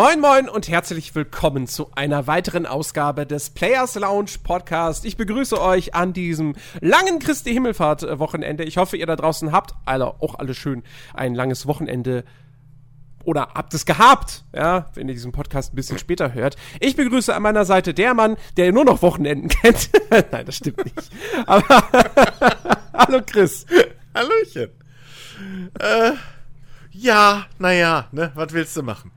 Moin moin und herzlich willkommen zu einer weiteren Ausgabe des Players Lounge Podcast. Ich begrüße euch an diesem langen Christi Himmelfahrt äh, Wochenende. Ich hoffe, ihr da draußen habt, alle, auch alle schön, ein langes Wochenende oder habt es gehabt, ja, wenn ihr diesen Podcast ein bisschen später hört. Ich begrüße an meiner Seite der Mann, der nur noch Wochenenden kennt. Nein, das stimmt nicht. Aber hallo Chris. Hallöchen. Äh, ja, naja, ne, was willst du machen?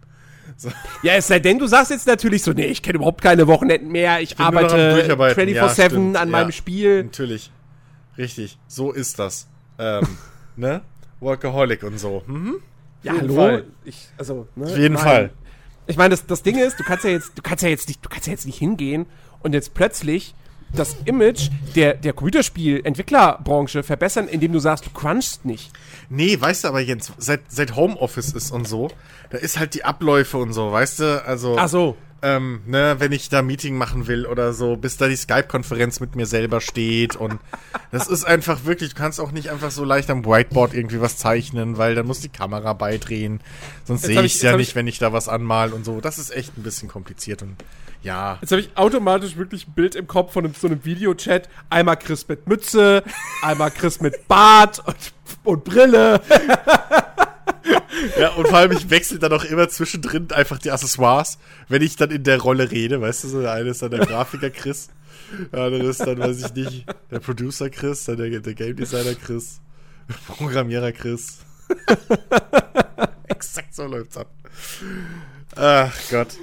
So. Ja, es sei denn, du sagst jetzt natürlich so, nee, ich kenne überhaupt keine Wochenenden mehr, ich, ich arbeite 24-7 ja, an meinem Spiel. Natürlich. Richtig, so ist das. Ähm, ne? Workaholic und so. Mhm. Ja, hallo. Ich, also, ne? Auf jeden Nein. Fall. Ich meine, das, das Ding ist, du kannst ja jetzt, du kannst ja jetzt nicht, du kannst ja jetzt nicht hingehen und jetzt plötzlich das Image der, der Computerspiel-Entwicklerbranche verbessern, indem du sagst, du crunchst nicht. Nee, weißt du aber, Jens, seit, seit Homeoffice ist und so, da ist halt die Abläufe und so, weißt du, also. Ach so ähm, ne, wenn ich da Meeting machen will oder so, bis da die Skype-Konferenz mit mir selber steht. Und das ist einfach wirklich, du kannst auch nicht einfach so leicht am Whiteboard irgendwie was zeichnen, weil dann muss die Kamera beidrehen. Sonst sehe ich es ja nicht, ich, wenn ich da was anmal und so. Das ist echt ein bisschen kompliziert und ja. Jetzt habe ich automatisch wirklich ein Bild im Kopf von einem, so einem Videochat. Einmal Chris mit Mütze, einmal Chris mit Bart und, und Brille. Ja, und vor allem, ich wechsle dann auch immer zwischendrin einfach die Accessoires, wenn ich dann in der Rolle rede. Weißt du, so der eine ist dann der Grafiker Chris, der andere ist dann, weiß ich nicht, der Producer Chris, dann der, der Game Designer Chris, Programmierer Chris. Exakt so läuft's ab. Ach Gott.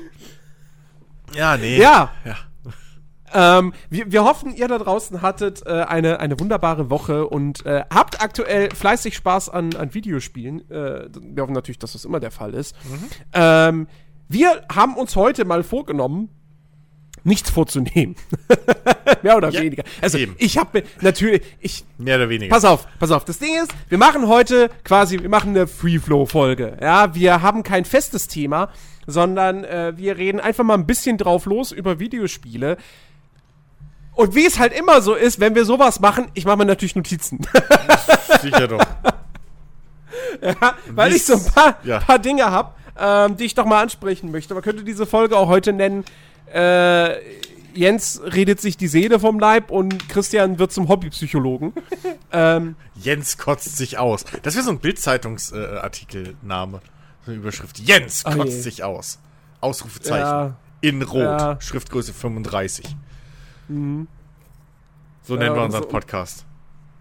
Ja, nee. Ja. ja. Ähm, wir, wir hoffen, ihr da draußen hattet äh, eine, eine wunderbare Woche und äh, habt aktuell fleißig Spaß an, an Videospielen. Äh, wir hoffen natürlich, dass das immer der Fall ist. Mhm. Ähm, wir haben uns heute mal vorgenommen, nichts vorzunehmen. Mehr oder ja, weniger. Also eben. ich habe natürlich, ich mehr oder weniger. Pass auf, pass auf. Das Ding ist, wir machen heute quasi, wir machen eine Free Flow Folge. Ja, wir haben kein festes Thema, sondern äh, wir reden einfach mal ein bisschen drauf los über Videospiele. Und wie es halt immer so ist, wenn wir sowas machen, ich mache mir natürlich Notizen. Sicher doch. ja, weil ich so ein paar, ja. paar Dinge habe, ähm, die ich doch mal ansprechen möchte. Man könnte diese Folge auch heute nennen, äh, Jens redet sich die Seele vom Leib und Christian wird zum Hobbypsychologen. ähm, Jens kotzt sich aus. Das wäre so ein Bildzeitungsartikelname. Äh, so eine Überschrift. Jens kotzt oh sich aus. Ausrufezeichen. Ja. In Rot. Ja. Schriftgröße 35. Mhm. So nennen wir unseren so. Podcast.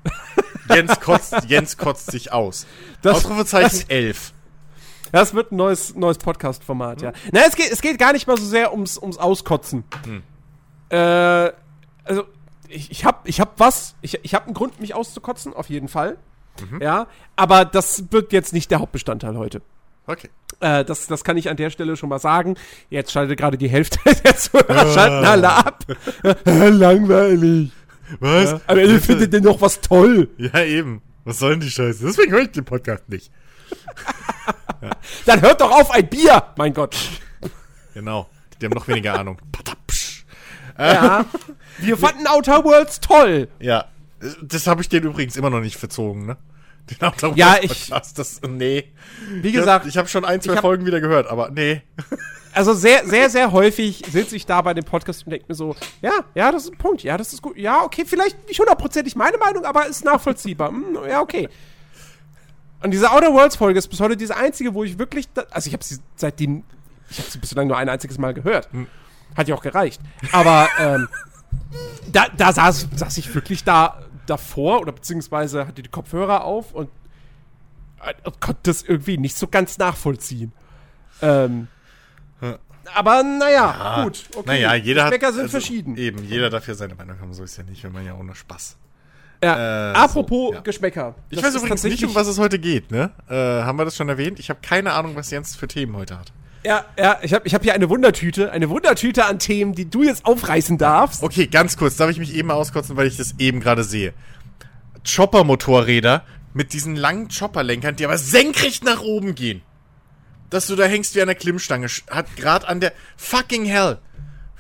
Jens kotzt, Jens kotzt sich aus. Das, Ausrufezeichen das, 11. Das wird ein neues, neues Podcast-Format, hm. ja. Na, es geht, es geht gar nicht mal so sehr ums, ums Auskotzen. Hm. Äh, also, ich, ich hab, ich hab was. Ich, ich hab einen Grund, mich auszukotzen, auf jeden Fall. Mhm. Ja, aber das wird jetzt nicht der Hauptbestandteil heute. Okay. Äh, das, das kann ich an der Stelle schon mal sagen. Jetzt schaltet gerade die Hälfte der Zuhörer, schalten alle ab. Langweilig. Was? Ja, aber ihr findet denn noch was toll. Ja, eben. Was soll denn die Scheiße? Deswegen höre ich den Podcast nicht. ja. Dann hört doch auf ein Bier, mein Gott. Genau. Die haben noch weniger Ahnung. Ja. Wir fanden Outer Worlds toll. Ja. Das habe ich denen übrigens immer noch nicht verzogen, ne? Den Outer Worlds ja, ich, Podcast. Das, nee. Wie gesagt. Ich habe schon ein, zwei hab, Folgen wieder gehört, aber nee. Also sehr, sehr, sehr häufig sitze ich da bei dem Podcast und denke mir so, ja, ja, das ist ein Punkt, ja, das ist gut. Ja, okay, vielleicht nicht hundertprozentig meine Meinung, aber ist nachvollziehbar. Hm, ja, okay. Und diese Outer Worlds Folge ist bis heute diese einzige, wo ich wirklich, da, also ich habe sie seitdem, ich habe sie bislang nur ein einziges Mal gehört. Hm. Hat ja auch gereicht. Aber ähm, da, da saß, saß ich wirklich da davor oder beziehungsweise hatte die Kopfhörer auf und, äh, und konnte das irgendwie nicht so ganz nachvollziehen. Ähm, aber naja, ja, gut. Okay. Naja, jeder Geschmäcker hat, sind also, verschieden. Eben, jeder darf ja seine Meinung haben, so ist ja nicht, wenn man ja auch nur Spaß. Ja, äh, apropos so, ja. Geschmäcker. Ich weiß übrigens nicht, um was es heute geht, ne? Äh, haben wir das schon erwähnt? Ich habe keine Ahnung, was Jens für Themen heute hat. Ja, ja, ich habe ich hab hier eine Wundertüte, eine Wundertüte an Themen, die du jetzt aufreißen darfst. Okay, ganz kurz, darf ich mich eben auskotzen, weil ich das eben gerade sehe. Chopper-Motorräder mit didiesen langen Chopperlenkern, die aber senkrecht nach oben gehen dass du da hängst wie an der Klimmstange. Hat gerade an der fucking hell.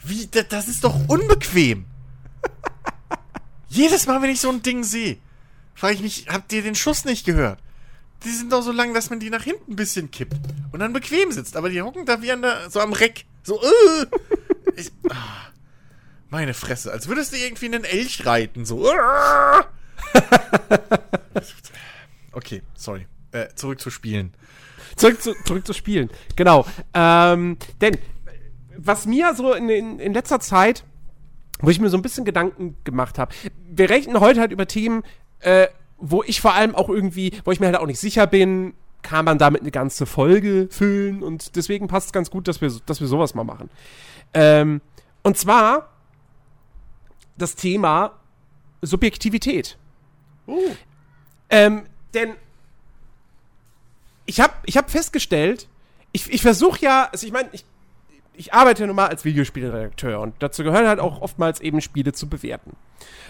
Wie, das ist doch unbequem. Jedes Mal, wenn ich so ein Ding sehe, frage ich mich, habt ihr den Schuss nicht gehört? Die sind doch so lang, dass man die nach hinten ein bisschen kippt und dann bequem sitzt. Aber die hocken da wie an der, so am Reck. So, äh. ich, ah, meine Fresse, als würdest du irgendwie einen Elch reiten. So. Äh. okay, sorry. Äh, zurück zu Spielen. Zurück zu, zurück zu Spielen, genau. Ähm, denn was mir so in, in, in letzter Zeit, wo ich mir so ein bisschen Gedanken gemacht habe, wir rechnen heute halt über Themen, äh, wo ich vor allem auch irgendwie, wo ich mir halt auch nicht sicher bin, kann man damit eine ganze Folge füllen und deswegen passt es ganz gut, dass wir, dass wir sowas mal machen. Ähm, und zwar das Thema Subjektivität. Uh. Ähm, denn ich habe ich hab festgestellt, ich, ich versuche ja, also ich meine, ich, ich arbeite nun mal als Videospielredakteur und dazu gehören halt auch oftmals eben Spiele zu bewerten.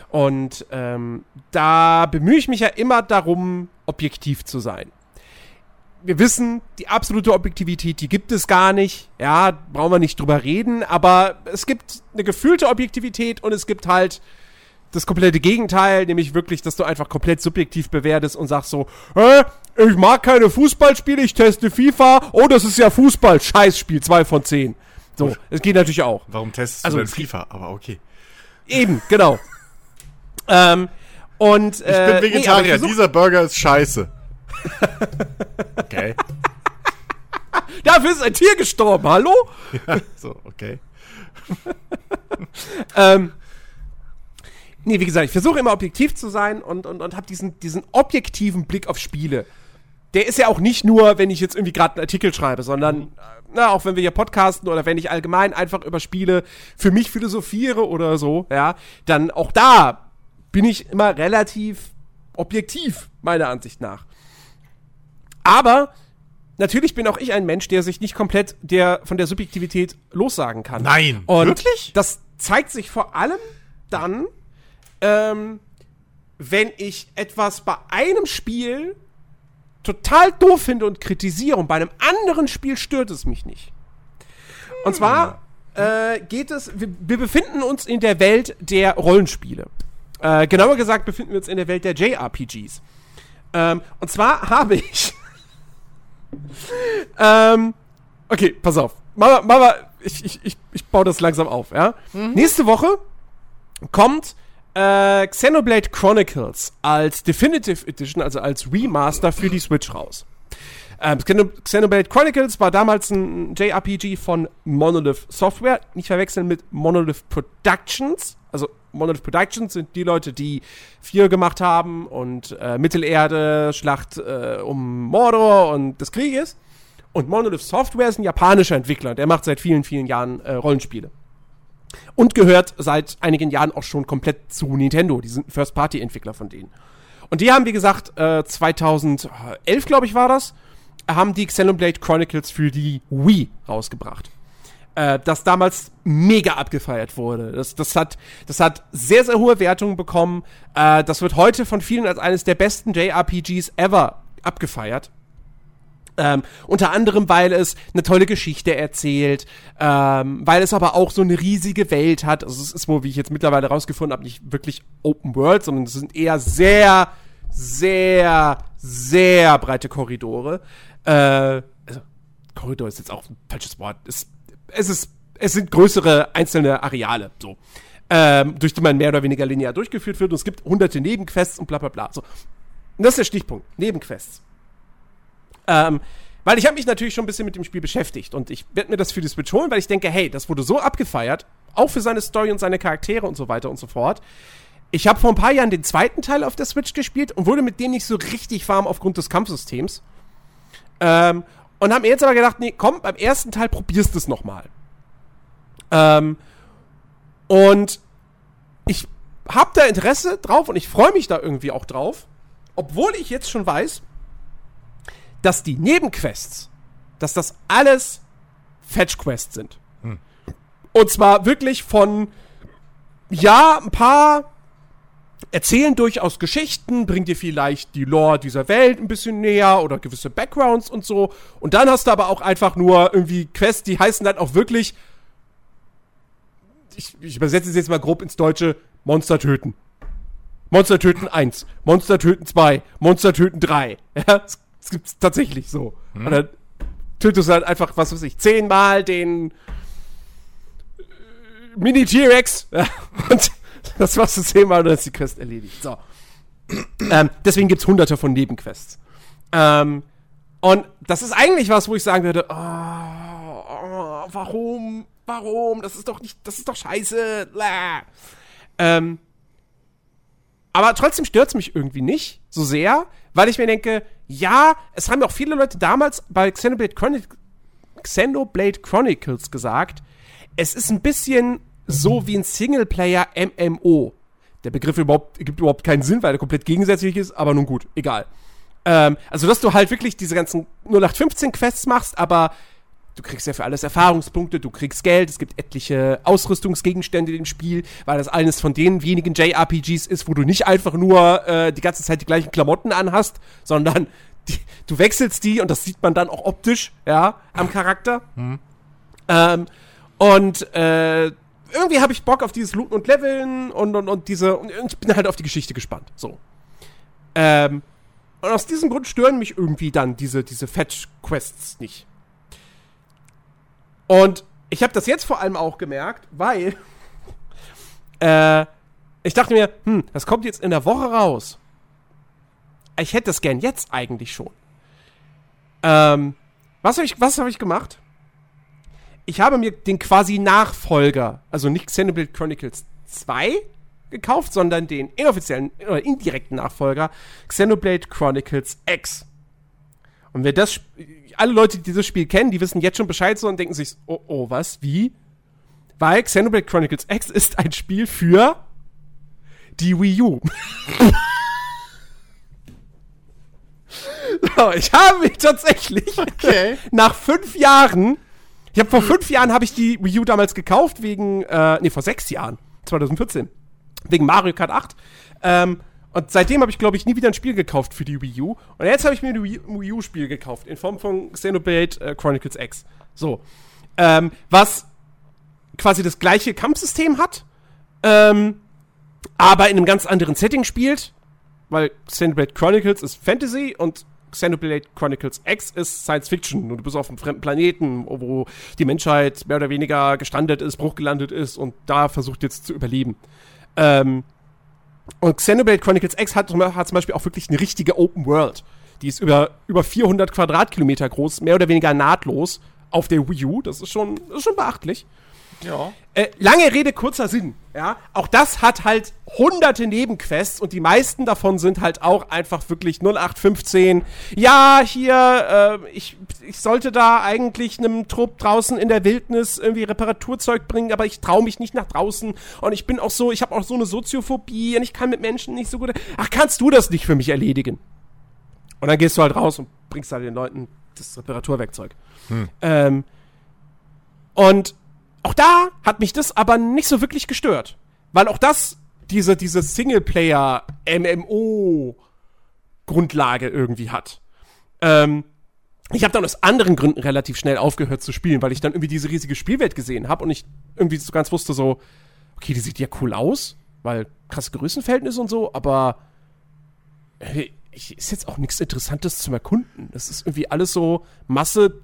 Und ähm, da bemühe ich mich ja immer darum, objektiv zu sein. Wir wissen, die absolute Objektivität, die gibt es gar nicht. Ja, brauchen wir nicht drüber reden, aber es gibt eine gefühlte Objektivität und es gibt halt das komplette Gegenteil, nämlich wirklich, dass du einfach komplett subjektiv bewertest und sagst so, Hä, ich mag keine Fußballspiele, ich teste FIFA, oh, das ist ja Fußball, Scheißspiel, 2 von 10. So, es geht natürlich auch. Warum testest also, du denn FIFA? Aber okay. Eben, genau. Ähm, und, äh, ich bin äh, Vegetarier, nee, dieser Burger ist scheiße. okay. Dafür ist ein Tier gestorben, hallo? Ja, so, okay. ähm, nee, wie gesagt, ich versuche immer objektiv zu sein und, und, und habe diesen, diesen objektiven Blick auf Spiele. Der ist ja auch nicht nur, wenn ich jetzt irgendwie gerade einen Artikel schreibe, sondern mhm. na, auch wenn wir hier podcasten oder wenn ich allgemein einfach über Spiele für mich philosophiere oder so, ja, dann auch da bin ich immer relativ objektiv, meiner Ansicht nach. Aber natürlich bin auch ich ein Mensch, der sich nicht komplett der, von der Subjektivität lossagen kann. Nein, Und wirklich? Das zeigt sich vor allem dann, ähm, wenn ich etwas bei einem Spiel total doof finde und kritisiere und bei einem anderen Spiel stört es mich nicht. Und zwar äh, geht es, wir, wir befinden uns in der Welt der Rollenspiele. Äh, genauer gesagt befinden wir uns in der Welt der JRPGs. Ähm, und zwar habe ich. ähm, okay, pass auf. Mama, Mama, ich, ich, ich, ich baue das langsam auf, ja? Mhm. Nächste Woche kommt äh, Xenoblade Chronicles als Definitive Edition, also als Remaster für die Switch raus. Ähm, Xenoblade Chronicles war damals ein JRPG von Monolith Software, nicht verwechseln mit Monolith Productions. Also Monolith Productions sind die Leute, die vier gemacht haben und äh, Mittelerde, Schlacht äh, um Mordor und des Krieges. Und Monolith Software ist ein japanischer Entwickler, der macht seit vielen, vielen Jahren äh, Rollenspiele. Und gehört seit einigen Jahren auch schon komplett zu Nintendo. Die sind First-Party-Entwickler von denen. Und die haben, wie gesagt, äh, 2011, glaube ich, war das, haben die Xenoblade Chronicles für die Wii rausgebracht äh, das damals mega abgefeiert wurde. Das, das, hat, das hat sehr, sehr hohe Wertungen bekommen. Äh, das wird heute von vielen als eines der besten JRPGs ever abgefeiert. Ähm, unter anderem, weil es eine tolle Geschichte erzählt, ähm, weil es aber auch so eine riesige Welt hat. Also es ist wohl, wie ich jetzt mittlerweile rausgefunden habe, nicht wirklich Open World, sondern es sind eher sehr, sehr, sehr breite Korridore. Äh, also, Korridor ist jetzt auch ein falsches Wort. Es es ist, es sind größere einzelne Areale, so. Ähm, durch die man mehr oder weniger linear durchgeführt wird und es gibt hunderte Nebenquests und bla bla bla. So. Und das ist der Stichpunkt. Nebenquests. Ähm, weil ich habe mich natürlich schon ein bisschen mit dem Spiel beschäftigt und ich werde mir das für die Switch holen, weil ich denke, hey, das wurde so abgefeiert, auch für seine Story und seine Charaktere und so weiter und so fort. Ich habe vor ein paar Jahren den zweiten Teil auf der Switch gespielt und wurde mit dem nicht so richtig warm aufgrund des Kampfsystems. Ähm, und haben mir jetzt aber gedacht, nee, komm, beim ersten Teil probierst du es nochmal. Ähm, und ich hab da Interesse drauf und ich freue mich da irgendwie auch drauf, obwohl ich jetzt schon weiß, dass die Nebenquests, dass das alles Fetch-Quests sind. Hm. Und zwar wirklich von, ja, ein paar erzählen durchaus Geschichten, bringen dir vielleicht die Lore dieser Welt ein bisschen näher oder gewisse Backgrounds und so. Und dann hast du aber auch einfach nur irgendwie Quests, die heißen dann auch wirklich, ich, ich übersetze es jetzt mal grob ins Deutsche, Monster töten. Monster töten 1, Monster töten 2, Monster töten 3. Ja, Es gibt tatsächlich so. Hm. Und dann tötest du halt einfach, was weiß ich, zehnmal den äh, Mini-T-Rex. Ja, und das warst du zehnmal und dann ist die Quest erledigt. So. ähm, deswegen gibt's hunderte von Nebenquests. Ähm, und das ist eigentlich was, wo ich sagen würde, oh, oh, warum, warum, das ist doch nicht, das ist doch scheiße. Ähm, aber trotzdem stört's mich irgendwie nicht so sehr, weil ich mir denke, ja, es haben ja auch viele Leute damals bei Xenoblade, Chronic Xenoblade Chronicles gesagt, es ist ein bisschen so wie ein Singleplayer-MMO. Der Begriff überhaupt, gibt überhaupt keinen Sinn, weil er komplett gegensätzlich ist, aber nun gut, egal. Ähm, also, dass du halt wirklich diese ganzen 0815-Quests machst, aber du kriegst ja für alles Erfahrungspunkte, du kriegst Geld, es gibt etliche Ausrüstungsgegenstände im Spiel, weil das eines von den wenigen JRPGs ist, wo du nicht einfach nur äh, die ganze Zeit die gleichen Klamotten anhast, sondern die, du wechselst die und das sieht man dann auch optisch, ja, am Charakter. Mhm. Ähm, und äh, irgendwie habe ich Bock auf dieses Looten und Leveln und, und, und diese. Und ich bin halt auf die Geschichte gespannt. So. Ähm, und aus diesem Grund stören mich irgendwie dann diese, diese Fetch-Quests nicht. Und ich habe das jetzt vor allem auch gemerkt, weil äh, ich dachte mir, hm, das kommt jetzt in der Woche raus. Ich hätte das gern jetzt eigentlich schon. Ähm, was habe ich, hab ich gemacht? Ich habe mir den quasi Nachfolger, also nicht Xenoblade Chronicles 2 gekauft, sondern den inoffiziellen oder indirekten Nachfolger Xenoblade Chronicles X. Und wer das, alle Leute, die dieses Spiel kennen, die wissen jetzt schon Bescheid so und denken sich, oh, oh, was, wie? Weil Xenoblade Chronicles X ist ein Spiel für die Wii U. so, ich habe mich tatsächlich okay. nach fünf Jahren ich habe vor fünf Jahren habe ich die Wii U damals gekauft, wegen, äh, nee, vor sechs Jahren, 2014. Wegen Mario Kart 8. Ähm, und seitdem habe ich, glaube ich, nie wieder ein Spiel gekauft für die Wii U. Und jetzt habe ich mir ein Wii U-Spiel gekauft, in Form von Xenoblade äh, Chronicles X. So. Ähm, was quasi das gleiche Kampfsystem hat, ähm, aber in einem ganz anderen Setting spielt, weil Xenoblade Chronicles ist Fantasy und Xenoblade Chronicles X ist Science Fiction und du bist auf einem fremden Planeten, wo die Menschheit mehr oder weniger gestrandet ist, bruchgelandet ist und da versucht jetzt zu überleben. Ähm, und Xenoblade Chronicles X hat, hat zum Beispiel auch wirklich eine richtige Open World. Die ist über, über 400 Quadratkilometer groß, mehr oder weniger nahtlos auf der Wii U. Das ist schon, das ist schon beachtlich. Ja. Äh, lange Rede, kurzer Sinn. Ja, auch das hat halt hunderte Nebenquests und die meisten davon sind halt auch einfach wirklich 0815. Ja, hier, äh, ich, ich sollte da eigentlich einem Trupp draußen in der Wildnis irgendwie Reparaturzeug bringen, aber ich traue mich nicht nach draußen und ich bin auch so, ich habe auch so eine Soziophobie und ich kann mit Menschen nicht so gut. Ach, kannst du das nicht für mich erledigen? Und dann gehst du halt raus und bringst halt den Leuten das Reparaturwerkzeug. Hm. Ähm, und auch da hat mich das aber nicht so wirklich gestört. Weil auch das diese, diese Singleplayer-MMO-Grundlage irgendwie hat. Ähm, ich habe dann aus anderen Gründen relativ schnell aufgehört zu spielen, weil ich dann irgendwie diese riesige Spielwelt gesehen habe und ich irgendwie so ganz wusste so, okay, die sieht ja cool aus, weil krasse Größenverhältnisse und so, aber äh, ist jetzt auch nichts Interessantes zum Erkunden. Das ist irgendwie alles so Masse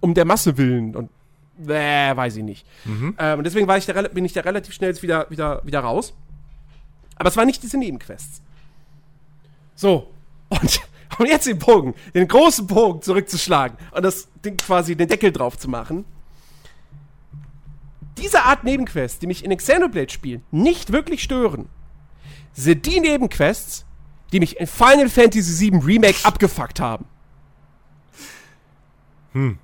um der Masse willen und äh, weiß ich nicht. Mhm. Ähm, und deswegen war ich da, bin ich da relativ schnell wieder, wieder, wieder raus. Aber es waren nicht diese Nebenquests. So. Und, und jetzt den Bogen, den großen Bogen zurückzuschlagen und das Ding quasi den Deckel drauf zu machen. Diese Art Nebenquests, die mich in Xenoblade-Spielen nicht wirklich stören, sind die Nebenquests, die mich in Final Fantasy VII Remake abgefuckt haben. Hm.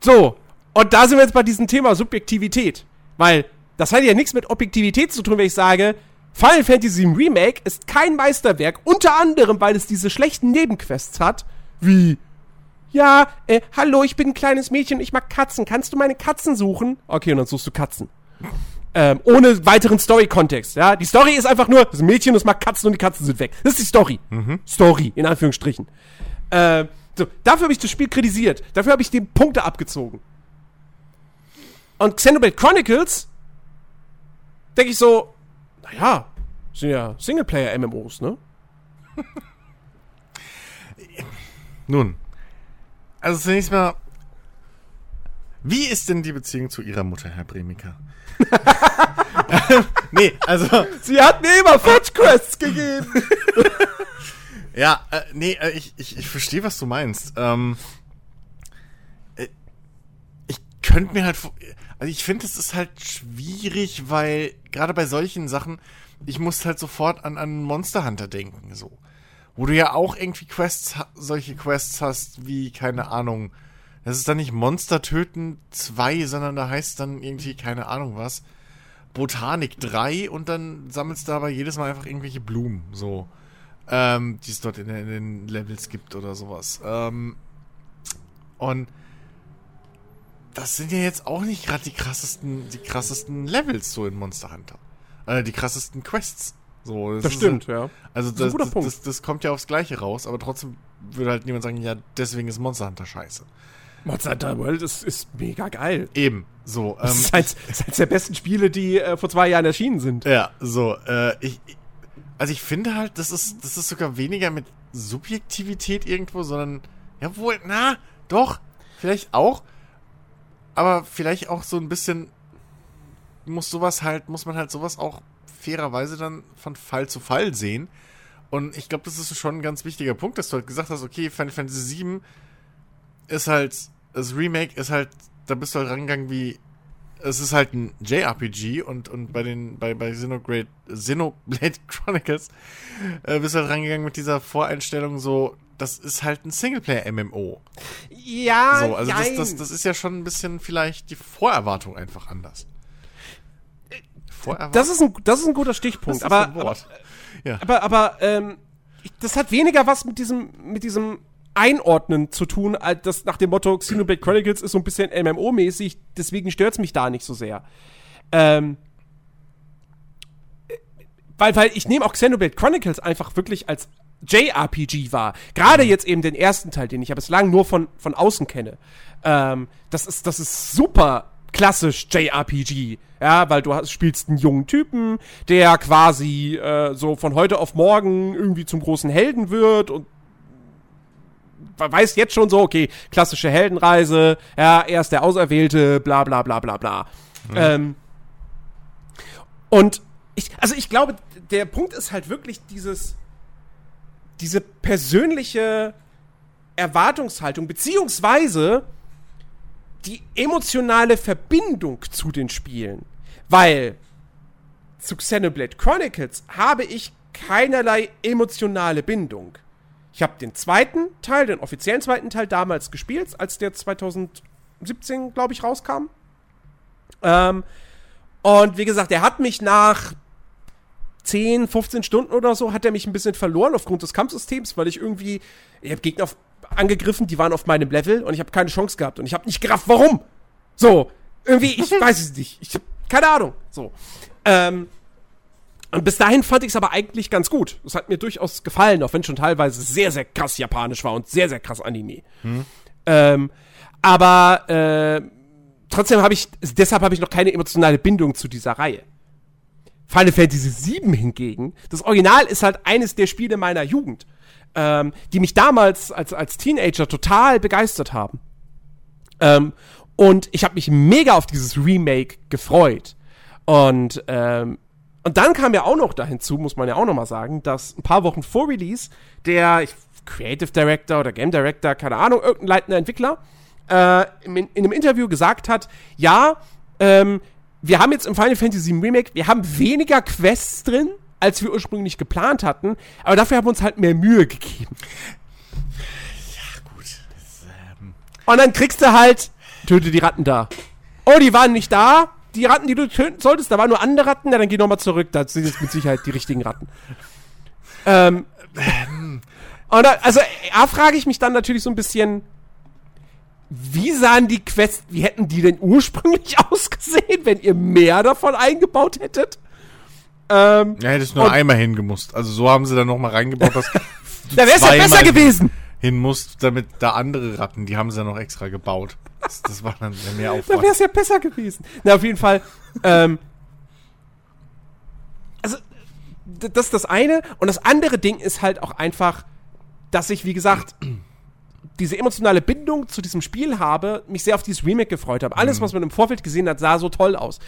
So, und da sind wir jetzt bei diesem Thema Subjektivität. Weil das hat ja nichts mit Objektivität zu tun, wenn ich sage, Final Fantasy Remake ist kein Meisterwerk, unter anderem, weil es diese schlechten Nebenquests hat, wie ja, äh, hallo, ich bin ein kleines Mädchen, ich mag Katzen. Kannst du meine Katzen suchen? Okay, und dann suchst du Katzen. Ähm, ohne weiteren Story-Kontext, ja. Die Story ist einfach nur, das Mädchen, das mag Katzen und die Katzen sind weg. Das ist die Story. Mhm. Story, in Anführungsstrichen. Äh, so, dafür habe ich das Spiel kritisiert. Dafür habe ich die Punkte abgezogen. Und Xenoblade Chronicles, denke ich so, naja, sind ja Singleplayer-MMOs, ne? Nun, also zunächst mal, wie ist denn die Beziehung zu Ihrer Mutter, Herr Bremiker? nee, also. Sie hat mir immer Fetch Quests gegeben. ja, äh, nee, äh, ich, ich, ich verstehe, was du meinst. Ähm, äh, ich könnte mir halt. Also, ich finde, es ist halt schwierig, weil gerade bei solchen Sachen, ich muss halt sofort an, an Monster Hunter denken, so. Wo du ja auch irgendwie Quests, solche Quests hast, wie, keine Ahnung, das ist dann nicht Monster töten 2, sondern da heißt dann irgendwie, keine Ahnung was, Botanik 3 und dann sammelst du aber jedes Mal einfach irgendwelche Blumen, so, ähm, die es dort in, in, den Levels gibt oder sowas. Ähm, und das sind ja jetzt auch nicht gerade die krassesten, die krassesten Levels so in Monster Hunter. Äh, die krassesten Quests. So, das, das stimmt, ja. Also das, das, das, das, kommt ja aufs Gleiche raus, aber trotzdem würde halt niemand sagen, ja, deswegen ist Monster Hunter scheiße. Monster Hunter World ist, ist mega geil. Eben, so. Ähm, das ist eins, ist eins der besten Spiele, die äh, vor zwei Jahren erschienen sind. Ja, so. Äh, ich, also ich finde halt, das ist, das ist sogar weniger mit Subjektivität irgendwo, sondern, ja wohl, na, doch, vielleicht auch, aber vielleicht auch so ein bisschen muss sowas halt, muss man halt sowas auch fairerweise dann von Fall zu Fall sehen. Und ich glaube, das ist schon ein ganz wichtiger Punkt, dass du halt gesagt hast, okay, Final Fantasy VII ist halt das Remake ist halt, da bist du halt rangegangen wie, es ist halt ein JRPG und, und bei den, bei, bei Xenoblade, Xenoblade Chronicles äh, bist du halt rangegangen mit dieser Voreinstellung so, das ist halt ein Singleplayer-MMO. Ja, so, also das, das, das ist ja schon ein bisschen vielleicht die Vorerwartung einfach anders. Vorerwartung? Das ist ein, das ist ein guter Stichpunkt, aber, aber, ja. aber, aber, ähm, das hat weniger was mit diesem, mit diesem Einordnen zu tun, als das nach dem Motto Xenoblade Chronicles ist so ein bisschen MMO-mäßig, deswegen stört es mich da nicht so sehr. Ähm, weil, weil ich nehme auch Xenoblade Chronicles einfach wirklich als JRPG wahr. Gerade mhm. jetzt eben den ersten Teil, den ich ja bislang nur von, von außen kenne. Ähm, das, ist, das ist super klassisch JRPG. Ja, weil du hast, spielst einen jungen Typen, der quasi äh, so von heute auf morgen irgendwie zum großen Helden wird und weiß jetzt schon so, okay, klassische Heldenreise, ja, er ist der Auserwählte, bla bla bla bla bla. Mhm. Ähm, und ich, also ich glaube, der Punkt ist halt wirklich dieses, diese persönliche Erwartungshaltung, beziehungsweise die emotionale Verbindung zu den Spielen. Weil zu Xenoblade Chronicles habe ich keinerlei emotionale Bindung. Ich habe den zweiten Teil, den offiziellen zweiten Teil damals gespielt, als der 2017, glaube ich, rauskam. Ähm, und wie gesagt, er hat mich nach 10, 15 Stunden oder so, hat er mich ein bisschen verloren aufgrund des Kampfsystems, weil ich irgendwie, ich habe Gegner auf, angegriffen, die waren auf meinem Level und ich habe keine Chance gehabt und ich habe nicht gerafft, warum. So, irgendwie, ich weiß es nicht. Ich habe keine Ahnung. So. Ähm, und bis dahin fand ich es aber eigentlich ganz gut. Es hat mir durchaus gefallen, auch wenn schon teilweise sehr, sehr krass japanisch war und sehr, sehr krass Anime. Hm. Ähm, aber äh, trotzdem habe ich, deshalb habe ich noch keine emotionale Bindung zu dieser Reihe. Final Fantasy VII hingegen, das Original ist halt eines der Spiele meiner Jugend, ähm, die mich damals als, als Teenager total begeistert haben. Ähm, und ich habe mich mega auf dieses Remake gefreut. Und ähm, und dann kam ja auch noch da hinzu, muss man ja auch noch mal sagen, dass ein paar Wochen vor Release der Creative Director oder Game Director, keine Ahnung, irgendein leitender Entwickler, äh, in, in, einem Interview gesagt hat, ja, ähm, wir haben jetzt im Final Fantasy Remake, wir haben weniger Quests drin, als wir ursprünglich geplant hatten, aber dafür haben wir uns halt mehr Mühe gegeben. Ja, gut. Das, ähm Und dann kriegst du halt, töte die Ratten da. Oh, die waren nicht da, die Ratten, die du töten solltest, da waren nur andere Ratten, ja, dann geh nochmal zurück, da sind jetzt mit Sicherheit die richtigen Ratten. Ähm, und da, also, da frage ich mich dann natürlich so ein bisschen, wie sahen die Quests, wie hätten die denn ursprünglich ausgesehen, wenn ihr mehr davon eingebaut hättet? Ähm, ja, hättest nur einmal hingemusst. Also so haben sie dann nochmal reingebaut, dass da wäre es ja besser gewesen. Hin musst, damit da andere Ratten, die haben sie ja noch extra gebaut. Das, das war dann mehr Aufwand. Da wäre es ja besser gewesen. Na, auf jeden Fall. Ähm, also, das ist das eine. Und das andere Ding ist halt auch einfach, dass ich, wie gesagt, diese emotionale Bindung zu diesem Spiel habe, mich sehr auf dieses Remake gefreut habe. Alles, mhm. was man im Vorfeld gesehen hat, sah so toll aus.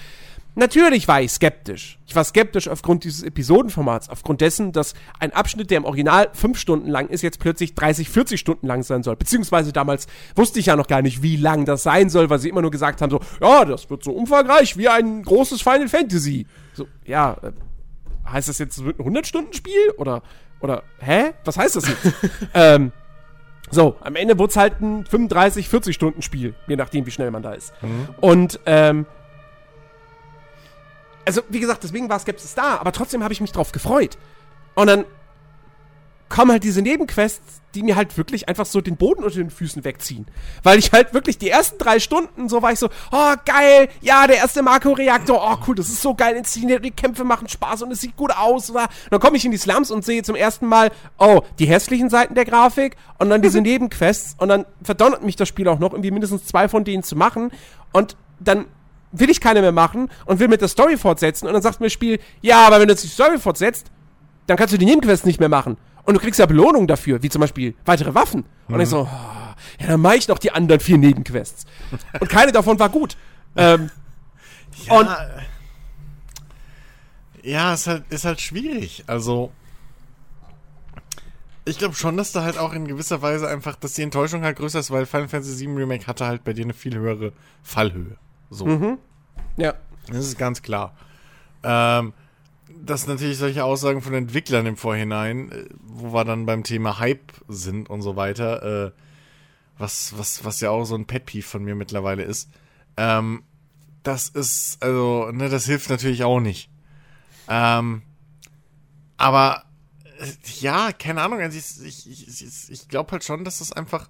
Natürlich war ich skeptisch. Ich war skeptisch aufgrund dieses Episodenformats, aufgrund dessen, dass ein Abschnitt, der im Original fünf Stunden lang ist, jetzt plötzlich 30, 40 Stunden lang sein soll. Beziehungsweise damals wusste ich ja noch gar nicht, wie lang das sein soll, weil sie immer nur gesagt haben, so, ja, das wird so umfangreich wie ein großes Final Fantasy. So, ja, äh, heißt das jetzt, es wird ein 100-Stunden-Spiel? Oder, oder, hä? Was heißt das jetzt? ähm, so, am Ende wurde es halt ein 35, 40 Stunden Spiel, je nachdem, wie schnell man da ist. Mhm. Und ähm, also wie gesagt, deswegen war Skepsis da, aber trotzdem habe ich mich drauf gefreut. Und dann kommen halt diese Nebenquests, die mir halt wirklich einfach so den Boden unter den Füßen wegziehen. Weil ich halt wirklich die ersten drei Stunden so war ich so, oh geil, ja, der erste Marco-Reaktor, oh cool, das ist so geil inszeniert, die Kämpfe machen Spaß und es sieht gut aus. Oder? Dann komme ich in die Slums und sehe zum ersten Mal, oh, die hässlichen Seiten der Grafik und dann diese Nebenquests und dann verdonnert mich das Spiel auch noch, irgendwie mindestens zwei von denen zu machen und dann will ich keine mehr machen und will mit der Story fortsetzen. Und dann sagt mir das Spiel, ja, aber wenn du jetzt die Story fortsetzt, dann kannst du die Nebenquests nicht mehr machen. Und du kriegst ja Belohnungen dafür, wie zum Beispiel weitere Waffen. Mhm. Und ich so, oh, ja, dann mache ich noch die anderen vier Nebenquests. und keine davon war gut. Ähm, ja, und ja, ist halt, ist halt schwierig. Also, ich glaube schon, dass da halt auch in gewisser Weise einfach, dass die Enttäuschung halt größer ist, weil Final Fantasy VII Remake hatte halt bei dir eine viel höhere Fallhöhe. So. Mhm. Ja. Das ist ganz klar. Ähm, dass natürlich solche Aussagen von Entwicklern im Vorhinein, äh, wo wir dann beim Thema Hype sind und so weiter, äh, was, was, was ja auch so ein Pet-Peeve von mir mittlerweile ist, ähm, das ist, also, ne, das hilft natürlich auch nicht. Ähm, aber, äh, ja, keine Ahnung, also ich, ich, ich, ich glaube halt schon, dass das einfach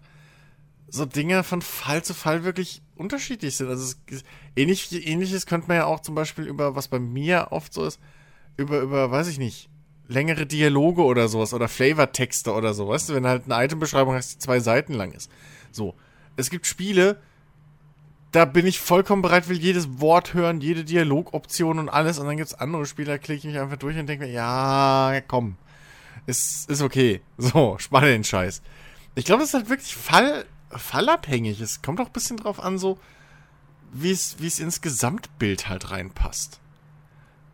so Dinge von Fall zu Fall wirklich unterschiedlich sind. Also es, ähnlich, ähnliches könnte man ja auch zum Beispiel über, was bei mir oft so ist, über, über, weiß ich nicht, längere Dialoge oder sowas oder Flavortexte oder so, weißt du, wenn halt eine Itembeschreibung hast, die zwei Seiten lang ist. So. Es gibt Spiele, da bin ich vollkommen bereit, will jedes Wort hören, jede Dialogoption und alles. Und dann gibt es andere Spiele, da klicke ich mich einfach durch und denke mir, ja, komm, ist, ist okay. So, spann den Scheiß. Ich glaube, das ist halt wirklich Fall, fallabhängig. Es kommt auch ein bisschen drauf an, so wie es ins Gesamtbild halt reinpasst.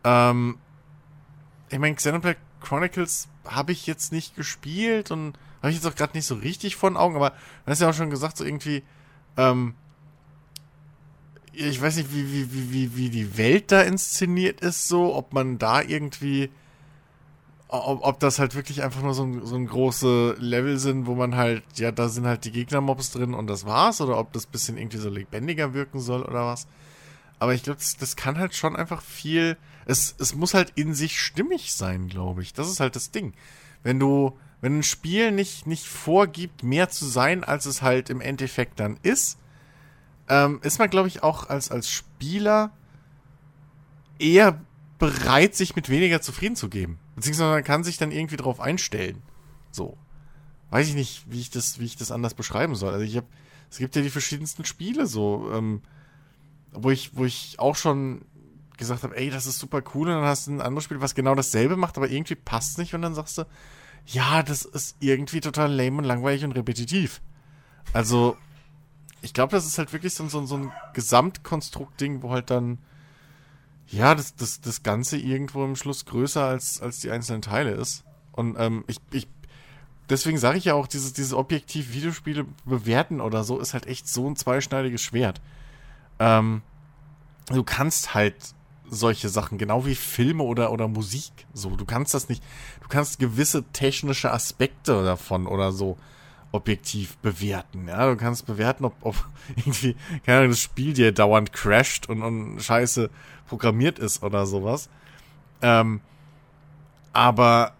Ähm, ich meine, Xenoblade Chronicles habe ich jetzt nicht gespielt und habe ich jetzt auch gerade nicht so richtig vor den Augen, aber du hast ja auch schon gesagt, so irgendwie, ähm, ich weiß nicht, wie, wie, wie, wie, wie die Welt da inszeniert ist, so, ob man da irgendwie ob, ob das halt wirklich einfach nur so ein, so ein große Level sind, wo man halt, ja, da sind halt die Gegnermobs drin und das war's, oder ob das bisschen irgendwie so lebendiger wirken soll oder was. Aber ich glaube, das, das kann halt schon einfach viel. Es, es muss halt in sich stimmig sein, glaube ich. Das ist halt das Ding. Wenn du, wenn ein Spiel nicht, nicht vorgibt, mehr zu sein, als es halt im Endeffekt dann ist, ähm, ist man, glaube ich, auch als, als Spieler eher bereit, sich mit weniger zufrieden zu geben. Beziehungsweise man kann sich dann irgendwie drauf einstellen. So. Weiß ich nicht, wie ich das, wie ich das anders beschreiben soll. Also ich habe, es gibt ja die verschiedensten Spiele so, ähm, wo ich, wo ich auch schon gesagt habe, ey, das ist super cool, und dann hast du ein anderes Spiel, was genau dasselbe macht, aber irgendwie passt nicht und dann sagst du, ja, das ist irgendwie total lame und langweilig und repetitiv. Also, ich glaube, das ist halt wirklich so, so, so ein Gesamtkonstrukt-Ding, wo halt dann ja, das, das, das Ganze irgendwo im Schluss größer als, als die einzelnen Teile ist. Und ähm, ich, ich, deswegen sage ich ja auch, dieses, dieses objektiv Videospiele bewerten oder so ist halt echt so ein zweischneidiges Schwert. Ähm, du kannst halt solche Sachen, genau wie Filme oder, oder Musik, so, du kannst das nicht, du kannst gewisse technische Aspekte davon oder so objektiv bewerten. Ja, du kannst bewerten, ob, ob irgendwie, keine Ahnung, das Spiel dir dauernd crasht und, und scheiße programmiert ist oder sowas. Ähm, aber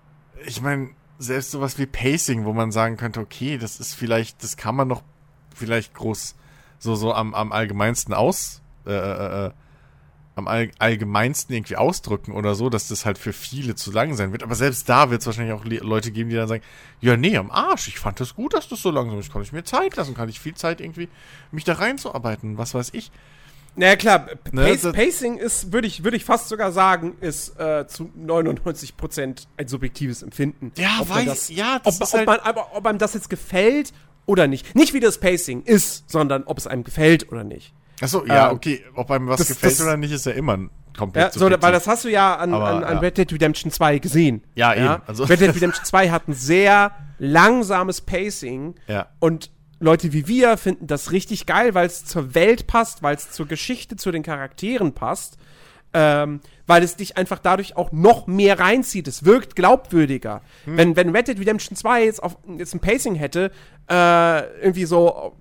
ich meine, selbst sowas wie Pacing, wo man sagen könnte, okay, das ist vielleicht, das kann man noch vielleicht groß so, so am, am allgemeinsten aus, äh, äh, äh am all, allgemeinsten irgendwie ausdrücken oder so, dass das halt für viele zu lang sein wird. Aber selbst da wird es wahrscheinlich auch Leute geben, die dann sagen, ja, nee, am Arsch, ich fand das gut, dass das so langsam ist. Kann ich mir Zeit lassen, kann ich viel Zeit irgendwie mich da reinzuarbeiten, was weiß ich. Naja, klar, ne, Pace, ne, Pacing ist, würde ich, würde ich fast sogar sagen, ist äh, zu 99% ein subjektives Empfinden. Ja, ob weiß, das, ja, das ob, ist ob, halt man, ob, ob einem das jetzt gefällt oder nicht. Nicht wie das Pacing ist, sondern ob es einem gefällt oder nicht. Achso, ja, ähm, okay. Ob einem was das, gefällt das, oder nicht, ist ja immer komplett ja, so, Weil das hast du ja an, Aber, an, an ja. Red Dead Redemption 2 gesehen. Ja, ja? eben. Also. Red Dead Redemption 2 hat ein sehr langsames Pacing. Ja. Und Leute wie wir finden das richtig geil, weil es zur Welt passt, weil es zur Geschichte, zu den Charakteren passt. Ähm, weil es dich einfach dadurch auch noch mehr reinzieht. Es wirkt glaubwürdiger. Hm. Wenn, wenn Red Dead Redemption 2 jetzt, auf, jetzt ein Pacing hätte, äh, irgendwie so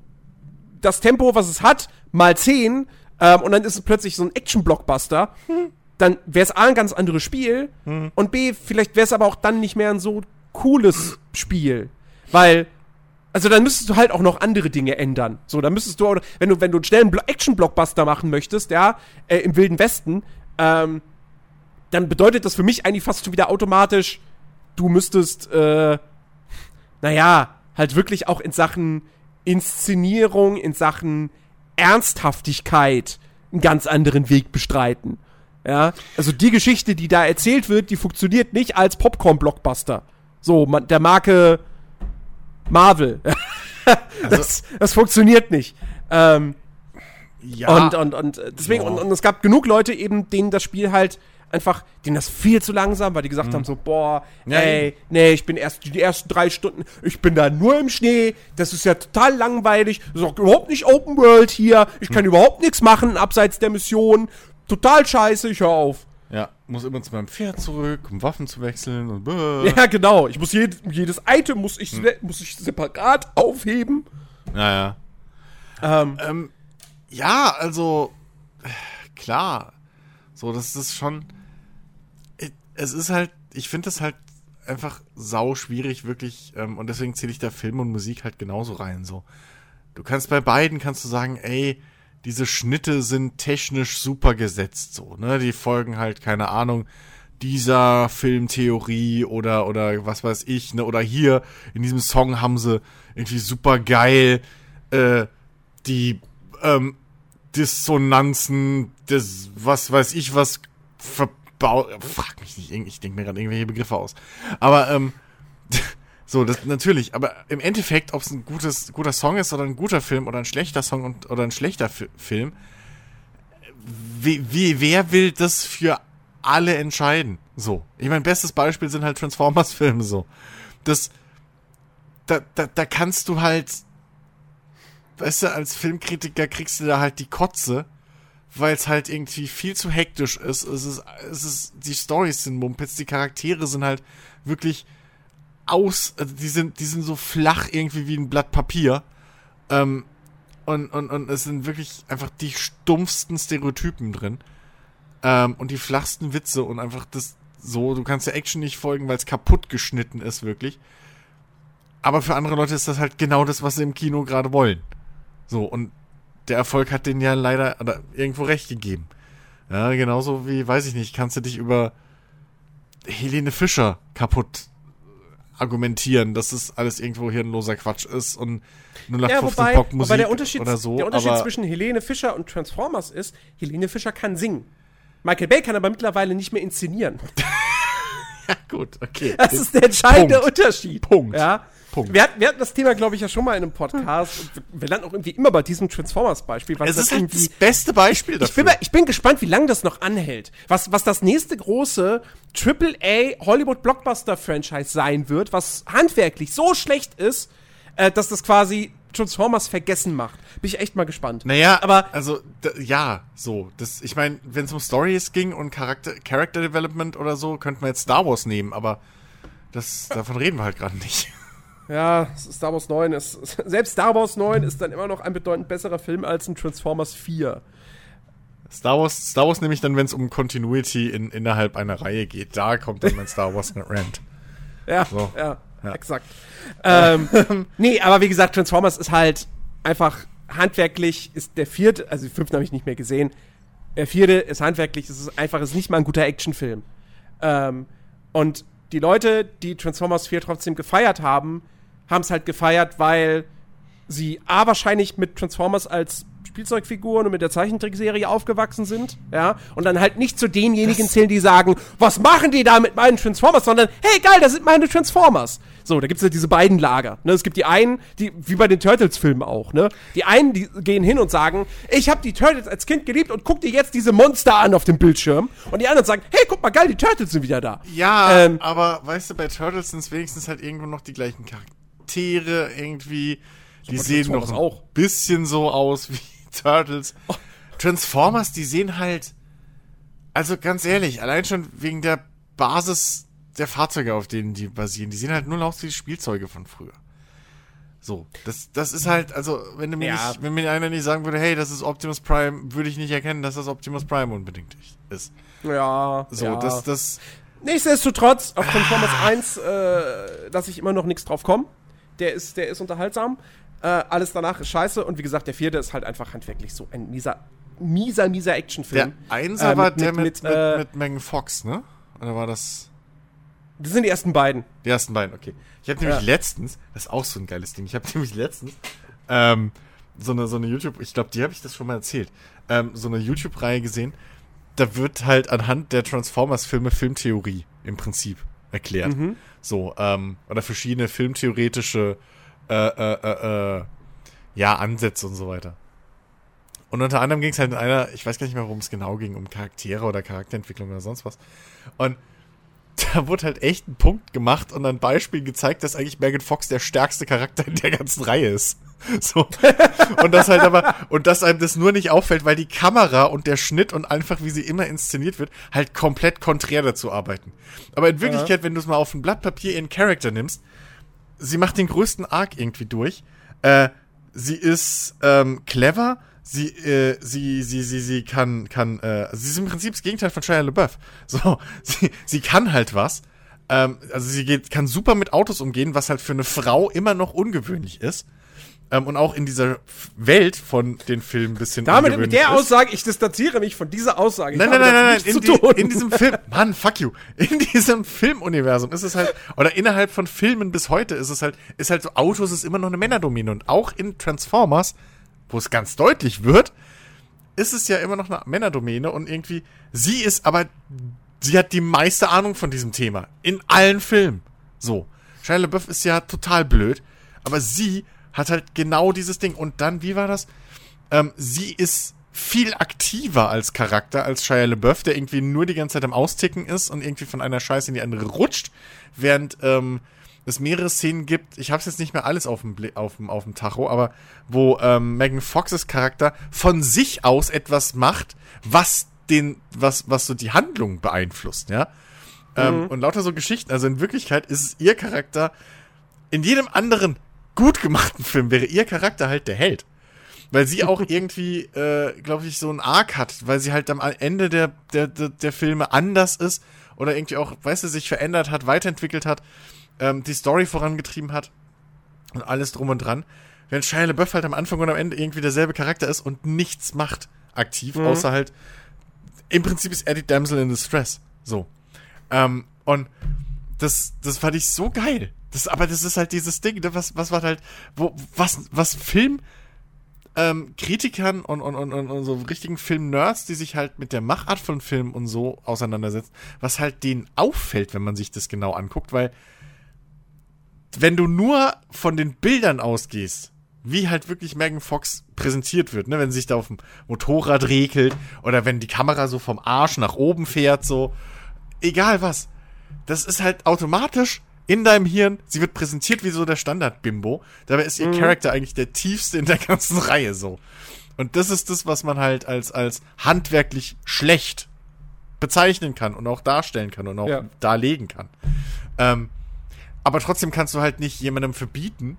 das Tempo, was es hat, mal 10, ähm, und dann ist es plötzlich so ein Action-Blockbuster, hm. dann wäre es A ein ganz anderes Spiel hm. und B, vielleicht wäre es aber auch dann nicht mehr ein so cooles Spiel. Weil also dann müsstest du halt auch noch andere Dinge ändern. So, dann müsstest du, wenn du, wenn du einen schnellen Action-Blockbuster machen möchtest, ja, äh, im Wilden Westen, ähm, dann bedeutet das für mich eigentlich fast schon wieder automatisch, du müsstest, äh, naja, halt wirklich auch in Sachen Inszenierung, in Sachen Ernsthaftigkeit einen ganz anderen Weg bestreiten. Ja, also die Geschichte, die da erzählt wird, die funktioniert nicht als Popcorn-Blockbuster. So, man, der Marke Marvel. Also, das, das funktioniert nicht. Ähm, ja. Und, und, und deswegen, und, und es gab genug Leute eben, denen das Spiel halt einfach, denen das viel zu langsam, weil die gesagt mhm. haben so, boah, ja, ey, nee, ich bin erst die ersten drei Stunden, ich bin da nur im Schnee, das ist ja total langweilig, das ist auch überhaupt nicht Open World hier, ich kann mhm. überhaupt nichts machen abseits der Mission, total scheiße, ich hör auf. Ja, muss immer zu meinem Pferd zurück, um Waffen zu wechseln und bäh. Ja, genau, ich muss jed jedes Item muss ich, mhm. muss ich separat aufheben. Naja. Ähm, ähm, ja, also, klar, so, das ist schon, es ist halt, ich finde das halt einfach sau schwierig, wirklich, ähm, und deswegen zähle ich da Film und Musik halt genauso rein, so. Du kannst bei beiden, kannst du sagen, ey, diese Schnitte sind technisch super gesetzt, so, ne, die folgen halt, keine Ahnung, dieser Filmtheorie oder, oder was weiß ich, ne, oder hier, in diesem Song haben sie irgendwie super geil, äh, die, ähm, Dissonanzen, das, was weiß ich, was verpasst Bau frag mich nicht, ich denke mir gerade irgendwelche Begriffe aus. Aber ähm, so, das natürlich, aber im Endeffekt, ob es ein gutes, guter Song ist oder ein guter Film oder ein schlechter Song und, oder ein schlechter F Film, wie, wie, wer will das für alle entscheiden? So. Ich mein, bestes Beispiel sind halt Transformers-Filme so. Das, da, da, da kannst du halt, weißt du, als Filmkritiker kriegst du da halt die Kotze, weil es halt irgendwie viel zu hektisch ist. Es ist, es ist, die Stories sind Mumpitz, die Charaktere sind halt wirklich aus, also die sind, die sind so flach irgendwie wie ein Blatt Papier. Ähm, und, und, und es sind wirklich einfach die stumpfsten Stereotypen drin. Ähm, und die flachsten Witze und einfach das so, du kannst der Action nicht folgen, weil es kaputt geschnitten ist, wirklich. Aber für andere Leute ist das halt genau das, was sie im Kino gerade wollen. So, und der Erfolg hat denen ja leider oder irgendwo recht gegeben. Ja, genauso wie, weiß ich nicht, kannst du dich über Helene Fischer kaputt argumentieren, dass es alles irgendwo hirnloser Quatsch ist und nur nach ja, wobei, Popmusik wobei der Unterschied, oder so. Der Unterschied zwischen Helene Fischer und Transformers ist, Helene Fischer kann singen. Michael Bay kann aber mittlerweile nicht mehr inszenieren. ja, gut, okay. Das ist der entscheidende Punkt. Unterschied. Punkt. Ja. Punkt. Wir, hatten, wir hatten das Thema, glaube ich, ja schon mal in einem Podcast. Wir landen auch irgendwie immer bei diesem Transformers-Beispiel. Es ist halt das beste Beispiel dafür. Ich bin, ich bin gespannt, wie lange das noch anhält. Was, was das nächste große AAA Hollywood-Blockbuster-Franchise sein wird, was handwerklich so schlecht ist, äh, dass das quasi Transformers vergessen macht. Bin ich echt mal gespannt. Naja, aber also ja, so. Das, ich meine, wenn es um Stories ging und Charakter, Character Development oder so, könnten wir jetzt Star Wars nehmen, aber das, davon reden wir halt gerade nicht. Ja, Star Wars 9 ist. Selbst Star Wars 9 ist dann immer noch ein bedeutend besserer Film als ein Transformers 4. Star Wars, Star Wars nämlich dann, wenn es um Continuity in, innerhalb einer Reihe geht. Da kommt dann mein Star Wars Rant. Ja, so. ja, ja, exakt. ähm, nee, aber wie gesagt, Transformers ist halt einfach handwerklich, ist der vierte, also die fünften habe ich nicht mehr gesehen. Der vierte ist handwerklich, es ist einfach, ist nicht mal ein guter Actionfilm. Ähm, und die Leute, die Transformers 4 trotzdem gefeiert haben, haben es halt gefeiert, weil sie A wahrscheinlich mit Transformers als Spielzeugfiguren und mit der Zeichentrickserie aufgewachsen sind, ja, und dann halt nicht zu denjenigen das zählen, die sagen, was machen die da mit meinen Transformers, sondern hey, geil, das sind meine Transformers. So, da gibt es ja diese beiden Lager. Ne? Es gibt die einen, die, wie bei den Turtles-Filmen auch, ne? Die einen, die gehen hin und sagen, ich habe die Turtles als Kind geliebt und guck dir jetzt diese Monster an auf dem Bildschirm. Und die anderen sagen, hey, guck mal, geil, die Turtles sind wieder da. Ja, ähm, aber weißt du, bei Turtles sind es wenigstens halt irgendwo noch die gleichen Charaktere irgendwie. Die sehen noch ein auch. bisschen so aus wie Turtles. Oh. Transformers, die sehen halt. Also ganz ehrlich, allein schon wegen der Basis der Fahrzeuge, auf denen die basieren, die sehen halt nur aus wie Spielzeuge von früher. So, das, das ist halt, also, wenn mir ja. nicht, wenn mir einer nicht sagen würde, hey, das ist Optimus Prime, würde ich nicht erkennen, dass das Optimus Prime unbedingt ist. Ja. So, ja. das, das. Nichtsdestotrotz, auf Transformers ah. 1 äh, lasse ich immer noch nichts drauf kommen. Der ist, der ist unterhaltsam. Äh, alles danach ist scheiße. Und wie gesagt, der vierte ist halt einfach handwerklich so ein mieser, mieser, mieser Actionfilm. Der Einser äh, war der mit, mit, mit, äh, mit Megan Fox, ne? Oder war das. Das sind die ersten beiden. Die ersten beiden, okay. Ich habe nämlich ja. letztens, das ist auch so ein geiles Ding, ich habe nämlich letztens ähm, so eine, so eine YouTube, ich glaube, die habe ich das schon mal erzählt, ähm, so eine YouTube-Reihe gesehen, da wird halt anhand der Transformers-Filme Filmtheorie im Prinzip erklärt. Mhm. So, ähm, oder verschiedene filmtheoretische äh, äh, äh, äh, ja, Ansätze und so weiter. Und unter anderem ging es halt in einer, ich weiß gar nicht mehr, worum es genau ging, um Charaktere oder Charakterentwicklung oder sonst was. Und da wurde halt echt ein Punkt gemacht und ein Beispiel gezeigt, dass eigentlich Megan Fox der stärkste Charakter in der ganzen Reihe ist. So. Und das halt aber, und dass einem das nur nicht auffällt, weil die Kamera und der Schnitt und einfach, wie sie immer inszeniert wird, halt komplett konträr dazu arbeiten. Aber in Wirklichkeit, ja. wenn du es mal auf ein Blatt Papier in Charakter nimmst, sie macht den größten Arc irgendwie durch. Äh, sie ist ähm, clever, sie, äh, sie, sie, sie, sie kann, kann, äh, sie ist im Prinzip das Gegenteil von Shia LaBeouf. So, sie, sie kann halt was. Ähm, also sie geht, kann super mit Autos umgehen, was halt für eine Frau immer noch ungewöhnlich ist. Ähm, und auch in dieser Welt von den Filmen ein bisschen Damit mit der ist. Aussage, ich distanziere mich von dieser Aussage. Nein, nein, nein, nein, nein. In, die, in, diesem Film, Mann, fuck you. In diesem Filmuniversum ist es halt, oder innerhalb von Filmen bis heute ist es halt, ist halt so, Autos ist immer noch eine Männerdomäne. Und auch in Transformers wo es ganz deutlich wird, ist es ja immer noch eine Männerdomäne und irgendwie, sie ist aber, sie hat die meiste Ahnung von diesem Thema. In allen Filmen. So. Shia LaBeouf ist ja total blöd, aber sie hat halt genau dieses Ding. Und dann, wie war das? Ähm, sie ist viel aktiver als Charakter als Shia LaBeouf, der irgendwie nur die ganze Zeit am Austicken ist und irgendwie von einer Scheiße in die andere rutscht, während ähm, es mehrere Szenen gibt, ich habe es jetzt nicht mehr alles auf dem, auf dem, auf dem Tacho, aber wo ähm, Megan Foxes Charakter von sich aus etwas macht, was den, was, was so die Handlung beeinflusst, ja. Ähm, mhm. Ähm, und lauter so Geschichten. Also in Wirklichkeit ist es ihr Charakter, in jedem anderen gut gemachten Film wäre ihr Charakter halt der Held. Weil sie auch irgendwie, äh, glaube ich, so ein Arc hat, weil sie halt am Ende der, der, der, der Filme anders ist oder irgendwie auch, weißt du, sich verändert hat, weiterentwickelt hat ähm, die Story vorangetrieben hat und alles drum und dran. Während Shia LaBeouf halt am Anfang und am Ende irgendwie derselbe Charakter ist und nichts macht aktiv, mhm. außer halt im Prinzip ist er die Damsel in Distress. So. Ähm, und das, das fand ich so geil. Das, aber das ist halt dieses Ding, ne, was, was war halt, wo, was, was Film, ähm, Kritikern und, und, und, und, so richtigen Film-Nerds, die sich halt mit der Machart von Filmen und so auseinandersetzen, was halt denen auffällt, wenn man sich das genau anguckt, weil wenn du nur von den Bildern ausgehst, wie halt wirklich Megan Fox präsentiert wird, ne, wenn sie sich da auf dem Motorrad regelt oder wenn die Kamera so vom Arsch nach oben fährt, so, egal was. Das ist halt automatisch in deinem Hirn, sie wird präsentiert wie so der Standard-Bimbo. Dabei ist ihr mhm. Charakter eigentlich der tiefste in der ganzen Reihe so. Und das ist das, was man halt als, als handwerklich schlecht bezeichnen kann und auch darstellen kann und auch ja. darlegen kann. Ähm, aber trotzdem kannst du halt nicht jemandem verbieten,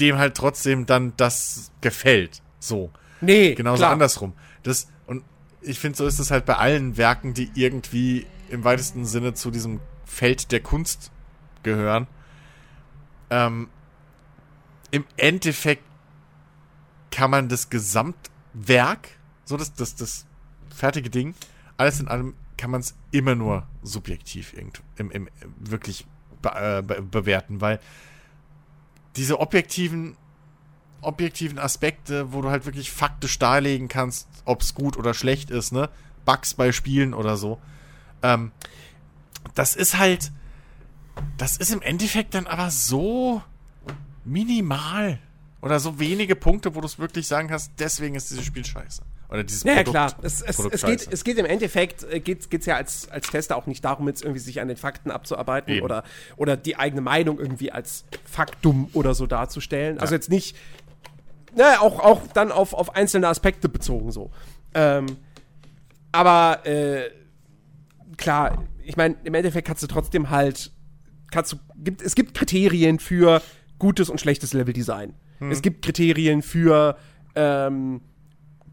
dem halt trotzdem dann das gefällt. So. Nee. Genauso klar. andersrum. Das, und ich finde, so ist es halt bei allen Werken, die irgendwie im weitesten Sinne zu diesem Feld der Kunst gehören. Ähm, Im Endeffekt kann man das Gesamtwerk, so das, das, das fertige Ding, alles in allem kann man es immer nur subjektiv irgend, im, im, wirklich be äh, be bewerten, weil diese objektiven objektiven Aspekte, wo du halt wirklich faktisch darlegen kannst, ob es gut oder schlecht ist, ne? Bugs bei Spielen oder so. Ähm, das ist halt, das ist im Endeffekt dann aber so minimal oder so wenige Punkte, wo du es wirklich sagen kannst, deswegen ist dieses Spiel scheiße. Oder dieses ja, Produkt. Ja, klar. Es, es, es, geht, es geht im Endeffekt, äh, geht es ja als, als Tester auch nicht darum, jetzt irgendwie sich an den Fakten abzuarbeiten oder, oder die eigene Meinung irgendwie als Faktum oder so darzustellen. Ja. Also jetzt nicht, ne, auch, auch dann auf, auf einzelne Aspekte bezogen so. Ähm, aber äh, klar, ich meine, im Endeffekt kannst du trotzdem halt, kannst du, gibt, es gibt Kriterien für gutes und schlechtes Leveldesign. Hm. Es gibt Kriterien für ähm,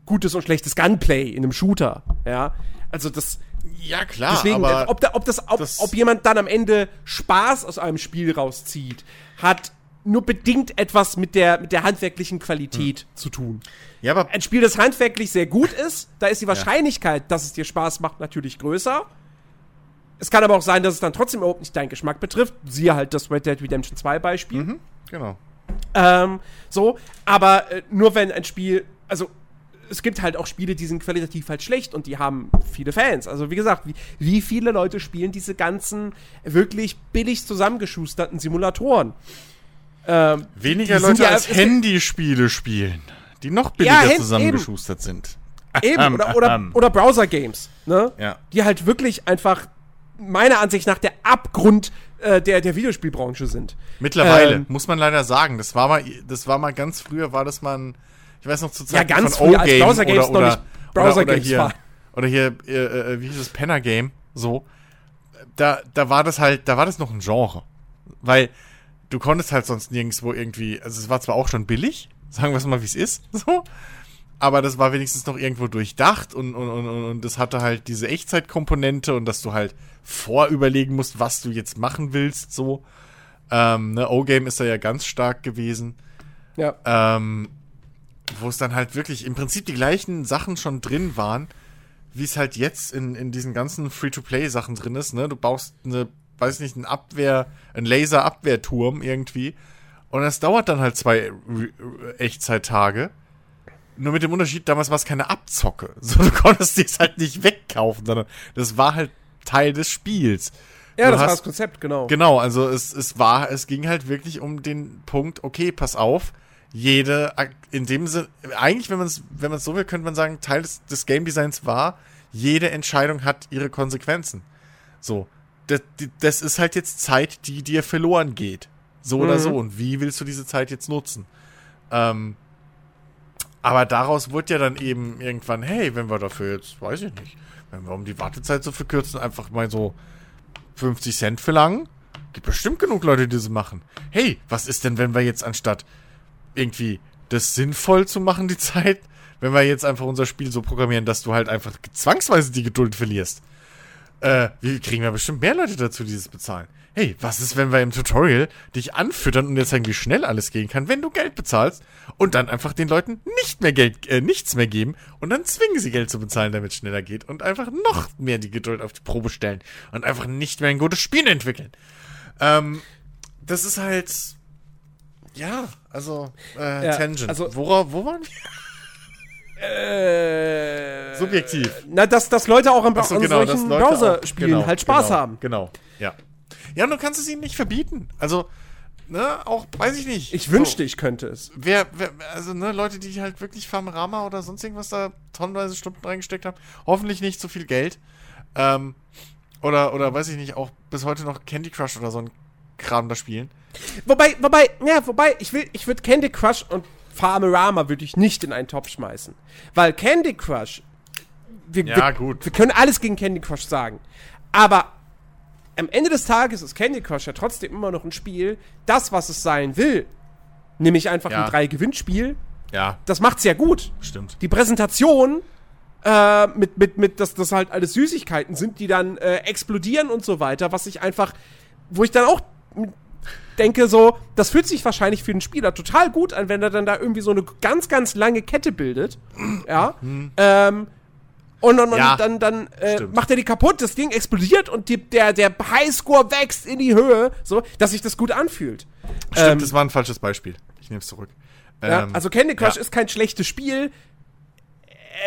gutes und schlechtes Gunplay in einem Shooter. Ja, also das. Ja klar. Deswegen, ob, da, ob, das, ob, das ob jemand dann am Ende Spaß aus einem Spiel rauszieht, hat nur bedingt etwas mit der, mit der handwerklichen Qualität hm. zu tun. Ja, aber ein Spiel, das handwerklich sehr gut ist, da ist die Wahrscheinlichkeit, ja. dass es dir Spaß macht, natürlich größer. Es kann aber auch sein, dass es dann trotzdem überhaupt nicht deinen Geschmack betrifft. Siehe halt das Red Dead Redemption 2 Beispiel. Mhm, genau. Ähm, so, aber äh, nur wenn ein Spiel, also es gibt halt auch Spiele, die sind qualitativ halt schlecht und die haben viele Fans. Also wie gesagt, wie, wie viele Leute spielen diese ganzen wirklich billig zusammengeschusterten Simulatoren? Ähm, Weniger Leute ja, als Handyspiele spielen, die noch billiger ja, zusammengeschustert eben. sind. Eben, oder, oder, oder Browser-Games, ne? Ja. Die halt wirklich einfach meiner Ansicht nach der Abgrund äh, der, der Videospielbranche sind. Mittlerweile, ähm, muss man leider sagen. Das war mal, das war mal ganz früher, war das mal ein, ich weiß noch zu Zeiten ja, ganz von früher, als Browser Games oder, noch nicht Browser oder, oder Games hier, war. Oder hier, äh, äh, wie hieß es, Penner Game, so. Da, da war das halt, da war das noch ein Genre. Weil du konntest halt sonst nirgendwo irgendwie, also es war zwar auch schon billig, sagen wir es mal, wie es ist, so, aber das war wenigstens noch irgendwo durchdacht und, und, und, und das hatte halt diese Echtzeitkomponente und dass du halt vorüberlegen musst, was du jetzt machen willst, so. Ähm, ne, O-Game ist da ja ganz stark gewesen. Ja. Ähm, wo es dann halt wirklich im Prinzip die gleichen Sachen schon drin waren, wie es halt jetzt in, in diesen ganzen Free-to-Play-Sachen drin ist, ne? Du baust eine weiß nicht, ein Abwehr, ein Laser-Abwehrturm irgendwie. Und das dauert dann halt zwei Echtzeittage. Nur mit dem Unterschied, damals war es keine Abzocke. So, du konntest es halt nicht wegkaufen, sondern das war halt Teil des Spiels. Ja, du das hast, war das Konzept, genau. Genau, also es, es war, es ging halt wirklich um den Punkt, okay, pass auf, jede, in dem Sinne, eigentlich, wenn man es wenn man's so will, könnte man sagen, Teil des, des Game Designs war, jede Entscheidung hat ihre Konsequenzen. So, das, das ist halt jetzt Zeit, die dir verloren geht. So mhm. oder so. Und wie willst du diese Zeit jetzt nutzen? Ähm, aber daraus wurde ja dann eben irgendwann, hey, wenn wir dafür jetzt, weiß ich nicht, wenn wir um die Wartezeit so verkürzen, einfach mal so 50 Cent verlangen, gibt bestimmt genug Leute, die das machen. Hey, was ist denn, wenn wir jetzt anstatt irgendwie das sinnvoll zu machen, die Zeit, wenn wir jetzt einfach unser Spiel so programmieren, dass du halt einfach zwangsweise die Geduld verlierst? äh, wir kriegen ja bestimmt mehr Leute dazu, die das bezahlen. Hey, was ist, wenn wir im Tutorial dich anfüttern und dir zeigen, wie schnell alles gehen kann, wenn du Geld bezahlst und dann einfach den Leuten nicht mehr Geld, äh, nichts mehr geben und dann zwingen sie Geld zu bezahlen, damit es schneller geht und einfach noch mehr die Geduld auf die Probe stellen und einfach nicht mehr ein gutes Spiel entwickeln. Ähm, das ist halt, ja, also, äh, ja, Tangent. Also, Wora, wo waren wir? Äh, Subjektiv. Na, dass, dass Leute auch im so, genau, solchen Browser-Spielen genau, halt Spaß genau, haben. Genau, ja. Ja, du kannst es ihnen nicht verbieten. Also, ne, auch, weiß ich nicht. Ich wünschte, so, ich könnte es. Wer, wer, also, ne, Leute, die halt wirklich Farmrama oder sonst irgendwas da tonnenweise Stunden reingesteckt haben, hoffentlich nicht so viel Geld. Ähm, oder, oder weiß ich nicht, auch bis heute noch Candy Crush oder so ein Kram da spielen. Wobei, wobei, ja, wobei, ich will, ich würde Candy Crush und Farmerama würde ich nicht in einen Topf schmeißen. Weil Candy Crush, wir, ja, wir, gut. wir können alles gegen Candy Crush sagen. Aber am Ende des Tages ist Candy Crush ja trotzdem immer noch ein Spiel, das, was es sein will. Nämlich einfach ja. ein Drei-Gewinnspiel. Ja. Das macht's ja gut. Stimmt. Die Präsentation äh, mit, mit, mit, dass das halt alles Süßigkeiten sind, die dann äh, explodieren und so weiter, was ich einfach, wo ich dann auch denke so, das fühlt sich wahrscheinlich für den Spieler total gut an, wenn er dann da irgendwie so eine ganz, ganz lange Kette bildet. Ja. Mhm. Ähm, und, und, ja, dann, dann äh, macht er die kaputt, das Ding explodiert und die, der, der Highscore wächst in die Höhe, so, dass sich das gut anfühlt. Stimmt, ähm, das war ein falsches Beispiel. Ich nehme es zurück. Ja, ähm, also Candy Crush ja. ist kein schlechtes Spiel.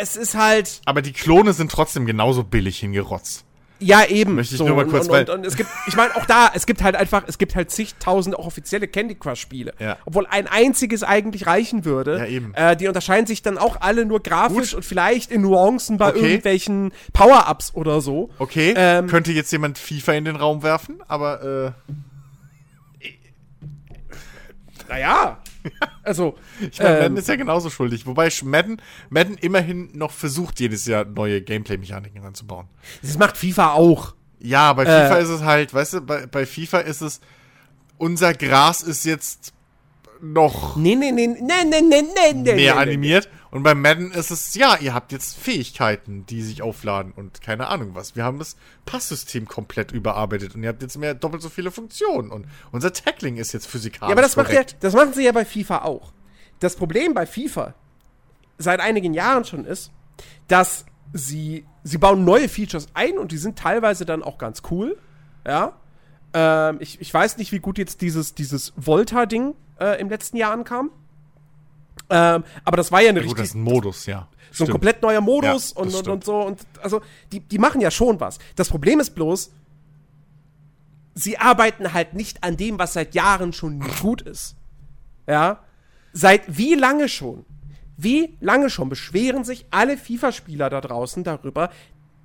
Es ist halt. Aber die Klone sind trotzdem genauso billig hingerotzt. Ja, eben. Möchte ich so, nur mal kurz, und, und, und, und, es gibt, ich meine, auch da, es gibt halt einfach, es gibt halt zigtausend auch offizielle Candy Crush Spiele. Ja. Obwohl ein einziges eigentlich reichen würde. Ja, eben. Äh, die unterscheiden sich dann auch alle nur grafisch Gut. und vielleicht in Nuancen bei okay. irgendwelchen Power-Ups oder so. Okay. Ähm, Könnte jetzt jemand FIFA in den Raum werfen, aber, äh. Naja, also. Ich meine, ähm, Madden ist ja genauso schuldig. Wobei Madden, Madden immerhin noch versucht, jedes Jahr neue Gameplay-Mechaniken ranzubauen. Das macht FIFA auch. Ja, bei FIFA äh, ist es halt, weißt du, bei, bei FIFA ist es, unser Gras ist jetzt noch nee, nee, nee, nee, nee, nee, nee, mehr nee, animiert. Und bei Madden ist es, ja, ihr habt jetzt Fähigkeiten, die sich aufladen und keine Ahnung was. Wir haben das Passsystem komplett überarbeitet und ihr habt jetzt mehr doppelt so viele Funktionen und unser Tackling ist jetzt physikalisch. Ja, aber das, macht ja, das machen sie ja bei FIFA auch. Das Problem bei FIFA seit einigen Jahren schon ist, dass sie, sie bauen neue Features ein und die sind teilweise dann auch ganz cool. Ja. Ähm, ich, ich weiß nicht, wie gut jetzt dieses, dieses Volta-Ding äh, im letzten Jahr ankam. Ähm, aber das war ja eine ja, richtig. Das ist ein Modus, ja. So Stimmt. ein komplett neuer Modus ja, und, und, und, so. Und also, die, die machen ja schon was. Das Problem ist bloß, sie arbeiten halt nicht an dem, was seit Jahren schon gut ist. Ja. Seit wie lange schon? Wie lange schon beschweren sich alle FIFA-Spieler da draußen darüber,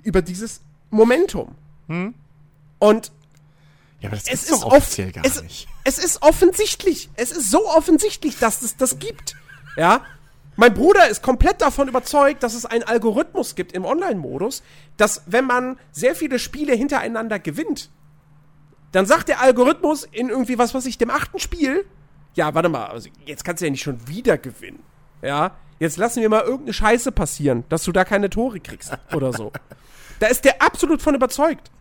über dieses Momentum? Hm? Und ja, aber das es ist offiziell gar es, nicht. Es ist offensichtlich. Es ist so offensichtlich, dass es das gibt. Ja. Mein Bruder ist komplett davon überzeugt, dass es einen Algorithmus gibt im Online-Modus, dass wenn man sehr viele Spiele hintereinander gewinnt, dann sagt der Algorithmus in irgendwie was, was ich dem achten Spiel, ja, warte mal, also jetzt kannst du ja nicht schon wieder gewinnen. Ja, jetzt lassen wir mal irgendeine Scheiße passieren, dass du da keine Tore kriegst oder so. da ist der absolut von überzeugt.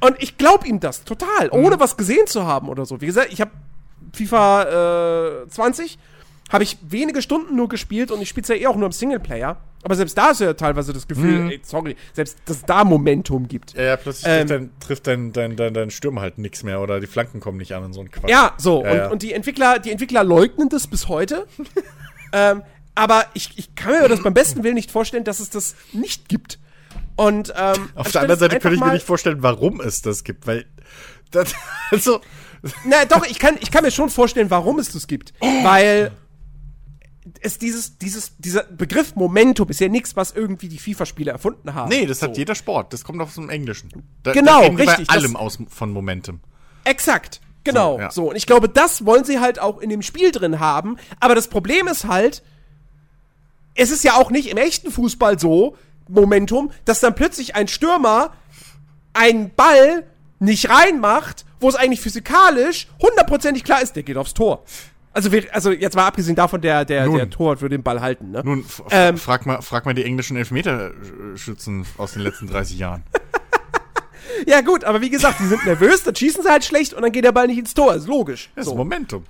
Und ich glaube ihm das total, ohne mhm. was gesehen zu haben oder so. Wie gesagt, ich habe FIFA äh, 20 habe ich wenige Stunden nur gespielt und ich spiele ja eh auch nur im Singleplayer. Aber selbst da ist ja teilweise das Gefühl, mhm. ey, sorry, selbst dass es da Momentum gibt. Ja, ja plötzlich ähm, dein, trifft dein, dein, dein, dein Stürmer halt nichts mehr oder die Flanken kommen nicht an und so ein Quatsch. Ja, so. Ja, und, ja. und die Entwickler, die Entwickler leugnen das bis heute. ähm, aber ich, ich kann mir das beim besten Willen nicht vorstellen, dass es das nicht gibt. Und ähm, auf der anderen Seite könnte ich mir nicht vorstellen, warum es das gibt, weil das, also na doch, ich kann ich kann mir schon vorstellen, warum es das gibt, weil es dieses dieses dieser Begriff Momentum ist ja nichts, was irgendwie die FIFA-Spiele erfunden haben. Nee, das so. hat jeder Sport. Das kommt aus dem Englischen. Da, genau, da richtig. Bei allem aus von Momentum. Exakt. Genau. So, ja. so, und ich glaube, das wollen sie halt auch in dem Spiel drin haben. Aber das Problem ist halt, es ist ja auch nicht im echten Fußball so, Momentum, dass dann plötzlich ein Stürmer einen Ball nicht reinmacht, wo es eigentlich physikalisch hundertprozentig klar ist, der geht aufs Tor. Also, also jetzt mal abgesehen davon, der, der, Nun, der Tor würde den Ball halten. Ne? Nun, ähm, frag, mal, frag mal die englischen Elfmeterschützen aus den letzten 30 Jahren. ja gut, aber wie gesagt, die sind nervös, dann schießen sie halt schlecht und dann geht der Ball nicht ins Tor. Ist logisch. Das so. ist Momentum.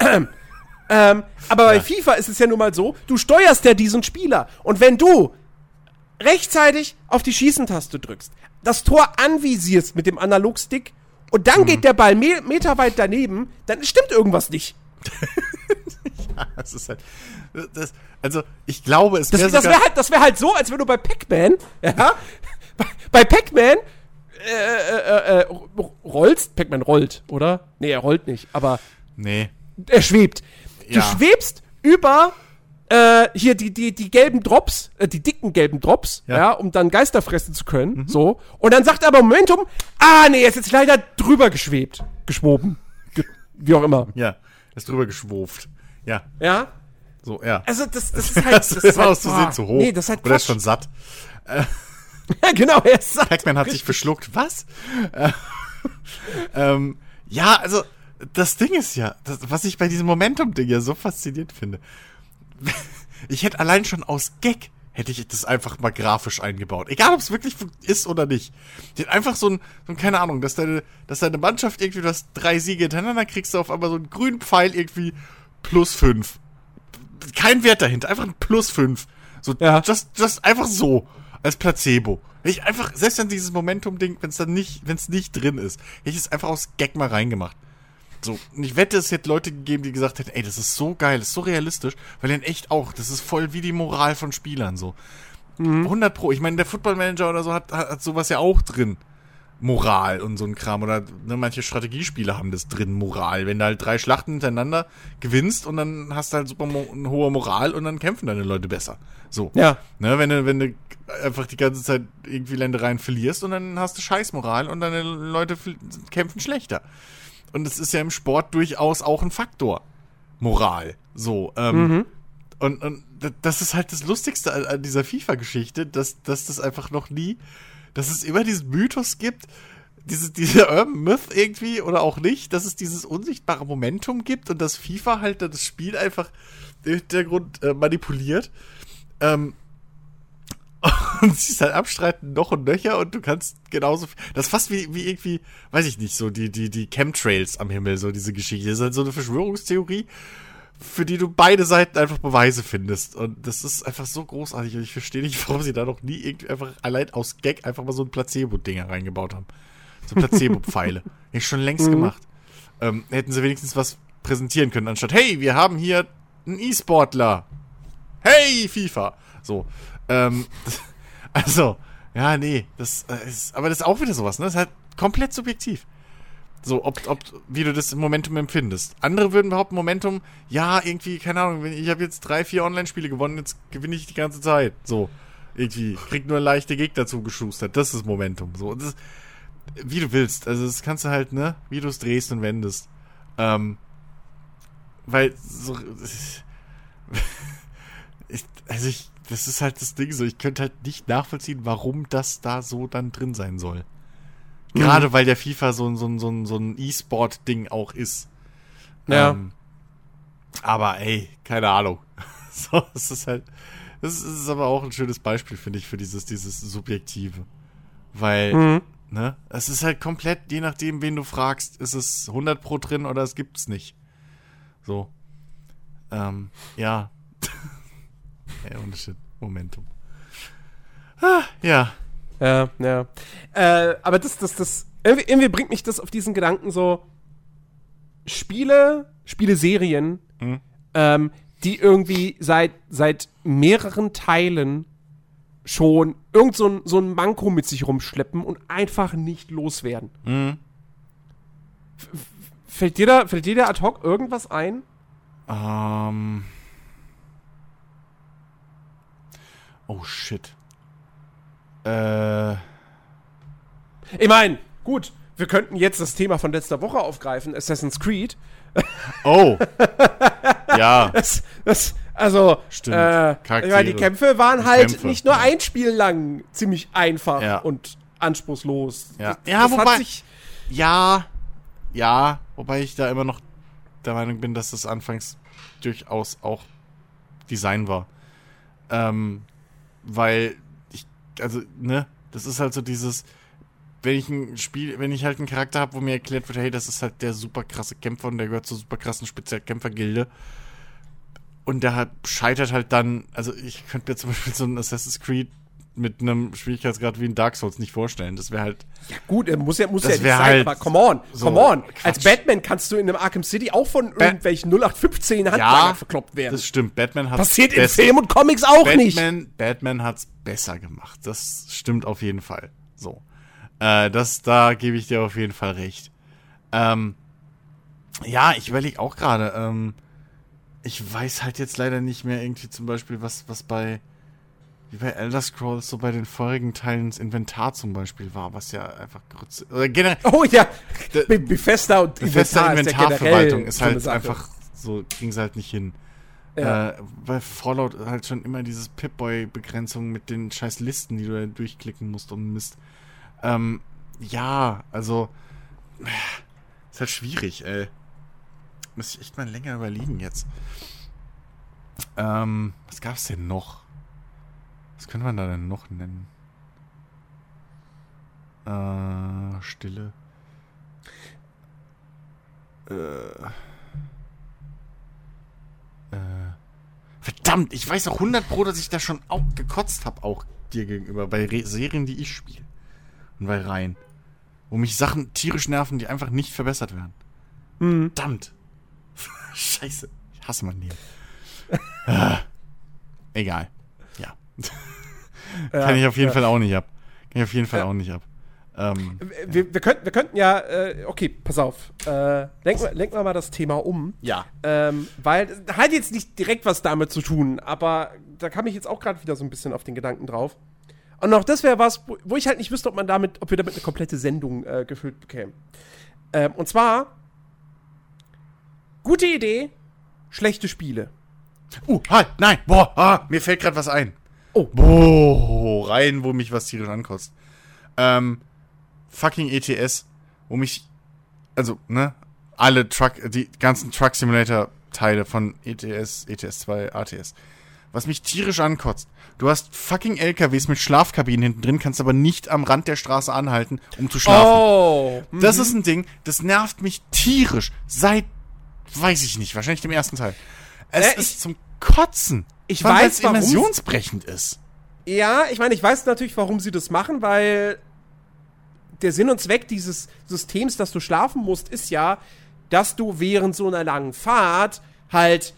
Ähm, ähm, aber ja. bei FIFA ist es ja nun mal so, du steuerst ja diesen Spieler. Und wenn du rechtzeitig auf die Schießentaste drückst, das Tor anvisierst mit dem Analogstick und dann mhm. geht der Ball me meterweit daneben, dann stimmt irgendwas nicht. ja, das ist halt. Das, also, ich glaube, es wäre. Das, das wäre halt, wär halt so, als wenn du bei Pac-Man, ja, bei, bei Pac-Man äh, äh, äh, rollst. Pac-Man rollt, oder? Nee, er rollt nicht, aber. Nee. Er schwebt. Du ja. schwebst über äh, hier die, die, die gelben Drops, äh, die dicken gelben Drops, ja. ja um dann Geister fressen zu können. Mhm. So. Und dann sagt er aber Momentum, ah, nee, er ist jetzt leider drüber geschwebt. Geschwoben. Ge wie auch immer. Ja, ist drüber geschwuft. Ja. Ja? So, ja. Also, das, das ist halt. Das, das ist halt, auszusehen zu hoch. Nee, das ist halt Oder ist schon satt. ja, genau, er ist satt. Pac-Man hat sich verschluckt. Was? ähm, ja, also, das Ding ist ja, das, was ich bei diesem Momentum-Ding ja so faszinierend finde ich hätte allein schon aus Gag hätte ich das einfach mal grafisch eingebaut. Egal, ob es wirklich ist oder nicht. Hat einfach so ein, so ein, keine Ahnung, dass deine, dass deine Mannschaft irgendwie, du hast drei Siege hintereinander, kriegst du auf einmal so einen grünen Pfeil irgendwie plus fünf. Kein Wert dahinter, einfach ein plus fünf. So, ja. just, just einfach so. Als Placebo. Ich einfach, selbst wenn dieses Momentum-Ding, wenn es dann nicht, wenn es nicht drin ist, hätte ich es einfach aus Gag mal reingemacht. So, und ich wette, es hätte Leute gegeben, die gesagt hätten, ey, das ist so geil, das ist so realistisch, weil dann echt auch, das ist voll wie die Moral von Spielern so. Mhm. 100 Pro. Ich meine, der Football Manager oder so hat, hat, hat sowas ja auch drin. Moral und so ein Kram. Oder ne, manche Strategiespiele haben das drin, Moral. Wenn du halt drei Schlachten hintereinander gewinnst und dann hast du halt super mo hohe Moral und dann kämpfen deine Leute besser. So. Ja. Ne, wenn du, wenn du einfach die ganze Zeit irgendwie Ländereien verlierst und dann hast du Scheißmoral und deine Leute kämpfen schlechter. Und es ist ja im Sport durchaus auch ein Faktor. Moral. So. Ähm, mhm. Und, und das ist halt das Lustigste an dieser FIFA-Geschichte, dass, dass das einfach noch nie, dass es immer diesen Mythos gibt, diese, diese Urban Myth irgendwie oder auch nicht, dass es dieses unsichtbare Momentum gibt und dass FIFA halt das Spiel einfach im Hintergrund äh, manipuliert. Ähm, und sie es halt abstreiten noch und nöcher und du kannst genauso das ist fast wie, wie irgendwie, weiß ich nicht, so die, die, die Chemtrails am Himmel, so diese Geschichte. Das ist halt so eine Verschwörungstheorie für die du beide Seiten einfach Beweise findest. Und das ist einfach so großartig. Und ich verstehe nicht, warum sie da noch nie irgendwie einfach allein aus Gag einfach mal so ein Placebo-Dinger reingebaut haben. So Placebo-Pfeile. Hätte ich schon längst mhm. gemacht. Ähm, hätten sie wenigstens was präsentieren können, anstatt, hey, wir haben hier einen E-Sportler. Hey, FIFA. So. Ähm, also, ja, nee, das äh, ist, aber das ist auch wieder sowas, ne? Das ist halt komplett subjektiv. So, ob, ob, wie du das Momentum empfindest. Andere würden behaupten, Momentum, ja, irgendwie, keine Ahnung, ich habe jetzt drei, vier Online-Spiele gewonnen, jetzt gewinne ich die ganze Zeit. So, irgendwie, krieg nur leichte Gegner zugeschustert. Das ist Momentum. So, das, wie du willst. Also, das kannst du halt, ne, wie du es drehst und wendest. Ähm, weil, so, ich, also ich, das ist halt das Ding so, ich könnte halt nicht nachvollziehen, warum das da so dann drin sein soll. Gerade mhm. weil der FIFA so, so, so, so ein E-Sport-Ding auch ist. Ja. Ähm, aber ey, keine Ahnung. so, es ist halt. Das ist aber auch ein schönes Beispiel, finde ich, für dieses, dieses Subjektive. Weil, mhm. ne, es ist halt komplett, je nachdem, wen du fragst, ist es 100 Pro drin oder es gibt's nicht. So. Ähm, ja. ey, ohne Shit. Momentum. Ah, ja. Ja, ja. Äh, aber das, das, das, irgendwie, irgendwie, bringt mich das auf diesen Gedanken so, Spiele, Spieleserien, mhm. ähm, die irgendwie seit, seit mehreren Teilen schon irgend so ein, so ein Manko mit sich rumschleppen und einfach nicht loswerden. Mhm. Fällt dir da, fällt dir da ad hoc irgendwas ein? Ähm. Oh shit. Äh. Ich meine, gut, wir könnten jetzt das Thema von letzter Woche aufgreifen, Assassin's Creed. Oh. ja. Das, das, also, Stimmt. Äh, ich meine, die Kämpfe waren die halt Kämpfe, nicht nur ja. ein Spiel lang ziemlich einfach ja. und anspruchslos. Ja, das, ja das wobei. ja, ja, wobei ich da immer noch der Meinung bin, dass das anfangs durchaus auch Design war. Ähm, weil also, ne, das ist halt so dieses, wenn ich ein Spiel, wenn ich halt einen Charakter habe, wo mir erklärt wird, hey, das ist halt der super krasse Kämpfer und der gehört zur super krassen Spezialkämpfergilde. Und der halt scheitert halt dann, also ich könnte mir zum Beispiel so ein Assassin's Creed mit einem Schwierigkeitsgrad wie ein Dark Souls nicht vorstellen. Das wäre halt. Ja, gut, er muss ja, muss ja nicht sein, halt aber come on, so come on. Quatsch. Als Batman kannst du in einem Arkham City auch von ba irgendwelchen 0815 Handlangern ja, verkloppt werden. Das stimmt, Batman hat Passiert in Film und Comics auch Batman, nicht. Batman hat's besser gemacht. Das stimmt auf jeden Fall. So. Äh, das, da gebe ich dir auf jeden Fall recht. Ähm, ja, ich überlege auch gerade, ähm, ich weiß halt jetzt leider nicht mehr irgendwie zum Beispiel, was, was bei wie bei Elder Scrolls so bei den vorigen Teilen das Inventar zum Beispiel war, was ja einfach Grütze, oder generell. Oh ja, Be Bethesda und Bethesda Inventar Inventarverwaltung ist, ist halt einfach so, ging es halt nicht hin. Ja. Äh, bei Fallout halt schon immer dieses Pip-Boy-Begrenzung mit den scheiß Listen, die du da durchklicken musst und Mist. Ähm, ja, also ist halt schwierig, ey. Muss ich echt mal länger überlegen jetzt. Ähm, was gab's denn noch? Was könnte man da denn noch nennen? Äh, Stille. Äh. Äh. Verdammt, ich weiß auch 100 Pro, dass ich da schon auch gekotzt habe, auch dir gegenüber, bei Re Serien, die ich spiele. Und bei Reihen. Wo mich Sachen tierisch nerven, die einfach nicht verbessert werden. Mhm. Verdammt. Scheiße. Ich hasse mein Leben. ah. Egal. Ja. Kann ich auf jeden ja. Fall auch nicht ab. Kann ich auf jeden Fall ja. auch nicht ab. Ähm, wir, wir, könnten, wir könnten ja, äh, okay, pass auf. Äh, lenken, wir, lenken wir mal das Thema um. Ja. Ähm, weil, hat jetzt nicht direkt was damit zu tun, aber da kam ich jetzt auch gerade wieder so ein bisschen auf den Gedanken drauf. Und auch das wäre was, wo, wo, ich halt nicht wüsste, ob man damit, ob wir damit eine komplette Sendung äh, gefüllt bekämen. Ähm, und zwar, gute Idee, schlechte Spiele. Uh, halt, nein, boah, ah, mir fällt gerade was ein. Oh. Boah, rein, wo mich was tierisch ankostet. Ähm, fucking ETS, wo mich, also, ne, alle Truck, die ganzen Truck Simulator Teile von ETS, ETS 2, ATS. Was mich tierisch ankotzt. Du hast fucking LKWs mit Schlafkabinen hinten drin, kannst aber nicht am Rand der Straße anhalten, um zu schlafen. Oh. Mhm. Das ist ein Ding, das nervt mich tierisch. Seit, weiß ich nicht, wahrscheinlich dem ersten Teil. Es äh, ist zum Kotzen. Ich weiß, weil es immersionsbrechend ist. Ja, ich meine, ich weiß natürlich, warum sie das machen, weil der Sinn und Zweck dieses Systems, dass du schlafen musst, ist ja, dass du während so einer langen Fahrt halt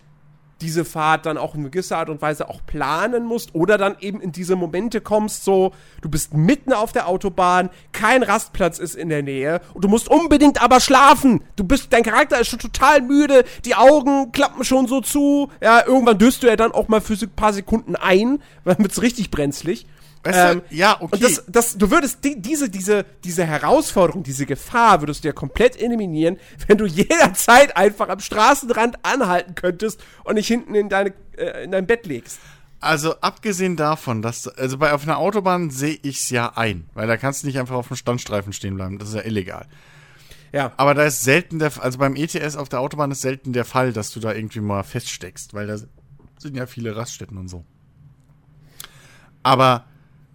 diese Fahrt dann auch in gewisser Art und Weise auch planen musst oder dann eben in diese Momente kommst, so, du bist mitten auf der Autobahn, kein Rastplatz ist in der Nähe und du musst unbedingt aber schlafen. Du bist, dein Charakter ist schon total müde, die Augen klappen schon so zu, ja, irgendwann döst du ja dann auch mal für ein paar Sekunden ein, dann wird's richtig brenzlig. Weißt du, ähm, ja, okay. Und das, das, du würdest die, diese, diese, diese Herausforderung, diese Gefahr würdest du ja komplett eliminieren, wenn du jederzeit einfach am Straßenrand anhalten könntest und nicht hinten in, deine, äh, in dein Bett legst. Also abgesehen davon, dass also bei auf einer Autobahn sehe ich's ja ein, weil da kannst du nicht einfach auf dem Standstreifen stehen bleiben, das ist ja illegal. Ja. Aber da ist selten der, also beim ETS auf der Autobahn ist selten der Fall, dass du da irgendwie mal feststeckst, weil da sind ja viele Raststätten und so. Aber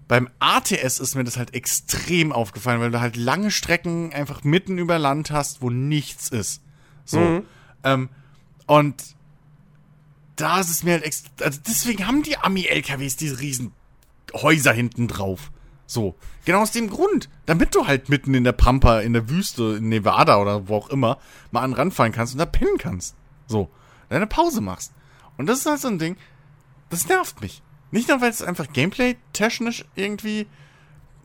beim ATS ist mir das halt extrem aufgefallen, weil du halt lange Strecken einfach mitten über Land hast, wo nichts ist. So. Mhm. Ähm, und da ist es mir halt extra. Also deswegen haben die Ami-LKWs diese riesen Häuser hinten drauf. So. Genau aus dem Grund. Damit du halt mitten in der Pampa, in der Wüste, in Nevada oder wo auch immer, mal an den Rand fallen kannst und da pennen kannst. So. Deine Pause machst. Und das ist halt so ein Ding, das nervt mich. Nicht nur, weil es einfach gameplay-technisch irgendwie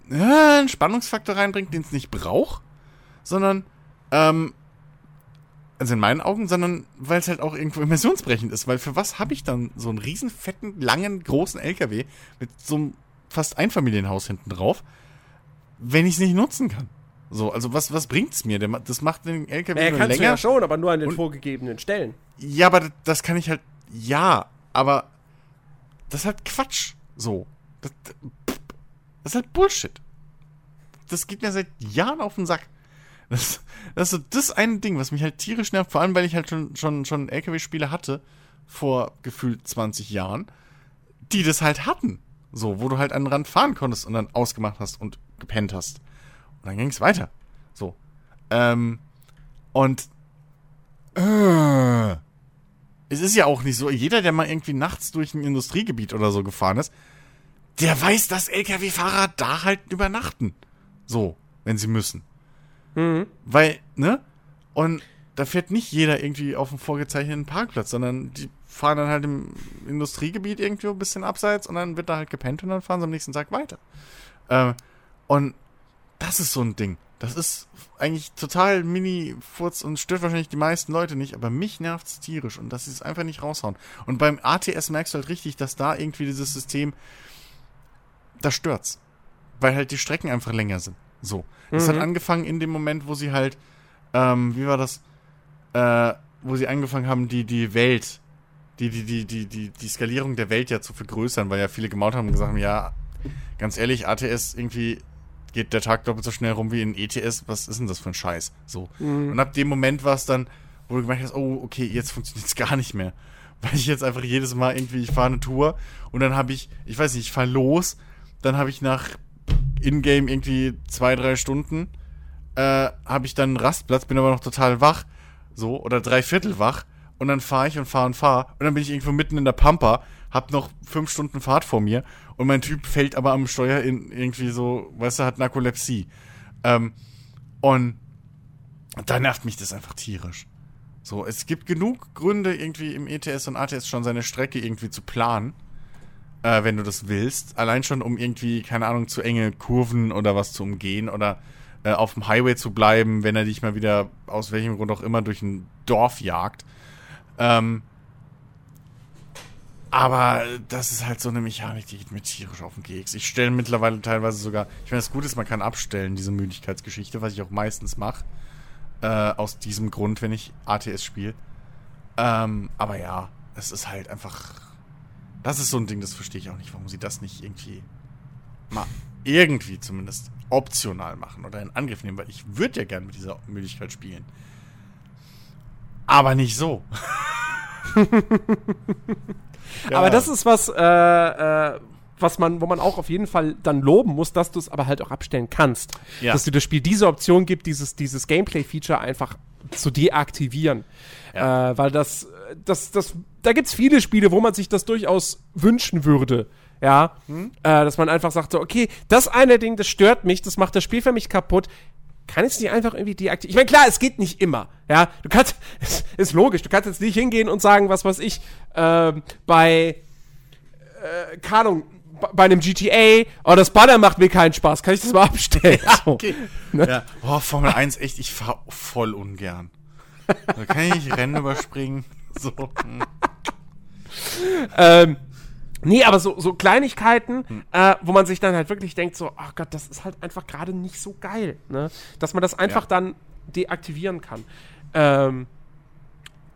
äh, einen Spannungsfaktor reinbringt, den es nicht braucht, sondern, ähm, also in meinen Augen, sondern weil es halt auch irgendwo immersionsbrechend ist. Weil für was habe ich dann so einen riesen, fetten, langen, großen LKW mit so einem fast Einfamilienhaus hinten drauf, wenn ich es nicht nutzen kann? So, also was, was bringt's mir? Das macht den LKW ja, nur länger. ja schon, aber nur an den vorgegebenen Stellen. Ja, aber das kann ich halt, ja, aber das ist halt Quatsch. So. Das, das ist halt Bullshit. Das geht mir seit Jahren auf den Sack. Das, das ist so das eine Ding, was mich halt tierisch nervt, vor allem weil ich halt schon, schon, schon LKW-Spiele hatte, vor gefühlt 20 Jahren, die das halt hatten. So, wo du halt an den Rand fahren konntest und dann ausgemacht hast und gepennt hast. Und dann ging es weiter. So. Ähm, und äh, es ist ja auch nicht so, jeder, der mal irgendwie nachts durch ein Industriegebiet oder so gefahren ist, der weiß, dass Lkw-Fahrer da halt übernachten. So, wenn sie müssen. Mhm. Weil, ne? Und da fährt nicht jeder irgendwie auf dem vorgezeichneten Parkplatz, sondern die fahren dann halt im Industriegebiet irgendwie ein bisschen abseits und dann wird da halt gepennt und dann fahren sie am nächsten Tag weiter. Äh, und das ist so ein Ding. Das ist eigentlich total mini-furz und stört wahrscheinlich die meisten Leute nicht, aber mich nervt es tierisch und das ist einfach nicht raushauen. Und beim ATS merkst du halt richtig, dass da irgendwie dieses System, das stört's. Weil halt die Strecken einfach länger sind. So. Das mhm. hat angefangen in dem Moment, wo sie halt, ähm, wie war das, äh, wo sie angefangen haben, die, die Welt, die, die, die, die, die, die Skalierung der Welt ja zu vergrößern, weil ja viele gemaut haben und gesagt haben, ja, ganz ehrlich, ATS irgendwie geht der Tag doppelt so schnell rum wie in ETS. Was ist denn das für ein Scheiß? So. Mhm. Und ab dem Moment war es dann, wo du gemerkt hast, oh, okay, jetzt funktioniert es gar nicht mehr. Weil ich jetzt einfach jedes Mal irgendwie, ich fahre eine Tour und dann habe ich, ich weiß nicht, ich fahre los, dann habe ich nach Ingame irgendwie zwei, drei Stunden, äh, habe ich dann einen Rastplatz, bin aber noch total wach, so, oder drei Viertel wach und dann fahre ich und fahre und fahre und dann bin ich irgendwo mitten in der Pampa, hab noch fünf Stunden Fahrt vor mir und mein Typ fällt aber am Steuer in irgendwie so, weißt du, hat Narkolepsie. Ähm, und da nervt mich das einfach tierisch. So, es gibt genug Gründe, irgendwie im ETS und ATS schon seine Strecke irgendwie zu planen, äh, wenn du das willst. Allein schon, um irgendwie, keine Ahnung, zu enge Kurven oder was zu umgehen oder äh, auf dem Highway zu bleiben, wenn er dich mal wieder aus welchem Grund auch immer durch ein Dorf jagt. Ähm, aber das ist halt so eine Mechanik, die geht mir tierisch auf den Keks. Ich stelle mittlerweile teilweise sogar, ich meine, das Gute ist, man kann abstellen, diese Müdigkeitsgeschichte, was ich auch meistens mache. Äh, aus diesem Grund, wenn ich ATS spiele. Ähm, aber ja, es ist halt einfach. Das ist so ein Ding, das verstehe ich auch nicht, warum sie das nicht irgendwie mal irgendwie zumindest optional machen oder in Angriff nehmen, weil ich würde ja gern mit dieser Müdigkeit spielen. Aber nicht so. ja. Aber das ist was, äh, äh, was man, wo man auch auf jeden Fall dann loben muss, dass du es aber halt auch abstellen kannst. Ja. Dass dir das Spiel diese Option gibt, dieses, dieses Gameplay-Feature einfach zu deaktivieren. Ja. Äh, weil das, das, das, da gibt's viele Spiele, wo man sich das durchaus wünschen würde. Ja, hm? äh, dass man einfach sagt, so, okay, das eine Ding, das stört mich, das macht das Spiel für mich kaputt kann ich es nicht einfach irgendwie deaktivieren? Ich meine, klar, es geht nicht immer. Ja, du kannst, es ist logisch, du kannst jetzt nicht hingehen und sagen, was weiß ich, äh, bei, äh, keine Ahnung, bei einem GTA, oh, das Banner macht mir keinen Spaß, kann ich das mal abstellen? Ja, so. okay. Ne? Ja. Oh, Formel 1, echt, ich fahr voll ungern. Da kann ich nicht Rennen überspringen. So. Hm. ähm, Nee, aber so, so Kleinigkeiten, hm. äh, wo man sich dann halt wirklich denkt, so, ach Gott, das ist halt einfach gerade nicht so geil, ne? Dass man das einfach ja. dann deaktivieren kann. Ähm,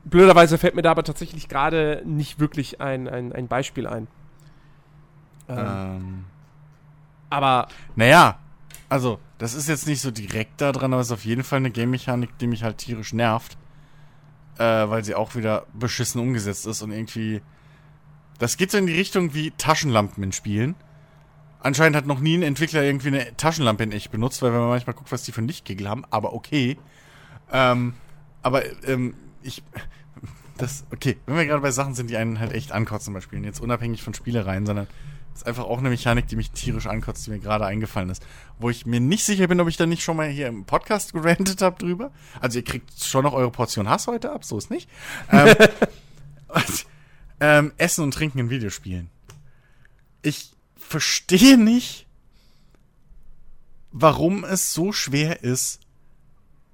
blöderweise fällt mir da aber tatsächlich gerade nicht wirklich ein, ein, ein Beispiel ein. Ähm, ähm. Aber. Naja, also, das ist jetzt nicht so direkt da dran, aber es ist auf jeden Fall eine Game-Mechanik, die mich halt tierisch nervt. Äh, weil sie auch wieder beschissen umgesetzt ist und irgendwie das geht so in die Richtung wie Taschenlampen in Spielen. Anscheinend hat noch nie ein Entwickler irgendwie eine Taschenlampe in echt benutzt, weil wenn man manchmal guckt, was die für ein Lichtkegel haben, aber okay. Ähm, aber ähm, ich. Das, okay, wenn wir gerade bei Sachen sind, die einen halt echt ankotzen bei Spielen, jetzt unabhängig von Spielereien, sondern das ist einfach auch eine Mechanik, die mich tierisch ankotzt, die mir gerade eingefallen ist. Wo ich mir nicht sicher bin, ob ich da nicht schon mal hier im Podcast gerantet habe drüber. Also ihr kriegt schon noch eure Portion Hass heute ab, so ist nicht. Ähm, ähm, Essen und Trinken in Videospielen. Ich verstehe nicht, warum es so schwer ist,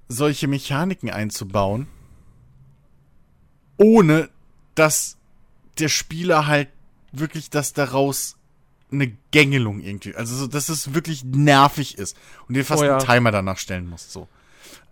solche Mechaniken einzubauen, ohne dass der Spieler halt wirklich das daraus eine Gängelung irgendwie, also so, dass es wirklich nervig ist und dir fast oh ja. einen Timer danach stellen musst, so.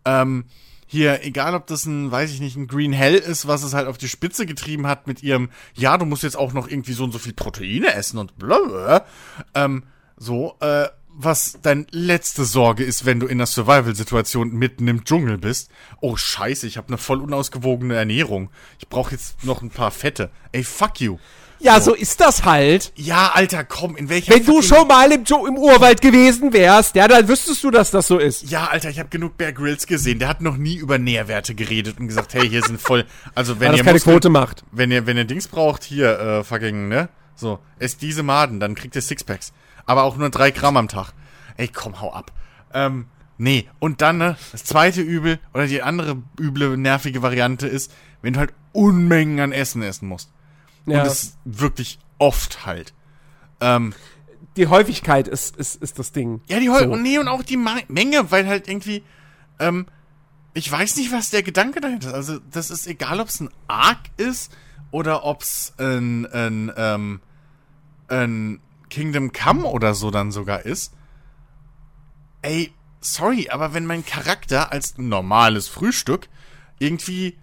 Ähm, hier, egal ob das ein, weiß ich nicht, ein Green Hell ist, was es halt auf die Spitze getrieben hat mit ihrem, ja, du musst jetzt auch noch irgendwie so und so viel Proteine essen und blablabla. Ähm, so, äh, was deine letzte Sorge ist, wenn du in einer Survival-Situation mitten im Dschungel bist. Oh scheiße, ich habe eine voll unausgewogene Ernährung. Ich brauche jetzt noch ein paar Fette. Ey, fuck you. Ja, so. so ist das halt. Ja, Alter, komm, in welcher Wenn du schon mal im, im Urwald gewesen wärst, ja, dann wüsstest du, dass das so ist. Ja, Alter, ich habe genug Bear Grylls gesehen. Der hat noch nie über Nährwerte geredet und gesagt, hey, hier sind voll, also wenn ihr keine Muskeln, Quote macht. Wenn ihr wenn ihr Dings braucht, hier äh, fucking, ne? So, esst diese Maden, dann kriegt ihr Sixpacks, aber auch nur drei Gramm am Tag. Ey, komm, hau ab. Ähm, nee, und dann ne, das zweite Übel oder die andere üble nervige Variante ist, wenn du halt Unmengen an Essen essen musst. Ja. Und das wirklich oft halt. Ähm, die Häufigkeit ist, ist, ist das Ding. Ja, die Häufigkeit. So. Nee, und auch die Ma Menge, weil halt irgendwie, ähm, ich weiß nicht, was der Gedanke dahinter ist. Also, das ist egal, ob es ein Arc ist oder ob es ein, ein, ähm, ein Kingdom Come oder so dann sogar ist. Ey, sorry, aber wenn mein Charakter als normales Frühstück irgendwie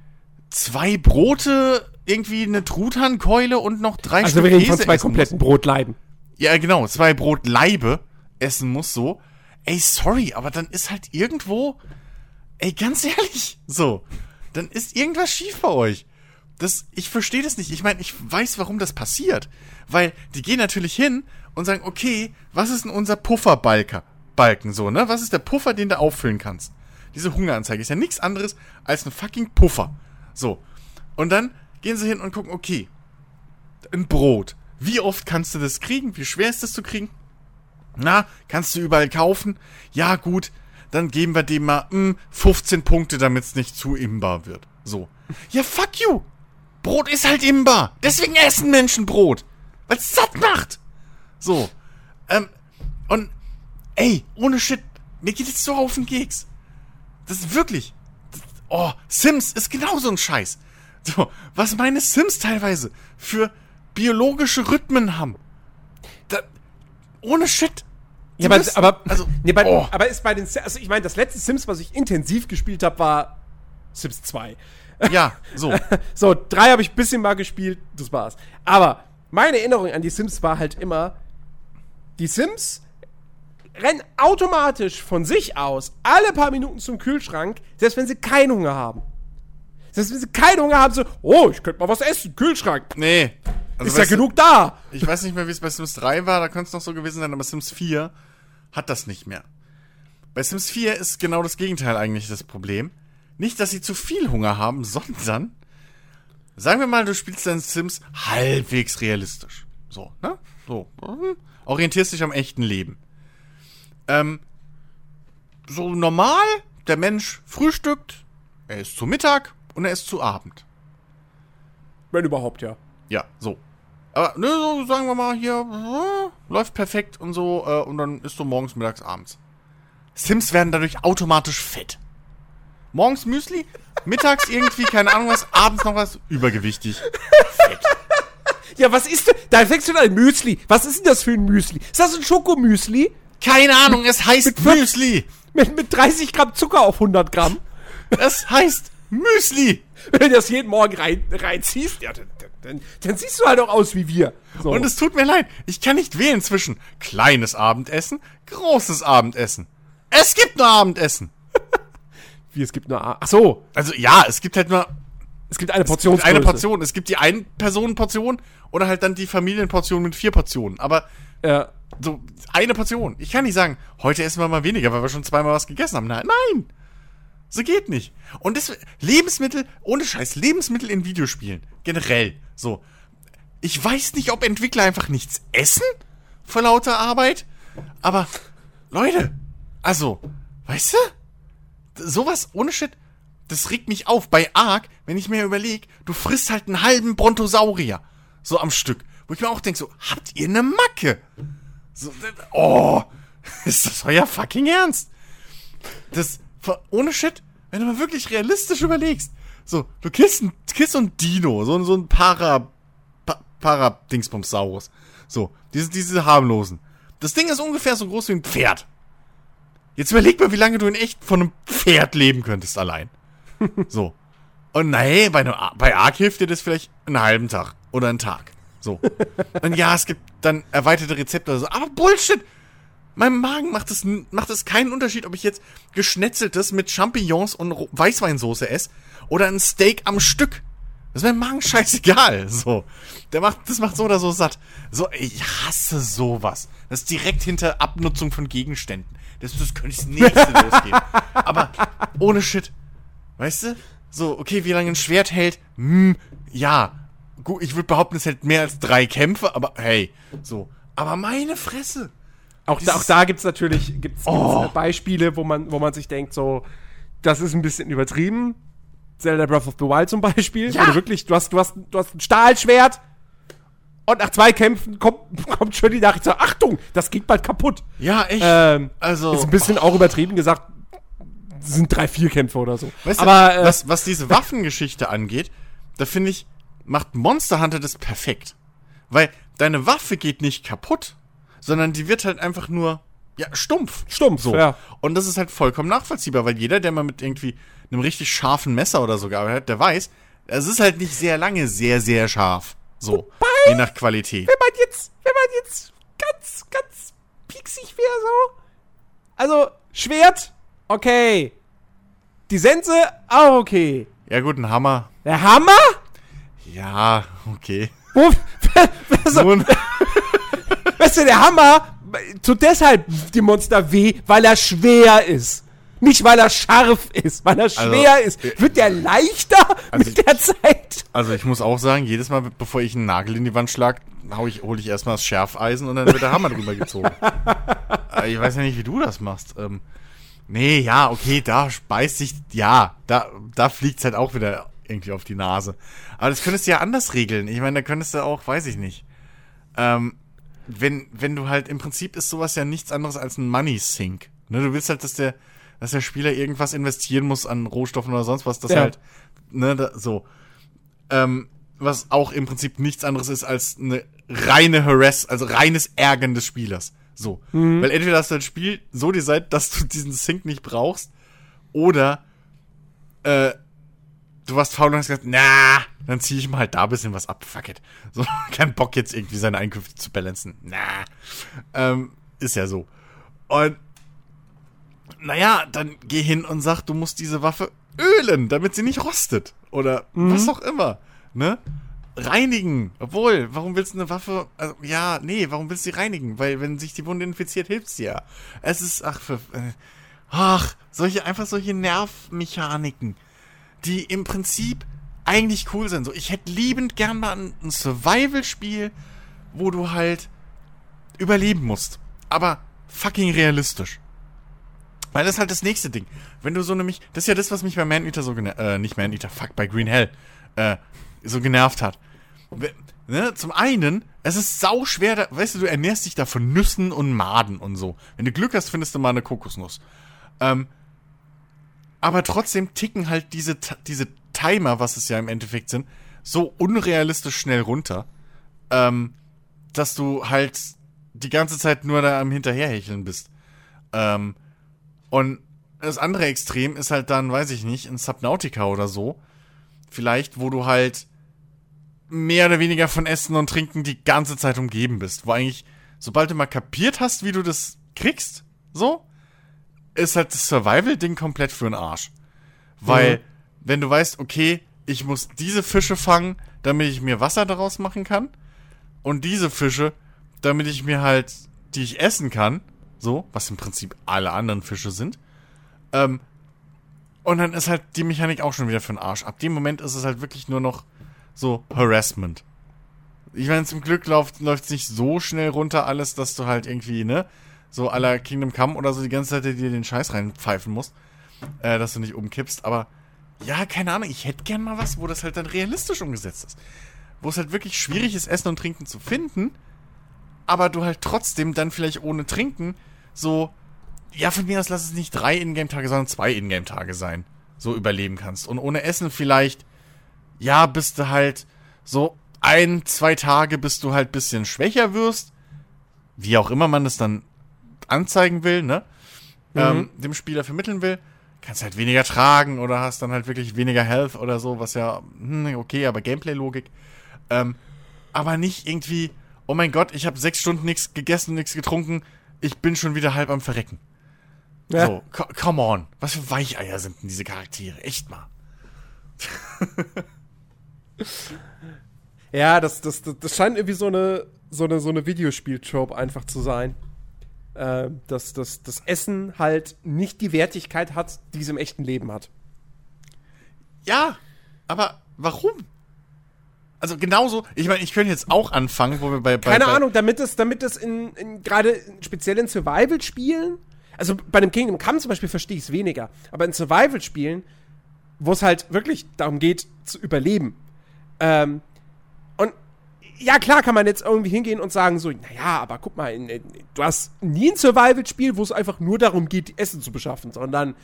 zwei Brote irgendwie eine Truthahnkeule und noch drei also Stück wir reden von zwei kompletten muss. Brotleiben. Ja, genau, zwei Brotleibe essen muss so. Ey, sorry, aber dann ist halt irgendwo, ey, ganz ehrlich, so, dann ist irgendwas schief bei euch. Das, ich verstehe das nicht. Ich meine, ich weiß, warum das passiert. Weil die gehen natürlich hin und sagen, okay, was ist denn unser Pufferbalken? Balken so, ne? Was ist der Puffer, den du auffüllen kannst? Diese Hungeranzeige ist ja nichts anderes als ein fucking Puffer. So. Und dann gehen sie hin und gucken, okay, ein Brot. Wie oft kannst du das kriegen? Wie schwer ist das zu kriegen? Na, kannst du überall kaufen? Ja, gut. dann geben wir dem mal mh, 15 Punkte, damit es nicht zu imbar wird. So. Ja, fuck you. Brot ist halt imbar. Deswegen essen Menschen Brot. Weil es satt macht. So. Ähm, und, ey, ohne Shit, mir geht es so auf den Keks. Das ist wirklich. Das, oh, Sims ist genauso ein Scheiß. So, was meine Sims teilweise für biologische Rhythmen haben. Da, ohne Shit. Ja, aber, aber, also, nee, bei, oh. aber ist bei den, also ich meine, das letzte Sims, was ich intensiv gespielt habe, war Sims 2. Ja, so. so, 3 habe ich ein bisschen mal gespielt, das war's. Aber meine Erinnerung an die Sims war halt immer, die Sims rennen automatisch von sich aus alle paar Minuten zum Kühlschrank, selbst wenn sie keinen Hunger haben. Wenn sie keinen Hunger haben, so, oh, ich könnte mal was essen, Kühlschrank. Nee. Also ist ja genug da. Ich weiß nicht mehr, wie es bei Sims 3 war, da könnte es noch so gewesen sein, aber Sims 4 hat das nicht mehr. Bei Sims 4 ist genau das Gegenteil eigentlich das Problem. Nicht, dass sie zu viel Hunger haben, sondern, sagen wir mal, du spielst deinen Sims halbwegs realistisch. So, ne? So. Mhm. Orientierst dich am echten Leben. Ähm, so normal, der Mensch frühstückt, er ist zu Mittag und er ist zu Abend. Wenn überhaupt, ja. Ja, so. Aber, ne, so sagen wir mal hier, äh, läuft perfekt und so, äh, und dann isst du morgens, mittags, abends. Sims werden dadurch automatisch fett. Morgens Müsli, mittags irgendwie, keine Ahnung was, abends noch was, übergewichtig. Fett. Ja, was ist denn? Da fängst du an Müsli. Was ist denn das für ein Müsli? Ist das ein Schokomüsli? Keine Ahnung, es heißt mit Müsli. Mit, mit 30 Gramm Zucker auf 100 Gramm. Es heißt Müsli. Wenn du das jeden Morgen rein, reinziehst, ja, dann, dann, dann, siehst du halt auch aus wie wir. So. Und es tut mir leid, ich kann nicht wählen zwischen kleines Abendessen, großes Abendessen. Es gibt nur Abendessen. wie, es gibt nur... Ach so. Also ja, es gibt halt nur... Es gibt eine Portion. Es gibt eine Portion. Es gibt die Ein-Personen-Portion oder halt dann die Familienportion mit vier Portionen. Aber ja. so eine Portion. Ich kann nicht sagen, heute essen wir mal weniger, weil wir schon zweimal was gegessen haben. Nein, nein. So geht nicht. Und das Lebensmittel, ohne Scheiß, Lebensmittel in Videospielen, generell, so. Ich weiß nicht, ob Entwickler einfach nichts essen vor lauter Arbeit, aber Leute, also, weißt du? Sowas ohne Shit, das regt mich auf. Bei Ark, wenn ich mir überlege, du frisst halt einen halben Brontosaurier, so am Stück. Wo ich mir auch denke, so, habt ihr eine Macke? So, oh, ist das euer fucking Ernst? Das, ohne Shit, wenn du mal wirklich realistisch überlegst, so, du kriegst ein, kriegst so ein Dino, so, so ein Para, pa, Para-Dingsbums-Saurus. So, diese, diese harmlosen. Das Ding ist ungefähr so groß wie ein Pferd. Jetzt überleg mal, wie lange du in echt von einem Pferd leben könntest allein. so. Und nee, bei, einem, bei Ark hilft dir das vielleicht einen halben Tag oder einen Tag. So. Und ja, es gibt dann erweiterte Rezepte oder so. Aber Bullshit! Meinem Magen macht es, macht es keinen Unterschied, ob ich jetzt geschnetzeltes mit Champignons und Weißweinsoße esse oder ein Steak am Stück. Das ist meinem Magen scheißegal. So. Der macht, das macht so oder so satt. So, ich hasse sowas. Das ist direkt hinter Abnutzung von Gegenständen. Das, das könnte das nächste losgehen. Aber ohne Shit. Weißt du? So, okay, wie lange ein Schwert hält? Hm, ja. Gut, ich würde behaupten, es hält mehr als drei Kämpfe, aber hey, so. Aber meine Fresse. Auch da, auch da gibt es natürlich gibt's, oh. gibt's Beispiele, wo man, wo man sich denkt, so, das ist ein bisschen übertrieben. Zelda Breath of the Wild zum Beispiel. Ja. Wo du wirklich, du hast, du hast, du hast ein Stahlschwert und nach zwei Kämpfen kommt, kommt schon die Nachricht so, Achtung, das geht bald kaputt. Ja, echt. Ähm, also. Ist ein bisschen oh. auch übertrieben gesagt, sind drei, vier Kämpfe oder so. Weißt Aber, du, äh, was, was diese Waffengeschichte angeht, da finde ich, macht Monster Hunter das perfekt. Weil deine Waffe geht nicht kaputt sondern die wird halt einfach nur, ja, stumpf. Stumpf, so. Ja. Und das ist halt vollkommen nachvollziehbar, weil jeder, der mal mit irgendwie einem richtig scharfen Messer oder so gearbeitet hat, der weiß, es ist halt nicht sehr lange sehr, sehr scharf. So. Wobei, je nach Qualität. Wenn man jetzt, wenn man jetzt ganz, ganz pieksig wäre so. Also, Schwert, okay. Die Sense, auch okay. Ja, gut, ein Hammer. Der Hammer? Ja, okay. Wo, so, Nun. Weißt du, der Hammer tut deshalb die Monster weh, weil er schwer ist. Nicht, weil er scharf ist, weil er also, schwer also, ist. Wird der leichter also mit der Zeit? Also ich muss auch sagen, jedes Mal, bevor ich einen Nagel in die Wand schlag, hole ich, hol ich erstmal das Schärfeisen und dann wird der Hammer drüber gezogen. ich weiß ja nicht, wie du das machst. Ähm, Nee, ja, okay, da speist sich, ja, da, da fliegt's halt auch wieder irgendwie auf die Nase. Aber das könntest du ja anders regeln. Ich meine, da könntest du auch, weiß ich nicht. Ähm, wenn, wenn du halt, im Prinzip ist sowas ja nichts anderes als ein Money Sink. Ne, du willst halt, dass der, dass der Spieler irgendwas investieren muss an Rohstoffen oder sonst was, das ja. halt, ne, da, so. Ähm, was auch im Prinzip nichts anderes ist als eine reine Harass, also reines Ärgern des Spielers. So. Mhm. Weil entweder hast du das Spiel so designt, dass du diesen Sync nicht brauchst, oder äh, du warst faul und hast gesagt, na, dann ziehe ich mal halt da ein bisschen was ab. Fuck it. So, kein Bock jetzt irgendwie seine Einkünfte zu balancen. Na. Ähm, ist ja so. Und naja, dann geh hin und sag, du musst diese Waffe ölen, damit sie nicht rostet. Oder mhm. was auch immer. Ne? reinigen. Obwohl, warum willst du eine Waffe? Also, ja, nee, warum willst du sie reinigen? Weil, wenn sich die Wunde infiziert, hilft sie ja. Es ist, ach, für, äh, ach, solche, einfach solche Nervmechaniken, die im Prinzip eigentlich cool sind. So, ich hätte liebend gern mal ein, Survival-Spiel, wo du halt überleben musst. Aber fucking realistisch. Weil das ist halt das nächste Ding. Wenn du so nämlich, das ist ja das, was mich bei Man Eater so, äh, nicht Man Eater, fuck, bei Green Hell, äh, so genervt hat. Ne, zum einen, es ist sau schwer, da, weißt du, du ernährst dich da von Nüssen und Maden und so. Wenn du Glück hast, findest du mal eine Kokosnuss. Ähm, aber trotzdem ticken halt diese, diese Timer, was es ja im Endeffekt sind, so unrealistisch schnell runter, ähm, dass du halt die ganze Zeit nur da am Hinterherhecheln bist. Ähm, und das andere Extrem ist halt dann, weiß ich nicht, in Subnautica oder so, vielleicht, wo du halt mehr oder weniger von Essen und Trinken die ganze Zeit umgeben bist. Wo eigentlich, sobald du mal kapiert hast, wie du das kriegst, so, ist halt das Survival-Ding komplett für den Arsch. Weil, mhm. wenn du weißt, okay, ich muss diese Fische fangen, damit ich mir Wasser daraus machen kann. Und diese Fische, damit ich mir halt, die ich essen kann, so, was im Prinzip alle anderen Fische sind. Ähm, und dann ist halt die Mechanik auch schon wieder für den Arsch. Ab dem Moment ist es halt wirklich nur noch so Harassment. Ich meine, zum Glück läuft es nicht so schnell runter alles, dass du halt irgendwie, ne, so aller Kingdom Come oder so die ganze Zeit dir den Scheiß reinpfeifen musst, äh, dass du nicht umkippst. Aber ja, keine Ahnung, ich hätte gern mal was, wo das halt dann realistisch umgesetzt ist. Wo es halt wirklich schwierig ist, Essen und Trinken zu finden, aber du halt trotzdem dann vielleicht ohne Trinken so, ja, von mir aus lass es nicht drei Ingame-Tage, sondern zwei Ingame-Tage sein, so überleben kannst. Und ohne Essen vielleicht ja, bist du halt so ein, zwei Tage, bis du halt bisschen schwächer wirst. Wie auch immer man das dann anzeigen will, ne? Mhm. Ähm, dem Spieler vermitteln will. Kannst halt weniger tragen oder hast dann halt wirklich weniger Health oder so, was ja, hm, okay, aber Gameplay-Logik. Ähm, aber nicht irgendwie, oh mein Gott, ich habe sechs Stunden nichts gegessen, nichts getrunken, ich bin schon wieder halb am Verrecken. Ja. So, come on. Was für Weicheier sind denn diese Charaktere? Echt mal. ja, das, das, das, das, scheint irgendwie so eine, so eine, so eine Videospiel-Trope einfach zu sein. Äh, dass, dass das Essen halt nicht die Wertigkeit hat, die es im echten Leben hat. Ja, aber warum? Also genauso, ich meine, ich könnte jetzt auch anfangen, wo wir bei. bei Keine bei Ahnung, damit es, damit es in, in gerade speziell in Survival-Spielen, also bei einem Kingdom Come zum Beispiel verstehe ich es weniger, aber in Survival-Spielen, wo es halt wirklich darum geht, zu überleben, ähm, ja, klar kann man jetzt irgendwie hingehen und sagen so, naja, aber guck mal, in, in, du hast nie ein Survival-Spiel, wo es einfach nur darum geht, Essen zu beschaffen, sondern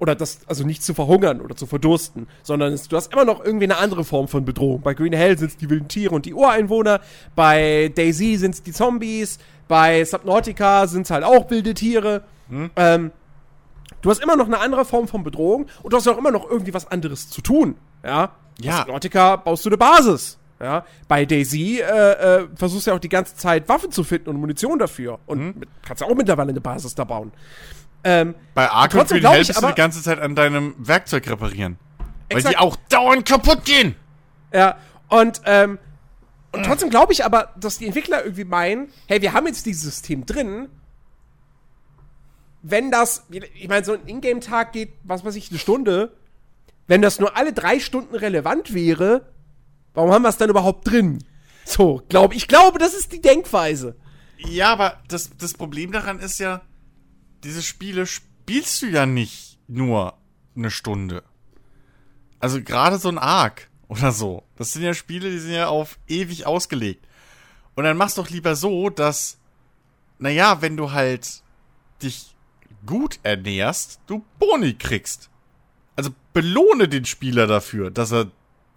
oder das, also nicht zu verhungern oder zu verdursten, sondern es, du hast immer noch irgendwie eine andere Form von Bedrohung. Bei Green Hell sind es die wilden Tiere und die Ureinwohner, bei Daisy sind es die Zombies, bei Subnautica sind es halt auch wilde Tiere. Hm. Ähm, du hast immer noch eine andere Form von Bedrohung und du hast auch immer noch irgendwie was anderes zu tun. Ja. Ja. Aus Nautica baust du eine Basis. Ja, bei Daisy äh, äh, versuchst du ja auch die ganze Zeit Waffen zu finden und Munition dafür. Und mhm. mit, kannst ja auch mittlerweile eine Basis da bauen. Ähm, bei Arkham Green Hell bist du die ganze Zeit an deinem Werkzeug reparieren. Exakt. Weil die auch dauernd kaputt gehen. Ja, und, ähm, und trotzdem glaube ich aber, dass die Entwickler irgendwie meinen, hey, wir haben jetzt dieses System drin. Wenn das, ich meine, so ein Ingame-Tag geht, was weiß ich, eine Stunde wenn das nur alle drei Stunden relevant wäre, warum haben wir es dann überhaupt drin? So, glaube ich glaube, das ist die Denkweise. Ja, aber das, das Problem daran ist ja, diese Spiele spielst du ja nicht nur eine Stunde. Also gerade so ein Arc oder so. Das sind ja Spiele, die sind ja auf ewig ausgelegt. Und dann machst doch lieber so, dass, naja, wenn du halt dich gut ernährst, du Boni kriegst. Also belohne den Spieler dafür, dass er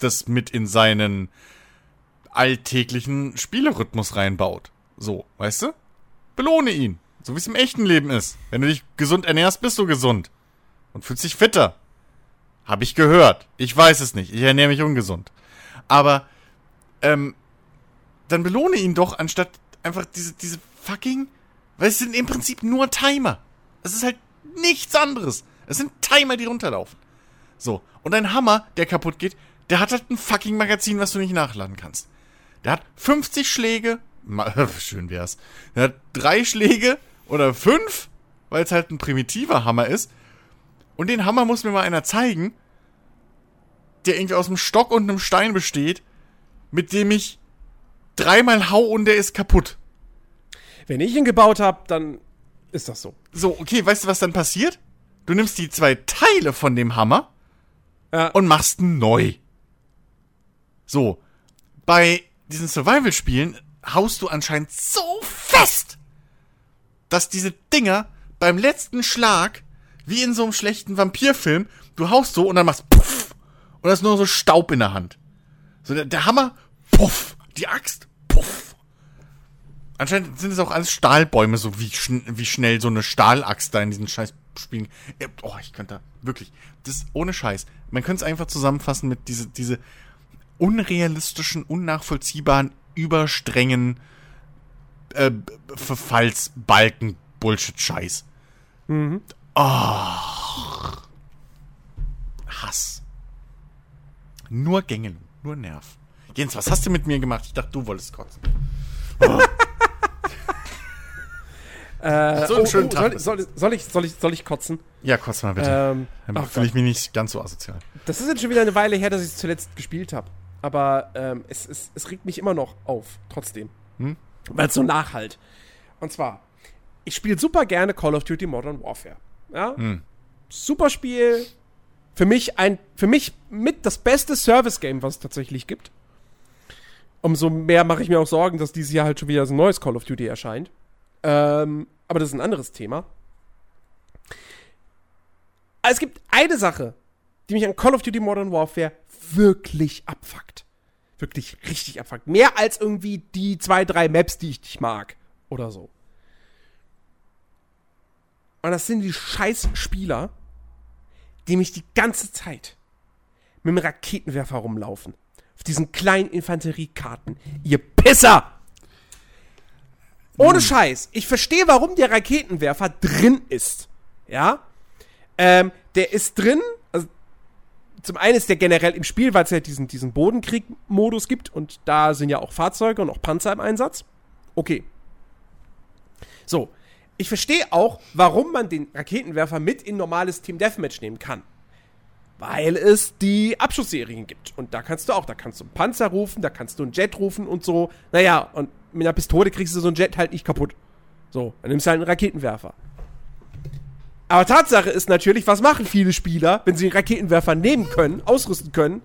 das mit in seinen alltäglichen Spielerhythmus reinbaut. So, weißt du? Belohne ihn. So wie es im echten Leben ist. Wenn du dich gesund ernährst, bist du gesund. Und fühlst dich fitter. Hab ich gehört. Ich weiß es nicht. Ich ernähre mich ungesund. Aber, ähm, dann belohne ihn doch, anstatt einfach diese, diese fucking, weil es sind im Prinzip nur Timer. Es ist halt nichts anderes. Es sind Timer, die runterlaufen. So. Und ein Hammer, der kaputt geht, der hat halt ein fucking Magazin, was du nicht nachladen kannst. Der hat 50 Schläge. Schön wär's. Der hat drei Schläge oder fünf, weil es halt ein primitiver Hammer ist. Und den Hammer muss mir mal einer zeigen, der irgendwie aus einem Stock und einem Stein besteht, mit dem ich dreimal hau und der ist kaputt. Wenn ich ihn gebaut habe, dann ist das so. So, okay, weißt du, was dann passiert? Du nimmst die zwei Teile von dem Hammer ja. und machst ihn neu. So, bei diesen Survival-Spielen haust du anscheinend so fest, dass diese Dinger beim letzten Schlag, wie in so einem schlechten Vampirfilm, du haust so und dann machst puff und da ist nur so Staub in der Hand. So, der, der Hammer, puff, die Axt, puff. Anscheinend sind es auch alles Stahlbäume, so wie, schn wie schnell so eine Stahlaxt da in diesen scheiß Spielen. Oh, ich könnte da, wirklich, das ist ohne Scheiß. Man könnte es einfach zusammenfassen mit diese, diese, unrealistischen, unnachvollziehbaren, überstrengen äh, Verfallsbalken Bullshit-Scheiß. Mhm. Oh. Hass. Nur Gängelung, nur Nerv. Jens, was hast du mit mir gemacht? Ich dachte, du wolltest kotzen. Oh. Äh, so einen oh, schönen oh, Tag. Soll, soll, soll, ich, soll, ich, soll ich kotzen? Ja, kotz mal bitte. Ähm, Dann fühle ich mich nicht ganz so asozial. Das ist jetzt schon wieder eine Weile her, dass ich es zuletzt gespielt habe aber ähm, es, es, es regt mich immer noch auf, trotzdem. Hm? Weil es so nachhalt. Und zwar, ich spiele super gerne Call of Duty Modern Warfare. Ja? Hm. Super Spiel. Für mich ein, für mich mit das beste Service-Game, was es tatsächlich gibt. Umso mehr mache ich mir auch Sorgen, dass dieses Jahr halt schon wieder so ein neues Call of Duty erscheint. Ähm, aber das ist ein anderes Thema. es gibt eine Sache, die mich an Call of Duty Modern Warfare wirklich abfuckt. Wirklich richtig abfuckt. Mehr als irgendwie die zwei, drei Maps, die ich nicht mag. Oder so. Und das sind die scheiß Spieler, die mich die ganze Zeit mit dem Raketenwerfer rumlaufen. Auf diesen kleinen Infanteriekarten. Ihr Pisser! Ohne hm. Scheiß. Ich verstehe, warum der Raketenwerfer drin ist. Ja? Ähm, der ist drin, zum einen ist der generell im Spiel, weil es ja diesen, diesen Bodenkrieg-Modus gibt und da sind ja auch Fahrzeuge und auch Panzer im Einsatz. Okay. So. Ich verstehe auch, warum man den Raketenwerfer mit in normales Team Deathmatch nehmen kann. Weil es die Abschussserien gibt. Und da kannst du auch, da kannst du einen Panzer rufen, da kannst du einen Jet rufen und so. Naja, und mit einer Pistole kriegst du so einen Jet halt nicht kaputt. So, dann nimmst du halt einen Raketenwerfer. Aber Tatsache ist natürlich, was machen viele Spieler, wenn sie einen Raketenwerfer nehmen können, ausrüsten können?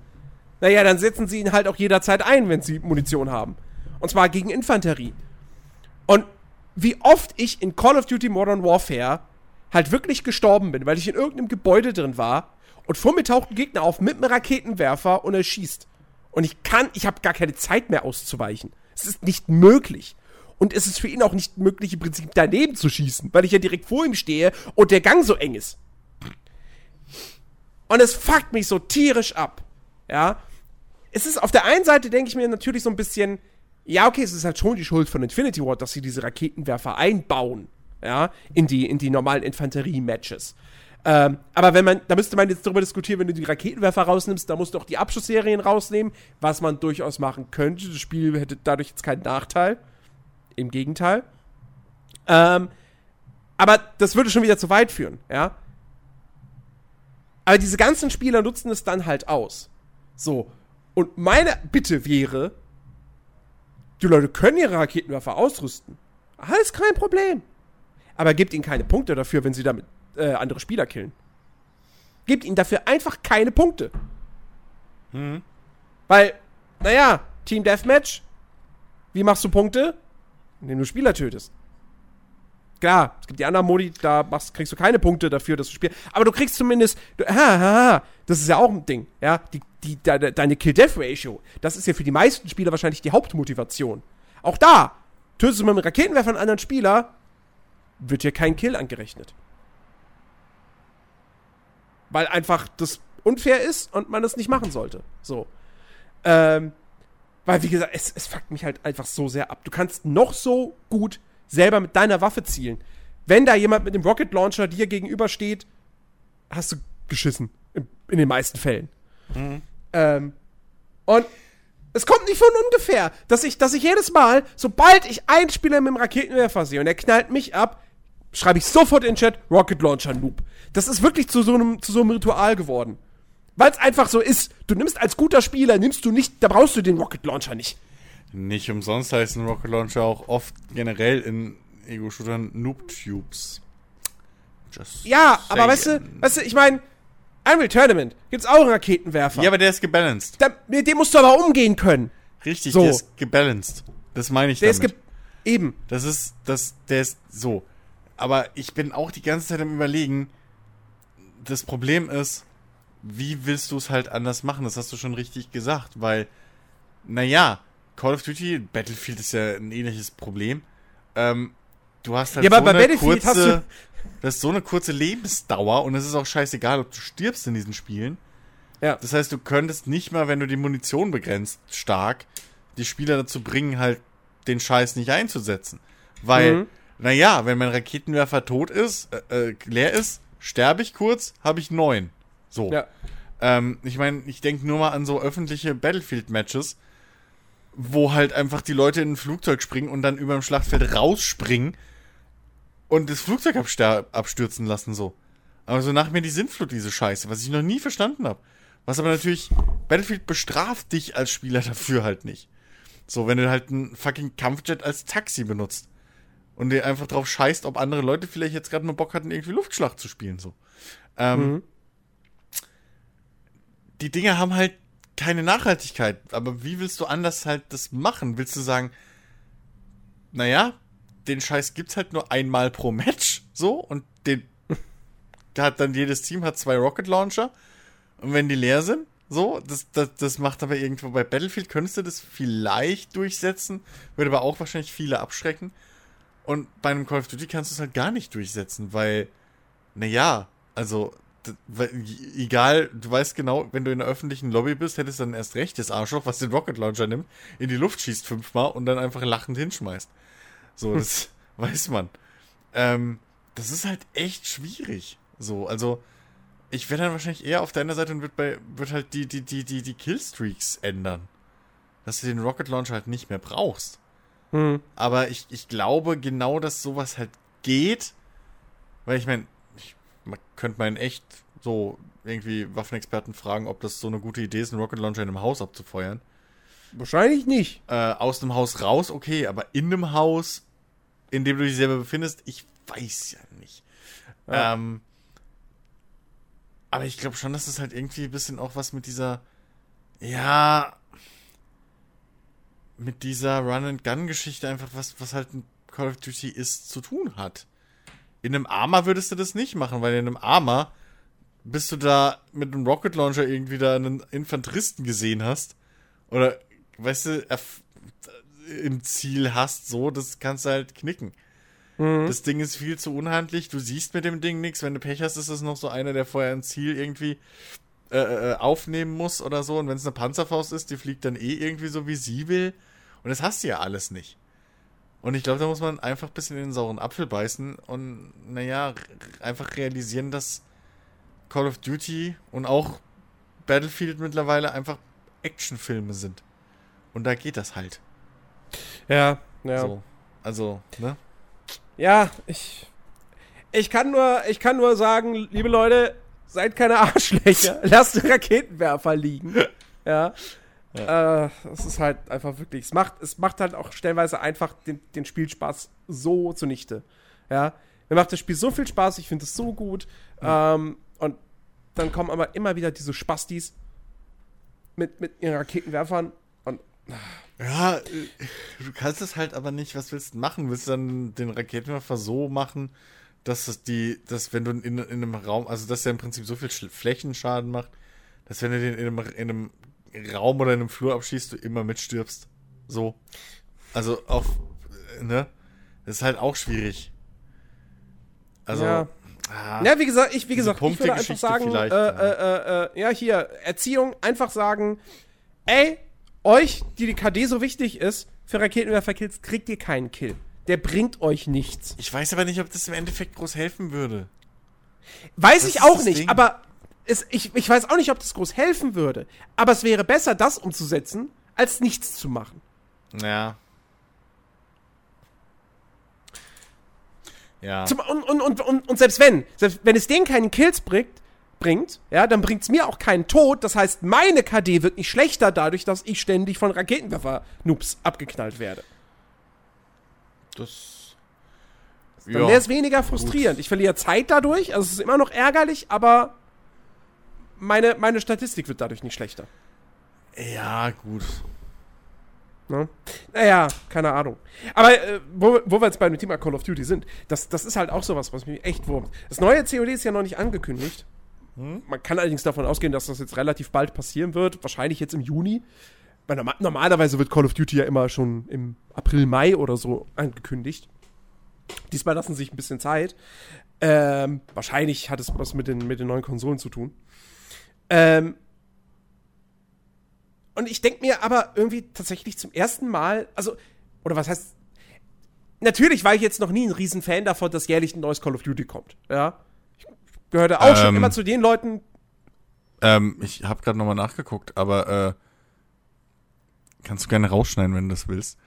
Naja, dann setzen sie ihn halt auch jederzeit ein, wenn sie Munition haben. Und zwar gegen Infanterie. Und wie oft ich in Call of Duty Modern Warfare halt wirklich gestorben bin, weil ich in irgendeinem Gebäude drin war und vor mir taucht ein Gegner auf mit einem Raketenwerfer und er schießt. Und ich kann, ich habe gar keine Zeit mehr auszuweichen. Es ist nicht möglich. Und es ist für ihn auch nicht möglich, im Prinzip daneben zu schießen, weil ich ja direkt vor ihm stehe und der Gang so eng ist. Und es fuckt mich so tierisch ab. Ja. Es ist auf der einen Seite, denke ich mir natürlich so ein bisschen, ja, okay, es ist halt schon die Schuld von Infinity Ward, dass sie diese Raketenwerfer einbauen. Ja, in die, in die normalen Infanterie-Matches. Ähm, aber wenn man, da müsste man jetzt darüber diskutieren, wenn du die Raketenwerfer rausnimmst, da musst du auch die Abschussserien rausnehmen, was man durchaus machen könnte. Das Spiel hätte dadurch jetzt keinen Nachteil. Im Gegenteil. Ähm, aber das würde schon wieder zu weit führen, ja. Aber diese ganzen Spieler nutzen es dann halt aus. So. Und meine Bitte wäre, die Leute können ihre Raketenwerfer ausrüsten. Alles kein Problem. Aber gebt ihnen keine Punkte dafür, wenn sie damit äh, andere Spieler killen. Gebt ihnen dafür einfach keine Punkte. Mhm. Weil, naja, Team Deathmatch, wie machst du Punkte? Indem du Spieler tötest. Klar, es gibt die anderen Modi, da machst, kriegst du keine Punkte dafür, dass du spielst. Aber du kriegst zumindest. Du, ha, ha, ha, das ist ja auch ein Ding, ja. Die, die, de, deine Kill-Death-Ratio, das ist ja für die meisten Spieler wahrscheinlich die Hauptmotivation. Auch da, tötest du mit einem Raketenwerfer einen anderen Spieler, wird dir kein Kill angerechnet. Weil einfach das unfair ist und man das nicht machen sollte. So. Ähm, weil, wie gesagt, es, es fuckt mich halt einfach so sehr ab. Du kannst noch so gut selber mit deiner Waffe zielen. Wenn da jemand mit dem Rocket Launcher dir gegenübersteht, hast du geschissen. In, in den meisten Fällen. Mhm. Ähm, und es kommt nicht von ungefähr, dass ich, dass ich jedes Mal, sobald ich einen Spieler mit dem Raketenwerfer sehe und er knallt mich ab, schreibe ich sofort in den Chat Rocket Launcher Noob. Das ist wirklich zu so einem, zu so einem Ritual geworden. Weil es einfach so ist. Du nimmst als guter Spieler, nimmst du nicht, da brauchst du den Rocket Launcher nicht. Nicht umsonst heißen Rocket Launcher auch oft generell in Ego-Shootern Noob-Tubes. Ja, aber weißt du, weißt du, ich meine, Unreal Tournament gibt's auch einen Raketenwerfer. Ja, aber der ist gebalanced. Da, mit dem musst du aber umgehen können. Richtig, so. der ist gebalanced. Das meine ich der damit. Ist ge eben. Das ist, das, der ist so. Aber ich bin auch die ganze Zeit am überlegen, das Problem ist, wie willst du es halt anders machen? Das hast du schon richtig gesagt, weil, naja, Call of Duty, Battlefield ist ja ein ähnliches Problem. Ähm, du hast halt ja, so eine kurze, das ist so eine kurze Lebensdauer und es ist auch scheißegal, ob du stirbst in diesen Spielen. Ja. Das heißt, du könntest nicht mal, wenn du die Munition begrenzt, stark, die Spieler dazu bringen, halt den Scheiß nicht einzusetzen. Weil, mhm. naja, wenn mein Raketenwerfer tot ist, äh, äh, leer ist, sterbe ich kurz, habe ich neun. So. Ja. Ähm, ich meine, ich denke nur mal an so öffentliche Battlefield-Matches, wo halt einfach die Leute in ein Flugzeug springen und dann über dem Schlachtfeld rausspringen und das Flugzeug abstürzen lassen, so. Aber so nach mir die Sintflut, diese Scheiße, was ich noch nie verstanden habe. Was aber natürlich, Battlefield bestraft dich als Spieler dafür halt nicht. So, wenn du halt einen fucking Kampfjet als Taxi benutzt. Und dir einfach drauf scheißt, ob andere Leute vielleicht jetzt gerade mal Bock hatten, irgendwie Luftschlacht zu spielen, so. Ähm, mhm. Die Dinge haben halt keine Nachhaltigkeit. Aber wie willst du anders halt das machen? Willst du sagen, naja, den Scheiß gibt's halt nur einmal pro Match, so, und den hat dann jedes Team hat zwei Rocket Launcher. Und wenn die leer sind, so, das, das, das macht aber irgendwo bei Battlefield, könntest du das vielleicht durchsetzen, würde aber auch wahrscheinlich viele abschrecken. Und bei einem Call of Duty kannst du es halt gar nicht durchsetzen, weil, naja, also egal, du weißt genau, wenn du in der öffentlichen Lobby bist, hättest du dann erst recht das Arschloch, was den Rocket Launcher nimmt, in die Luft schießt fünfmal und dann einfach lachend hinschmeißt. So, hm. das weiß man. Ähm, das ist halt echt schwierig. So, also, ich wäre dann wahrscheinlich eher auf deiner Seite und würde bei, wird halt die, die, die, die, die Killstreaks ändern. Dass du den Rocket Launcher halt nicht mehr brauchst. Hm. Aber ich, ich glaube genau, dass sowas halt geht. Weil ich meine, man könnte man echt so irgendwie Waffenexperten fragen, ob das so eine gute Idee ist, einen Rocket Launcher in einem Haus abzufeuern. Wahrscheinlich nicht. Äh, aus dem Haus raus, okay, aber in einem Haus, in dem du dich selber befindest, ich weiß ja nicht. Ja. Ähm, aber ich glaube schon, dass es halt irgendwie ein bisschen auch was mit dieser, ja, mit dieser Run-and-Gun-Geschichte einfach was, was halt ein Call of Duty ist, zu tun hat. In einem Arma würdest du das nicht machen, weil in einem Arma bist du da mit einem Rocket Launcher irgendwie da einen Infanteristen gesehen hast oder weißt du im Ziel hast, so, das kannst du halt knicken. Mhm. Das Ding ist viel zu unhandlich, du siehst mit dem Ding nichts. Wenn du Pech hast, ist es noch so einer, der vorher ein Ziel irgendwie äh, äh, aufnehmen muss oder so. Und wenn es eine Panzerfaust ist, die fliegt dann eh irgendwie so, wie sie will. Und das hast du ja alles nicht. Und ich glaube, da muss man einfach ein bisschen in den sauren Apfel beißen und, naja, einfach realisieren, dass Call of Duty und auch Battlefield mittlerweile einfach Actionfilme sind. Und da geht das halt. Ja, ja. So, also, ne? Ja, ich. Ich kann nur, ich kann nur sagen, liebe Leute, seid keine Arschlöcher. Lasst Raketenwerfer liegen. Ja. Ja. Äh, es ist halt einfach wirklich, es macht, es macht halt auch stellenweise einfach den, den Spielspaß so zunichte. Ja. Mir macht das Spiel so viel Spaß, ich finde es so gut. Mhm. Ähm, und dann kommen aber immer wieder diese Spastis mit, mit ihren Raketenwerfern und. Ja, äh, du kannst es halt aber nicht, was willst du machen? Willst du dann den Raketenwerfer so machen, dass es die, dass wenn du in, in einem Raum, also dass er im Prinzip so viel Flächenschaden macht, dass wenn du den in einem, in einem Raum oder in einem Flur abschießt, du immer mitstirbst. So. Also auf, ne? Das ist halt auch schwierig. Also. Ja. Ah, ja, wie gesagt, ich, wie gesagt, ich würde einfach sagen, äh, äh, äh, ja, hier, Erziehung, einfach sagen, ey, euch, die die KD so wichtig ist, für Raketenwerferkills kriegt ihr keinen Kill. Der bringt euch nichts. Ich weiß aber nicht, ob das im Endeffekt groß helfen würde. Weiß das ich auch nicht, Ding. aber es, ich, ich weiß auch nicht, ob das groß helfen würde. Aber es wäre besser, das umzusetzen, als nichts zu machen. Ja. Ja. Zum, und, und, und, und, und selbst wenn, selbst wenn es denen keinen Kills bringt, bringt, ja, dann bringt es mir auch keinen Tod. Das heißt, meine KD wird nicht schlechter dadurch, dass ich ständig von Raketenwerfer-Noobs abgeknallt werde. Das. Dann ja, wäre es weniger frustrierend. Gut. Ich verliere Zeit dadurch, also es ist immer noch ärgerlich, aber meine, meine Statistik wird dadurch nicht schlechter. Ja, gut. Ne? Naja, keine Ahnung. Aber äh, wo, wo wir jetzt bei dem Thema Call of Duty sind, das, das ist halt auch sowas, was mich echt wurmt. Das neue COD ist ja noch nicht angekündigt. Hm? Man kann allerdings davon ausgehen, dass das jetzt relativ bald passieren wird. Wahrscheinlich jetzt im Juni. Weil normalerweise wird Call of Duty ja immer schon im April, Mai oder so angekündigt. Diesmal lassen sie sich ein bisschen Zeit. Ähm, wahrscheinlich hat es was mit den, mit den neuen Konsolen zu tun. Ähm, und ich denke mir aber irgendwie tatsächlich zum ersten Mal, also, oder was heißt, natürlich war ich jetzt noch nie ein Riesenfan davon, dass jährlich ein neues Call of Duty kommt. Ja. Ich gehörte auch ähm, schon immer zu den Leuten. Ähm, ich habe gerade nochmal nachgeguckt, aber äh, kannst du gerne rausschneiden, wenn du das willst.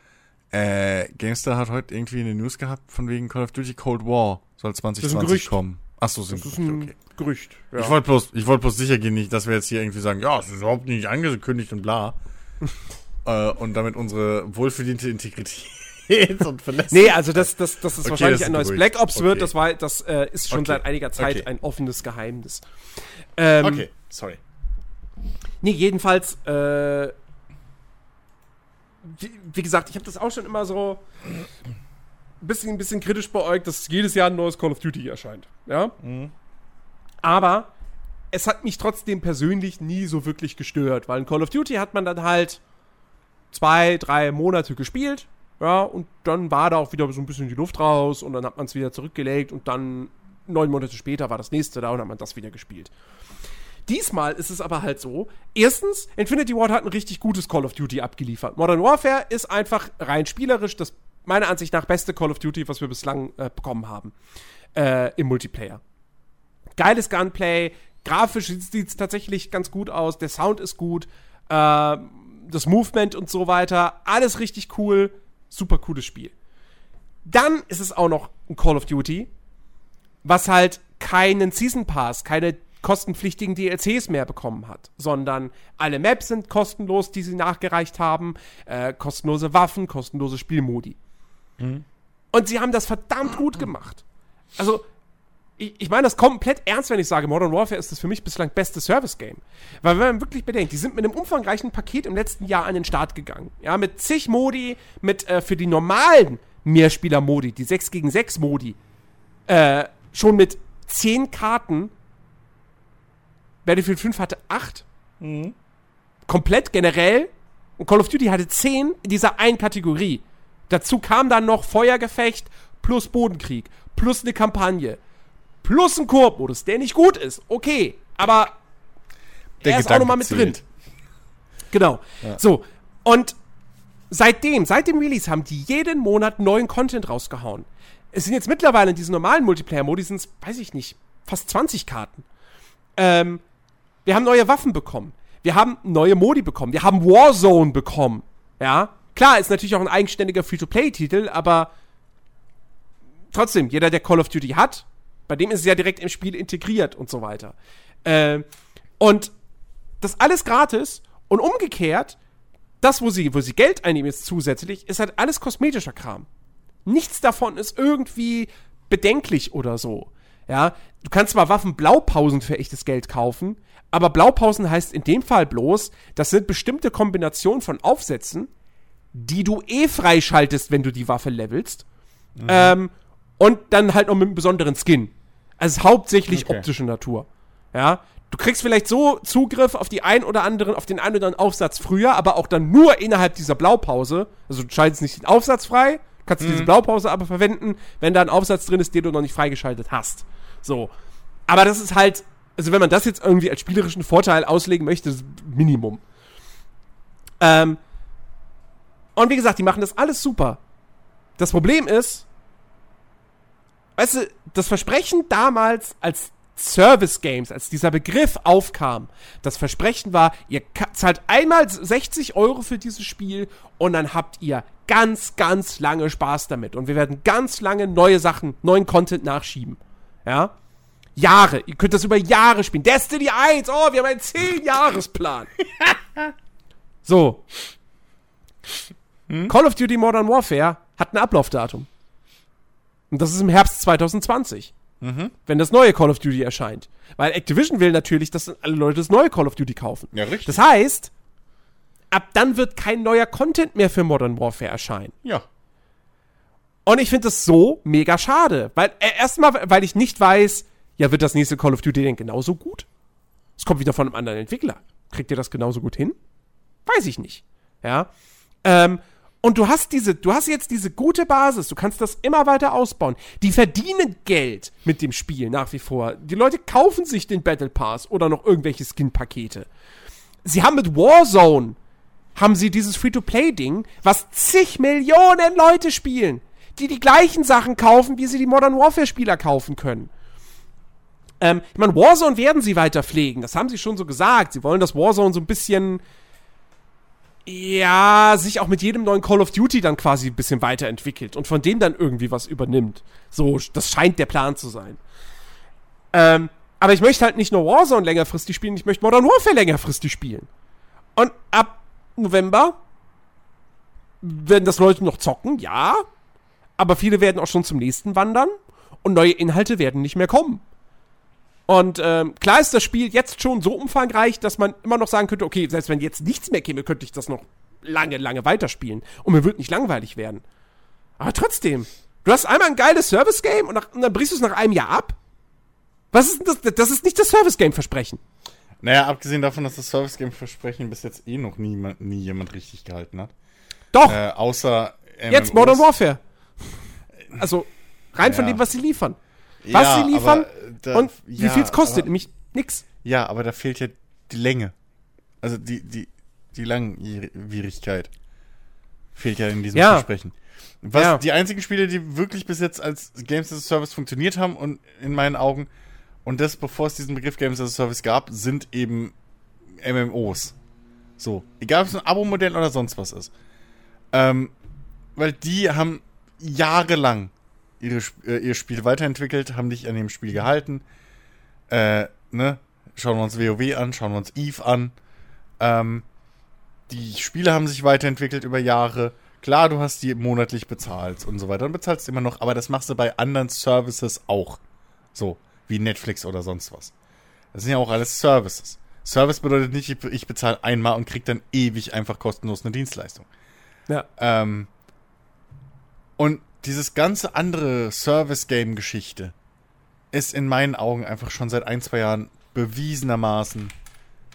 Äh, GameStar hat heute irgendwie eine News gehabt von wegen Call of Duty Cold War soll 2020 kommen. Achso, sind das ist ein okay. Gerücht. Ja. Ich wollte bloß, ich wollte bloß sicher gehen, nicht, dass wir jetzt hier irgendwie sagen, ja, es ist überhaupt nicht angekündigt und bla. äh, und damit unsere wohlverdiente Integrität und Nee, also dass das, das, das okay, wahrscheinlich das ein neues Black Ops okay. wird, das war, das äh, ist schon seit einiger Zeit ein offenes Geheimnis. Ähm, okay, sorry. Nee, jedenfalls, äh, wie, wie gesagt, ich habe das auch schon immer so bisschen, ein bisschen kritisch beäugt, dass jedes Jahr ein neues Call of Duty erscheint. Ja. Mhm. Aber es hat mich trotzdem persönlich nie so wirklich gestört, weil in Call of Duty hat man dann halt zwei, drei Monate gespielt, ja, und dann war da auch wieder so ein bisschen die Luft raus und dann hat man es wieder zurückgelegt und dann neun Monate später war das nächste da und hat man das wieder gespielt. Diesmal ist es aber halt so, erstens, Infinity Ward hat ein richtig gutes Call of Duty abgeliefert. Modern Warfare ist einfach rein spielerisch das meiner Ansicht nach beste Call of Duty, was wir bislang äh, bekommen haben äh, im Multiplayer. Geiles Gunplay, grafisch sieht es tatsächlich ganz gut aus, der Sound ist gut, äh, das Movement und so weiter, alles richtig cool, super cooles Spiel. Dann ist es auch noch ein Call of Duty, was halt keinen Season Pass, keine kostenpflichtigen DLCs mehr bekommen hat, sondern alle Maps sind kostenlos, die sie nachgereicht haben, äh, kostenlose Waffen, kostenlose Spielmodi. Mhm. Und sie haben das verdammt gut gemacht. Also, ich, ich meine das komplett ernst, wenn ich sage, Modern Warfare ist das für mich bislang beste Service-Game. Weil wenn man wirklich bedenkt, die sind mit einem umfangreichen Paket im letzten Jahr an den Start gegangen. Ja, mit zig Modi, mit äh, für die normalen Mehrspieler-Modi, die 6 gegen 6 Modi, äh, schon mit 10 Karten. Battlefield 5 hatte 8. Mhm. Komplett generell. Und Call of Duty hatte 10 in dieser einen Kategorie. Dazu kam dann noch Feuergefecht plus Bodenkrieg plus eine Kampagne plus ein Koop-Modus, der nicht gut ist. Okay, aber der er ist auch nochmal mit drin. Genau. Ja. So, und seitdem, seit dem Release haben die jeden Monat neuen Content rausgehauen. Es sind jetzt mittlerweile in diesen normalen Multiplayer-Modi, sind weiß ich nicht, fast 20 Karten. Ähm, wir haben neue Waffen bekommen. Wir haben neue Modi bekommen. Wir haben Warzone bekommen. Ja. Klar, ist natürlich auch ein eigenständiger Free-to-Play-Titel, aber trotzdem, jeder, der Call of Duty hat, bei dem ist es ja direkt im Spiel integriert und so weiter. Äh, und das alles gratis und umgekehrt, das, wo sie, wo sie Geld einnehmen jetzt zusätzlich, ist halt alles kosmetischer Kram. Nichts davon ist irgendwie bedenklich oder so. Ja, du kannst zwar Waffen Blaupausen für echtes Geld kaufen, aber Blaupausen heißt in dem Fall bloß, das sind bestimmte Kombinationen von Aufsätzen, die du eh freischaltest, wenn du die Waffe levelst. Mhm. Ähm, und dann halt noch mit einem besonderen Skin. Also hauptsächlich okay. optische Natur. Ja, du kriegst vielleicht so Zugriff auf die ein oder anderen, auf den einen oder anderen Aufsatz früher, aber auch dann nur innerhalb dieser Blaupause. Also du schaltest nicht den Aufsatz frei, kannst mhm. diese Blaupause aber verwenden, wenn da ein Aufsatz drin ist, den du noch nicht freigeschaltet hast. So. Aber das ist halt, also wenn man das jetzt irgendwie als spielerischen Vorteil auslegen möchte, das ist Minimum. Ähm, und wie gesagt, die machen das alles super. Das Problem ist, weißt du, das Versprechen damals als Service Games, als dieser Begriff aufkam, das Versprechen war, ihr zahlt einmal 60 Euro für dieses Spiel und dann habt ihr ganz, ganz lange Spaß damit. Und wir werden ganz lange neue Sachen, neuen Content nachschieben. Ja? Jahre. Ihr könnt das über Jahre spielen. Destiny 1, oh, wir haben einen 10-Jahres-Plan. so. Hm? Call of Duty Modern Warfare hat ein Ablaufdatum. Und das ist im Herbst 2020. Mhm. Wenn das neue Call of Duty erscheint. Weil Activision will natürlich, dass alle Leute das neue Call of Duty kaufen. Ja, richtig. Das heißt, ab dann wird kein neuer Content mehr für Modern Warfare erscheinen. Ja. Und ich finde das so mega schade. Weil, äh, erstmal, weil ich nicht weiß, ja, wird das nächste Call of Duty denn genauso gut? Es kommt wieder von einem anderen Entwickler. Kriegt ihr das genauso gut hin? Weiß ich nicht. Ja. Ähm, und du hast diese, du hast jetzt diese gute Basis, du kannst das immer weiter ausbauen. Die verdienen Geld mit dem Spiel nach wie vor. Die Leute kaufen sich den Battle Pass oder noch irgendwelche Skin-Pakete. Sie haben mit Warzone, haben sie dieses Free-to-Play-Ding, was zig Millionen Leute spielen, die die gleichen Sachen kaufen, wie sie die Modern Warfare-Spieler kaufen können. Ähm, ich meine, Warzone werden sie weiter pflegen, das haben sie schon so gesagt. Sie wollen das Warzone so ein bisschen ja, sich auch mit jedem neuen Call of Duty dann quasi ein bisschen weiterentwickelt und von dem dann irgendwie was übernimmt. So, das scheint der Plan zu sein. Ähm, aber ich möchte halt nicht nur Warzone längerfristig spielen, ich möchte Modern Warfare längerfristig spielen. Und ab November werden das Leute noch zocken, ja. Aber viele werden auch schon zum nächsten wandern und neue Inhalte werden nicht mehr kommen. Und ähm, klar ist das Spiel jetzt schon so umfangreich, dass man immer noch sagen könnte, okay, selbst wenn jetzt nichts mehr käme, könnte ich das noch lange, lange weiterspielen. Und mir wird nicht langweilig werden. Aber trotzdem, du hast einmal ein geiles Service-Game und, und, dann brichst du es nach einem Jahr ab? Was ist denn das? Das ist nicht das Service-Game-Versprechen. Naja, abgesehen davon, dass das Service-Game-Versprechen bis jetzt eh noch nie, nie jemand richtig gehalten hat. Doch! Äh, außer MMOs. Jetzt Modern Warfare. Also, rein ja. von dem, was sie liefern was ja, sie liefern da, und ja, wie viel es kostet, aber, nämlich nix. Ja, aber da fehlt ja die Länge. Also die, die, die Langwierigkeit fehlt ja in diesem ja. Versprechen. Was ja. die einzigen Spiele, die wirklich bis jetzt als Games as a Service funktioniert haben und in meinen Augen und das bevor es diesen Begriff Games as a Service gab, sind eben MMOs. So, egal ob es ein Abo-Modell oder sonst was ist. Ähm, weil die haben jahrelang ihre, äh, ihr Spiel weiterentwickelt, haben dich an dem Spiel gehalten. Äh, ne? Schauen wir uns WoW an, schauen wir uns Eve an. Ähm, die Spiele haben sich weiterentwickelt über Jahre. Klar, du hast die monatlich bezahlt und so weiter und bezahlst immer noch, aber das machst du bei anderen Services auch. So, wie Netflix oder sonst was. Das sind ja auch alles Services. Service bedeutet nicht, ich bezahle einmal und krieg dann ewig einfach kostenlos eine Dienstleistung. Ja. Ähm, und dieses ganze andere Service-Game-Geschichte ist in meinen Augen einfach schon seit ein, zwei Jahren bewiesenermaßen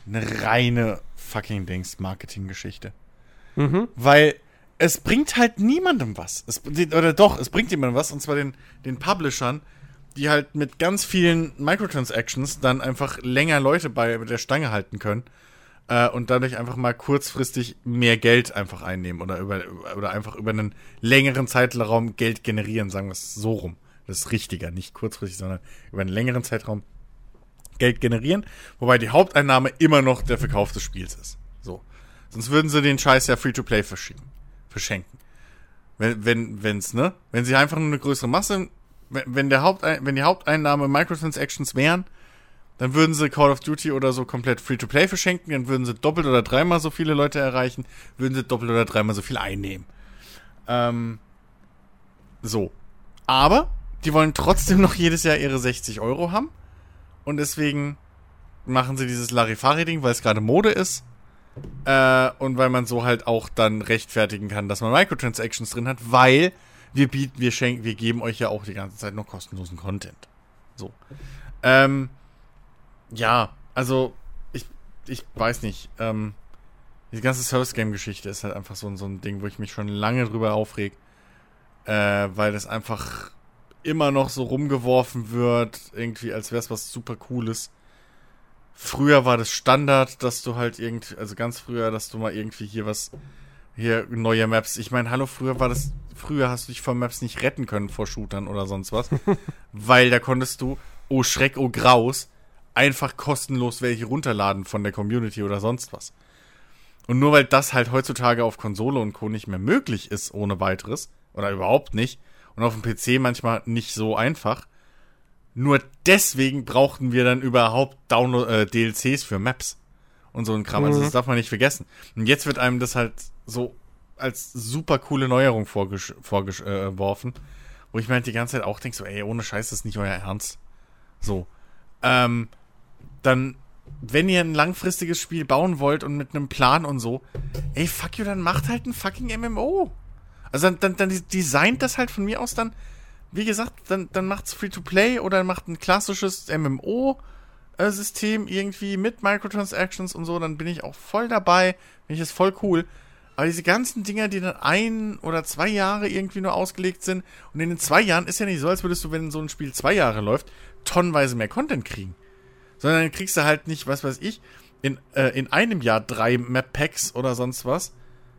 eine reine fucking Dings Marketing-Geschichte. Mhm. Weil es bringt halt niemandem was. Es, oder doch, es bringt jemandem was, und zwar den, den Publishern, die halt mit ganz vielen Microtransactions dann einfach länger Leute bei der Stange halten können äh, und dadurch einfach mal kurzfristig mehr Geld einfach einnehmen oder, über, oder einfach über einen längeren Zeitraum Geld generieren, sagen wir es so rum. Das ist richtiger, nicht kurzfristig, sondern über einen längeren Zeitraum Geld generieren, wobei die Haupteinnahme immer noch der Verkauf des Spiels ist. So. Sonst würden sie den Scheiß ja Free-to-Play verschenken. Wenn, wenn, wenn's, ne? Wenn sie einfach nur eine größere Masse, wenn, wenn der Hauptein wenn die Haupteinnahme Microtransactions wären, dann würden sie Call of Duty oder so komplett Free-to-Play verschenken, dann würden sie doppelt oder dreimal so viele Leute erreichen, würden sie doppelt oder dreimal so viel einnehmen. Ähm, so. Aber die wollen trotzdem noch jedes Jahr ihre 60 Euro haben. Und deswegen machen sie dieses Larifari-Ding, weil es gerade Mode ist. Äh, und weil man so halt auch dann rechtfertigen kann, dass man Microtransactions drin hat, weil wir bieten, wir schenken, wir geben euch ja auch die ganze Zeit noch kostenlosen Content. So. Ähm, ja, also ich, ich weiß nicht. Ähm, die ganze Service-Game-Geschichte ist halt einfach so, so ein Ding, wo ich mich schon lange drüber aufreg. Äh, weil das einfach immer noch so rumgeworfen wird, irgendwie, als wäre es was super Cooles. Früher war das Standard, dass du halt irgendwie, also ganz früher, dass du mal irgendwie hier was, hier neue Maps. Ich meine, hallo, früher war das, früher hast du dich vor Maps nicht retten können vor Shootern oder sonst was, weil da konntest du, oh Schreck, oh Graus, einfach kostenlos welche runterladen von der Community oder sonst was. Und nur weil das halt heutzutage auf Konsole und Co. nicht mehr möglich ist ohne weiteres, oder überhaupt nicht, und auf dem PC manchmal nicht so einfach, nur deswegen brauchten wir dann überhaupt Download äh, DLCs für Maps und so ein Kram. Also das mhm. darf man nicht vergessen. Und jetzt wird einem das halt so als super coole Neuerung vorgeworfen, äh, wo ich mir halt die ganze Zeit auch denke, so, ey, ohne Scheiß, das ist nicht euer Ernst. So. Ähm, dann wenn ihr ein langfristiges Spiel bauen wollt und mit einem Plan und so, ey, fuck you, dann macht halt ein fucking MMO. Also dann, dann, dann designt das halt von mir aus dann, wie gesagt, dann, dann macht's Free-to-Play oder macht ein klassisches MMO-System irgendwie mit Microtransactions und so, dann bin ich auch voll dabei, finde ich das voll cool. Aber diese ganzen Dinger, die dann ein oder zwei Jahre irgendwie nur ausgelegt sind, und in den zwei Jahren ist ja nicht so, als würdest du, wenn so ein Spiel zwei Jahre läuft, tonnenweise mehr Content kriegen. Sondern dann kriegst du halt nicht, was weiß ich, in, äh, in einem Jahr drei Map-Packs oder sonst was,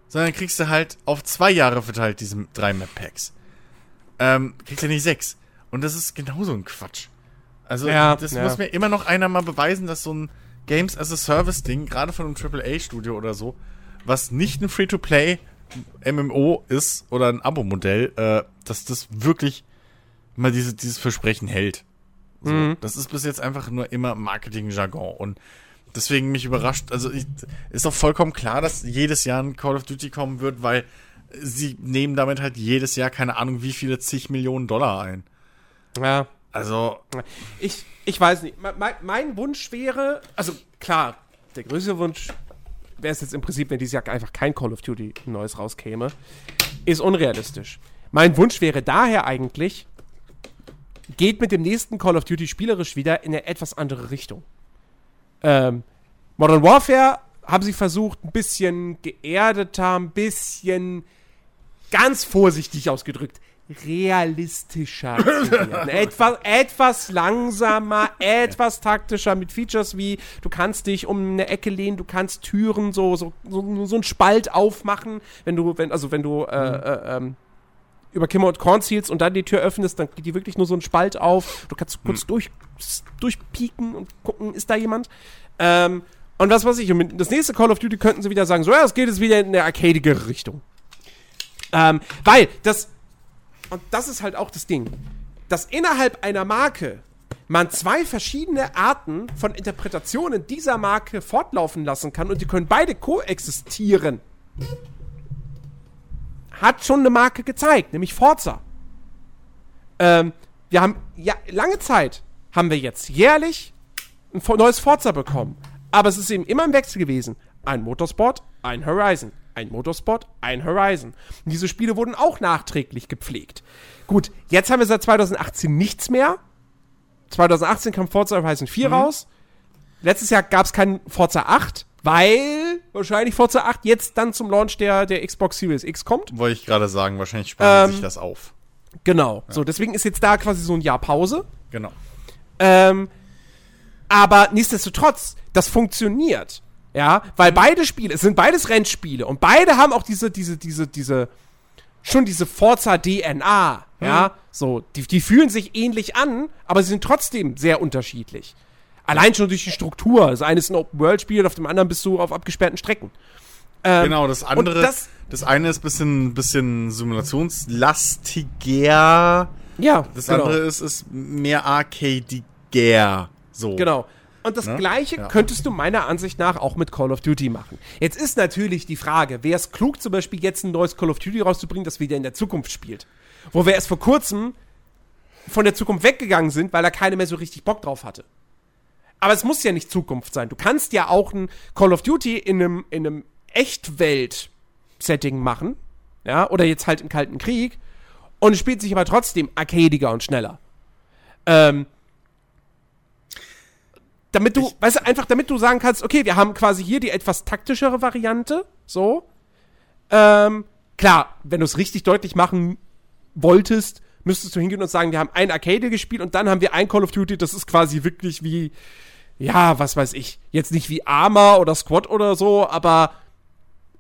sondern kriegst du halt auf zwei Jahre verteilt diese drei Map-Packs. Ähm, kriegst du nicht sechs. Und das ist genauso ein Quatsch. Also, ja, das ja. muss mir immer noch einer mal beweisen, dass so ein Games as a Service-Ding, gerade von einem AAA-Studio oder so, was nicht ein Free-to-Play MMO ist oder ein Abo-Modell, äh, dass das wirklich mal diese, dieses Versprechen hält. So, mhm. Das ist bis jetzt einfach nur immer Marketing-Jargon und deswegen mich überrascht, also ich, ist doch vollkommen klar, dass jedes Jahr ein Call of Duty kommen wird, weil sie nehmen damit halt jedes Jahr keine Ahnung wie viele zig Millionen Dollar ein. Ja. Also. Ich, ich weiß nicht. Mein, mein Wunsch wäre, also klar, der größte Wunsch wäre es jetzt im Prinzip, wenn dieses Jahr einfach kein Call of Duty Neues rauskäme, ist unrealistisch. Mein Wunsch wäre daher eigentlich, geht mit dem nächsten Call of Duty spielerisch wieder in eine etwas andere Richtung. Ähm, Modern Warfare haben sie versucht, ein bisschen geerdeter, ein bisschen ganz vorsichtig ausgedrückt, realistischer zu werden. etwas, etwas langsamer, etwas taktischer mit Features wie du kannst dich um eine Ecke lehnen, du kannst Türen so so so, so einen Spalt aufmachen, wenn du wenn also wenn du äh, äh, ähm, über Kimmer und Korn zielst und dann die Tür öffnest, dann geht die wirklich nur so ein Spalt auf. Du kannst kurz hm. durch, durchpieken und gucken, ist da jemand. Ähm, und was weiß ich, und das nächste Call of Duty könnten sie wieder sagen, so, ja, es geht jetzt wieder in eine arcadige Richtung. Ähm, weil das, und das ist halt auch das Ding, dass innerhalb einer Marke man zwei verschiedene Arten von Interpretationen dieser Marke fortlaufen lassen kann und die können beide koexistieren hat schon eine Marke gezeigt, nämlich Forza. Ähm, wir haben ja lange Zeit haben wir jetzt jährlich ein neues Forza bekommen, aber es ist eben immer im Wechsel gewesen. Ein Motorsport, ein Horizon, ein Motorsport, ein Horizon. Und diese Spiele wurden auch nachträglich gepflegt. Gut, jetzt haben wir seit 2018 nichts mehr. 2018 kam Forza Horizon 4 mhm. raus. Letztes Jahr gab es keinen Forza 8. Weil wahrscheinlich Forza 8 jetzt dann zum Launch der, der Xbox Series X kommt. Wollte ich gerade sagen, wahrscheinlich sparen ähm, sich das auf. Genau. Ja. So, deswegen ist jetzt da quasi so ein Jahr Pause. Genau. Ähm, aber nichtsdestotrotz, das funktioniert. Ja, weil beide Spiele, es sind beides Rennspiele und beide haben auch diese, diese, diese, diese, schon diese Forza DNA. Ja, mhm. so, die, die fühlen sich ähnlich an, aber sie sind trotzdem sehr unterschiedlich. Allein schon durch die Struktur. Das eine ist ein Open-World-Spiel, auf dem anderen bist du auf abgesperrten Strecken. Ähm, genau, das andere, das, das, eine ist ein bisschen, bisschen simulationslastiger. Ja, Das genau. andere ist, ist mehr arcadiger. So. Genau. Und das ne? Gleiche ja. könntest du meiner Ansicht nach auch mit Call of Duty machen. Jetzt ist natürlich die Frage, wäre es klug, zum Beispiel jetzt ein neues Call of Duty rauszubringen, das wieder in der Zukunft spielt? Wo wir erst vor kurzem von der Zukunft weggegangen sind, weil er keine mehr so richtig Bock drauf hatte. Aber es muss ja nicht Zukunft sein. Du kannst ja auch ein Call of Duty in einem, in einem Echtwelt-Setting machen. Ja, oder jetzt halt im Kalten Krieg. Und es spielt sich aber trotzdem arcadiger und schneller. Ähm, damit du, ich, weißt du, einfach damit du sagen kannst, okay, wir haben quasi hier die etwas taktischere Variante, so. Ähm, klar, wenn du es richtig deutlich machen wolltest, müsstest du hingehen und sagen, wir haben ein Arcade gespielt und dann haben wir ein Call of Duty, das ist quasi wirklich wie, ja, was weiß ich, jetzt nicht wie Arma oder Squad oder so, aber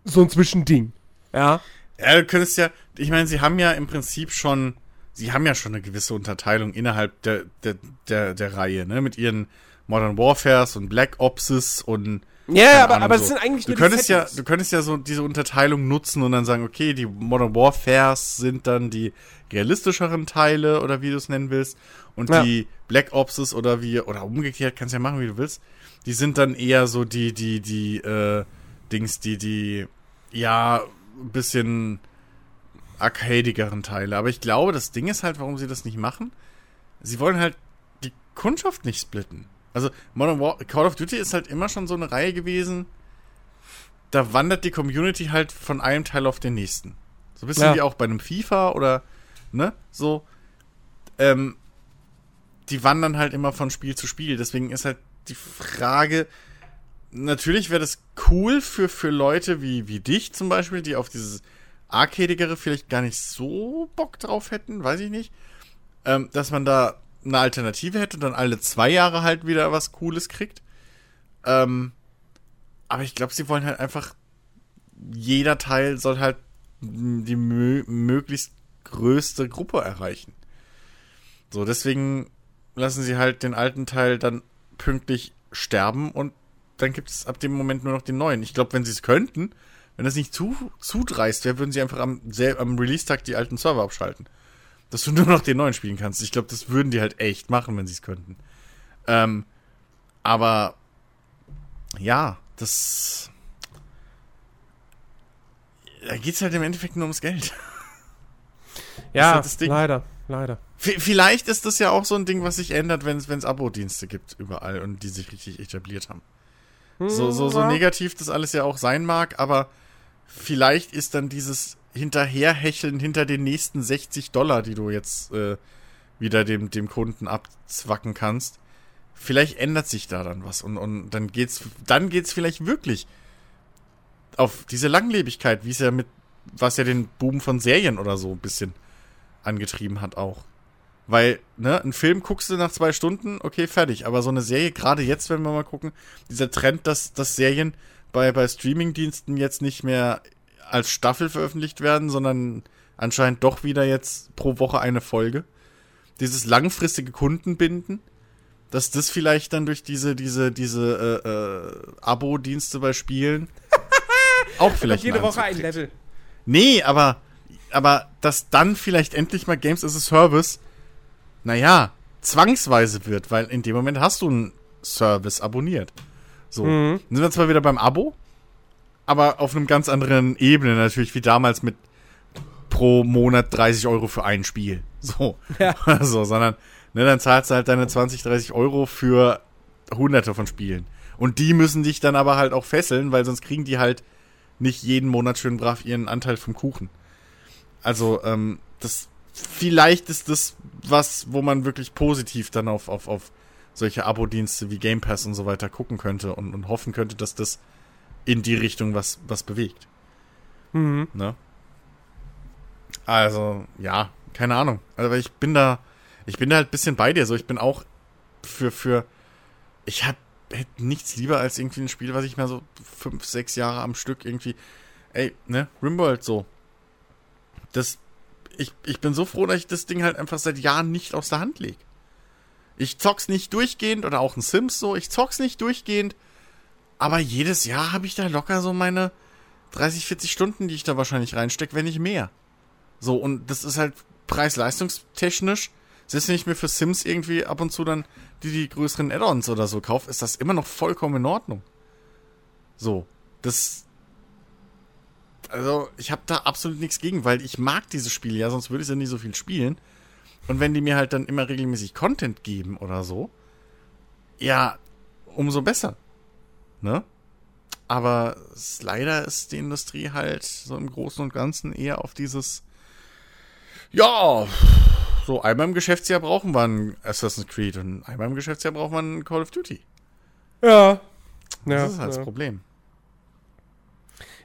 so ein Zwischending, ja. Ja, du könntest ja, ich meine, sie haben ja im Prinzip schon, sie haben ja schon eine gewisse Unterteilung innerhalb der, der, der, der Reihe, ne, mit ihren Modern Warfares und Black Opses und ja, aber, aber so. es sind eigentlich du könntest ja, du könntest ja so diese Unterteilung nutzen und dann sagen, okay, die Modern Warfares sind dann die realistischeren Teile oder wie du es nennen willst und ja. die Black Opses oder wie oder umgekehrt kannst ja machen, wie du willst. Die sind dann eher so die die die äh, Dings, die die ja ein bisschen arcadigeren Teile. Aber ich glaube, das Ding ist halt, warum sie das nicht machen. Sie wollen halt die Kundschaft nicht splitten. Also Modern War Call of Duty ist halt immer schon so eine Reihe gewesen. Da wandert die Community halt von einem Teil auf den nächsten. So ein bisschen ja. wie auch bei einem FIFA oder, ne, so. Ähm, die wandern halt immer von Spiel zu Spiel. Deswegen ist halt die Frage, natürlich wäre das cool für, für Leute wie, wie dich zum Beispiel, die auf dieses Arcadigere vielleicht gar nicht so Bock drauf hätten, weiß ich nicht. Ähm, dass man da eine Alternative hätte und dann alle zwei Jahre halt wieder was Cooles kriegt. Ähm, aber ich glaube, sie wollen halt einfach, jeder Teil soll halt die mö möglichst größte Gruppe erreichen. So, deswegen lassen sie halt den alten Teil dann pünktlich sterben und dann gibt es ab dem Moment nur noch den neuen. Ich glaube, wenn sie es könnten, wenn das nicht zu, zu dreist wäre, würden sie einfach am, am Release-Tag die alten Server abschalten dass du nur noch den neuen spielen kannst. Ich glaube, das würden die halt echt machen, wenn sie es könnten. Ähm, aber ja, das. Da geht es halt im Endeffekt nur ums Geld. Ja, halt leider, leider. V vielleicht ist das ja auch so ein Ding, was sich ändert, wenn es Abo-Dienste gibt überall und die sich richtig etabliert haben. So, so, so negativ das alles ja auch sein mag, aber vielleicht ist dann dieses hinterherhecheln hinter den nächsten 60 Dollar, die du jetzt äh, wieder dem, dem Kunden abzwacken kannst. Vielleicht ändert sich da dann was und, und dann geht's, dann geht's vielleicht wirklich auf diese Langlebigkeit, wie es ja mit, was ja den Boom von Serien oder so ein bisschen angetrieben hat auch. Weil, ne, ein Film guckst du nach zwei Stunden, okay, fertig. Aber so eine Serie, gerade jetzt, wenn wir mal gucken, dieser Trend, dass, dass Serien bei, bei Streamingdiensten jetzt nicht mehr als Staffel veröffentlicht werden, sondern anscheinend doch wieder jetzt pro Woche eine Folge. Dieses langfristige Kundenbinden, dass das vielleicht dann durch diese, diese, diese äh, äh, Abo-Dienste bei Spielen auch vielleicht jede Woche ein Level. Nee, aber, aber dass dann vielleicht endlich mal Games as a Service, naja, zwangsweise wird, weil in dem Moment hast du einen Service abonniert. So. Mhm. Sind wir zwar wieder beim Abo, aber auf einem ganz anderen Ebene natürlich, wie damals mit pro Monat 30 Euro für ein Spiel. So. Ja. so, sondern, ne, dann zahlst du halt deine 20, 30 Euro für hunderte von Spielen. Und die müssen dich dann aber halt auch fesseln, weil sonst kriegen die halt nicht jeden Monat schön brav ihren Anteil vom Kuchen. Also, ähm, das, vielleicht ist das was, wo man wirklich positiv dann auf, auf, auf solche Abo-Dienste wie Game Pass und so weiter gucken könnte und, und hoffen könnte, dass das in die Richtung was, was bewegt. Mhm. Ne? Also, ja, keine Ahnung. Also ich bin da, ich bin da halt ein bisschen bei dir. So, ich bin auch für, für, ich hab, hätte nichts lieber als irgendwie ein Spiel, was ich mir so fünf, sechs Jahre am Stück irgendwie, ey, ne, Rimworld so. Das, ich, ich bin so froh, dass ich das Ding halt einfach seit Jahren nicht aus der Hand lege. Ich zock's nicht durchgehend oder auch ein Sims so, ich zock's nicht durchgehend, aber jedes Jahr habe ich da locker so meine 30, 40 Stunden, die ich da wahrscheinlich reinstecke, wenn nicht mehr. So, und das ist halt preis-leistungstechnisch. Selbst wenn ich mir für Sims irgendwie ab und zu dann die, die größeren Add-ons oder so kaufe, ist das immer noch vollkommen in Ordnung. So, das. Also, ich habe da absolut nichts gegen, weil ich mag dieses Spiel ja, sonst würde ich ja nie so viel spielen. Und wenn die mir halt dann immer regelmäßig Content geben oder so, ja, umso besser. Ne? Aber leider ist die Industrie halt so im Großen und Ganzen eher auf dieses, ja, so einmal im Geschäftsjahr brauchen wir ein Assassin's Creed und einmal im Geschäftsjahr brauchen wir ein Call of Duty. Ja. Das ja, ist halt ja. das Problem.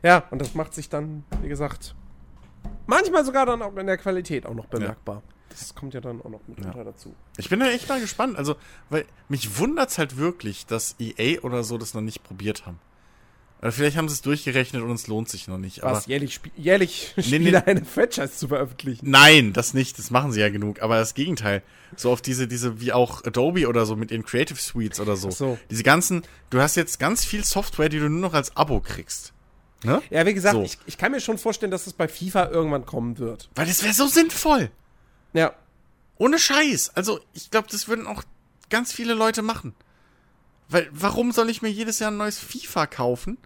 Ja, und das macht sich dann, wie gesagt, manchmal sogar dann auch in der Qualität auch noch bemerkbar. Das kommt ja dann auch noch mitunter Ja. dazu. Ich bin da echt mal gespannt. Also, weil mich wundert's halt wirklich, dass EA oder so das noch nicht probiert haben. Oder vielleicht haben sie es durchgerechnet und es lohnt sich noch nicht. Aber Was, jährlich, Spie jährlich Nee, Spiele nee. eine Franchise zu veröffentlichen? nein, das nicht. Das machen sie ja genug. Aber das Gegenteil. So auf diese, diese, wie auch Adobe oder so mit ihren Creative Suites oder so. Ach so. Diese ganzen, du hast jetzt ganz viel Software, die du nur noch als Abo kriegst. Ne? Ja, wie gesagt, So. ich, ich kann mir schon vorstellen, dass es bei FIFA irgendwann kommen wird. Weil das wäre so sinnvoll. Ja. Ohne Scheiß. Also, ich glaube, das würden auch ganz viele Leute machen. Weil, warum soll ich mir jedes Jahr ein neues FIFA kaufen,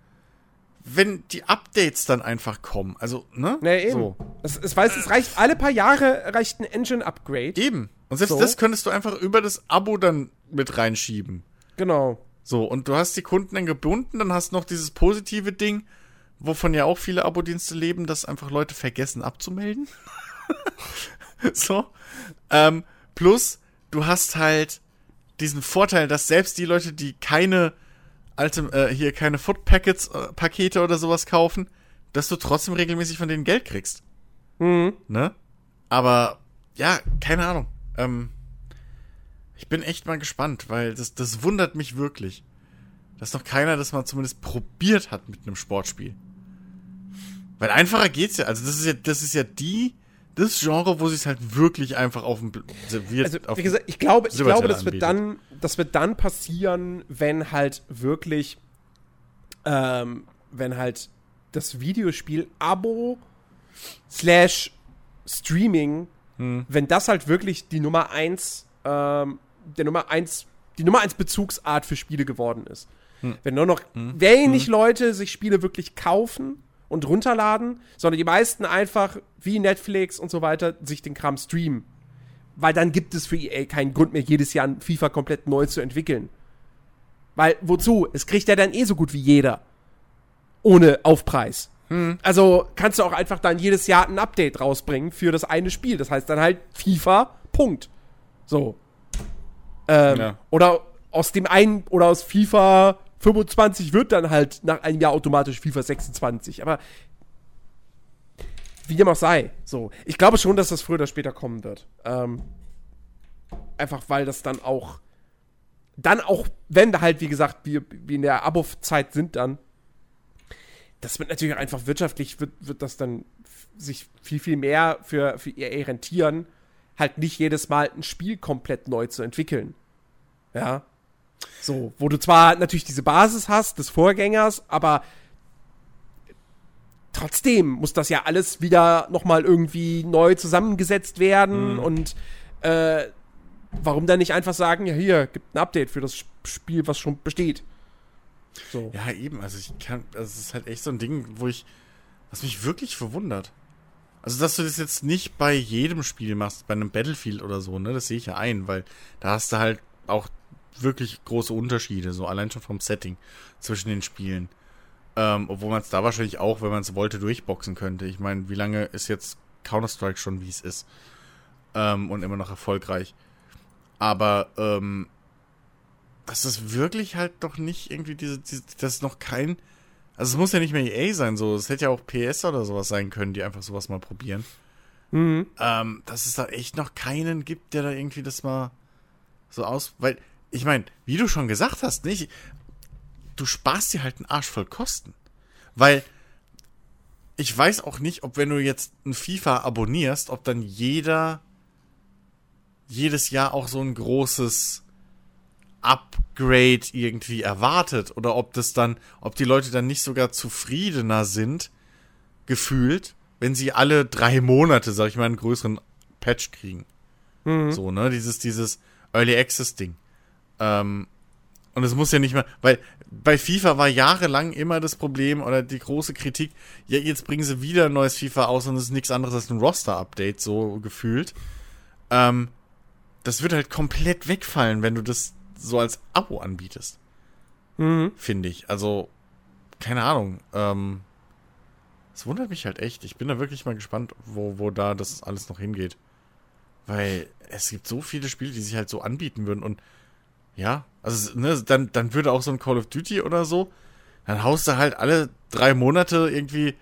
wenn die Updates dann einfach kommen? Also, ne? Nee, eben. So. Es, es, weiß, es reicht, alle paar Jahre reicht ein Engine-Upgrade. Eben. Und selbst So. das könntest du einfach über das Abo dann mit reinschieben. Genau. So, und du hast die Kunden dann gebunden, dann hast du noch dieses positive Ding, wovon ja auch viele Abo-Dienste leben, dass einfach Leute vergessen abzumelden. so. Ähm, plus, du hast halt diesen Vorteil, dass selbst die Leute, die keine alte, äh, hier keine Foot Packets, äh, Pakete oder sowas kaufen, dass du trotzdem regelmäßig von denen Geld kriegst. Mhm. Ne? Aber, ja, keine Ahnung. Ähm, ich bin echt mal gespannt, weil das, das wundert mich wirklich. Dass noch keiner das mal zumindest probiert hat mit einem Sportspiel. Weil einfacher geht's ja. Also das ist ja, das ist ja die, das Genre, wo sich halt wirklich einfach auf dem serviert. Also, wie gesagt, ich glaube, ich glaube, das wird anbietet. dann, das wird dann passieren, wenn halt wirklich, ähm, wenn halt das Videospiel Abo slash Streaming, Hm. wenn das halt wirklich die Nummer eins, ähm, der Nummer eins, die Nummer eins Bezugsart für Spiele geworden ist. Hm. Wenn nur noch wenig Leute sich Spiele wirklich kaufen und runterladen, sondern die meisten einfach wie Netflix und so weiter sich den Kram streamen. Weil dann gibt es für EA keinen Grund mehr, jedes Jahr ein FIFA komplett neu zu entwickeln. Weil, wozu? Es kriegt ja dann eh so gut wie jeder. Ohne Aufpreis. Also kannst du auch einfach dann jedes Jahr ein Update rausbringen für das eine Spiel. Das heißt dann halt FIFA, Punkt. So. Ähm, Ja. Oder aus dem einen, oder aus FIFA 25 wird dann halt nach einem Jahr automatisch FIFA 26. Aber wie dem auch sei. So. Ich glaube schon, dass das früher oder später kommen wird. Ähm, einfach weil das dann auch. Dann auch, wenn wir halt, wie gesagt, wir, wir in der Abo-Zeit sind dann, das wird natürlich einfach wirtschaftlich, wird, wird das dann sich viel, viel mehr für, für EA rentieren, halt nicht jedes Mal ein Spiel komplett neu zu entwickeln. Ja. So, wo du zwar natürlich diese Basis hast des Vorgängers, aber trotzdem muss das ja alles wieder nochmal irgendwie neu zusammengesetzt werden und äh, warum dann nicht einfach sagen, ja hier, gibt ein Update für das Sp- Spiel, was schon besteht. So. Ja, eben. Also ich kann, also es ist halt echt so ein Ding, wo ich, was mich wirklich verwundert. Also, dass du das jetzt nicht bei jedem Spiel machst, bei einem Battlefield oder so, ne, das sehe ich ja ein, weil da hast du halt auch wirklich große Unterschiede, so allein schon vom Setting zwischen den Spielen. Ähm, obwohl man es da wahrscheinlich auch, wenn man es wollte, durchboxen könnte. Ich meine, wie lange ist jetzt Counter-Strike schon, wie es ist? Ähm, und immer noch erfolgreich. Aber, ähm, das ist wirklich halt doch nicht irgendwie diese, diese das ist noch kein, also es muss ja nicht mehr EA sein, so, es hätte ja auch PS oder sowas sein können, die einfach sowas mal probieren. Mhm. Ähm, dass es da echt noch keinen gibt, der da irgendwie das mal so aus, weil, ich meine, wie du schon gesagt hast, nicht, du sparst dir halt einen Arsch voll Kosten. Weil, ich weiß auch nicht, ob wenn du jetzt ein FIFA abonnierst, ob dann jeder jedes Jahr auch so ein großes Upgrade irgendwie erwartet oder ob das dann, ob die Leute dann nicht sogar zufriedener sind, gefühlt, wenn sie alle drei Monate, sag ich mal, einen größeren Patch kriegen. So, ne, dieses, dieses Early Access Ding. Ähm, und es muss ja nicht mehr, weil bei FIFA war jahrelang immer das Problem oder die große Kritik, ja, jetzt bringen sie wieder ein neues FIFA aus und es ist nichts anderes als ein Roster-Update, so gefühlt. Ähm, das wird halt komplett wegfallen, wenn du das so als Abo anbietest. Mhm. Finde ich. Also, keine Ahnung. Ähm, es wundert mich halt echt. Ich bin da wirklich mal gespannt, wo, wo da das alles noch hingeht. Weil es gibt so viele Spiele, die sich halt so anbieten würden und ja, also ne, dann, dann würde auch so ein Call of Duty oder so, dann haust du halt alle drei Monate irgendwie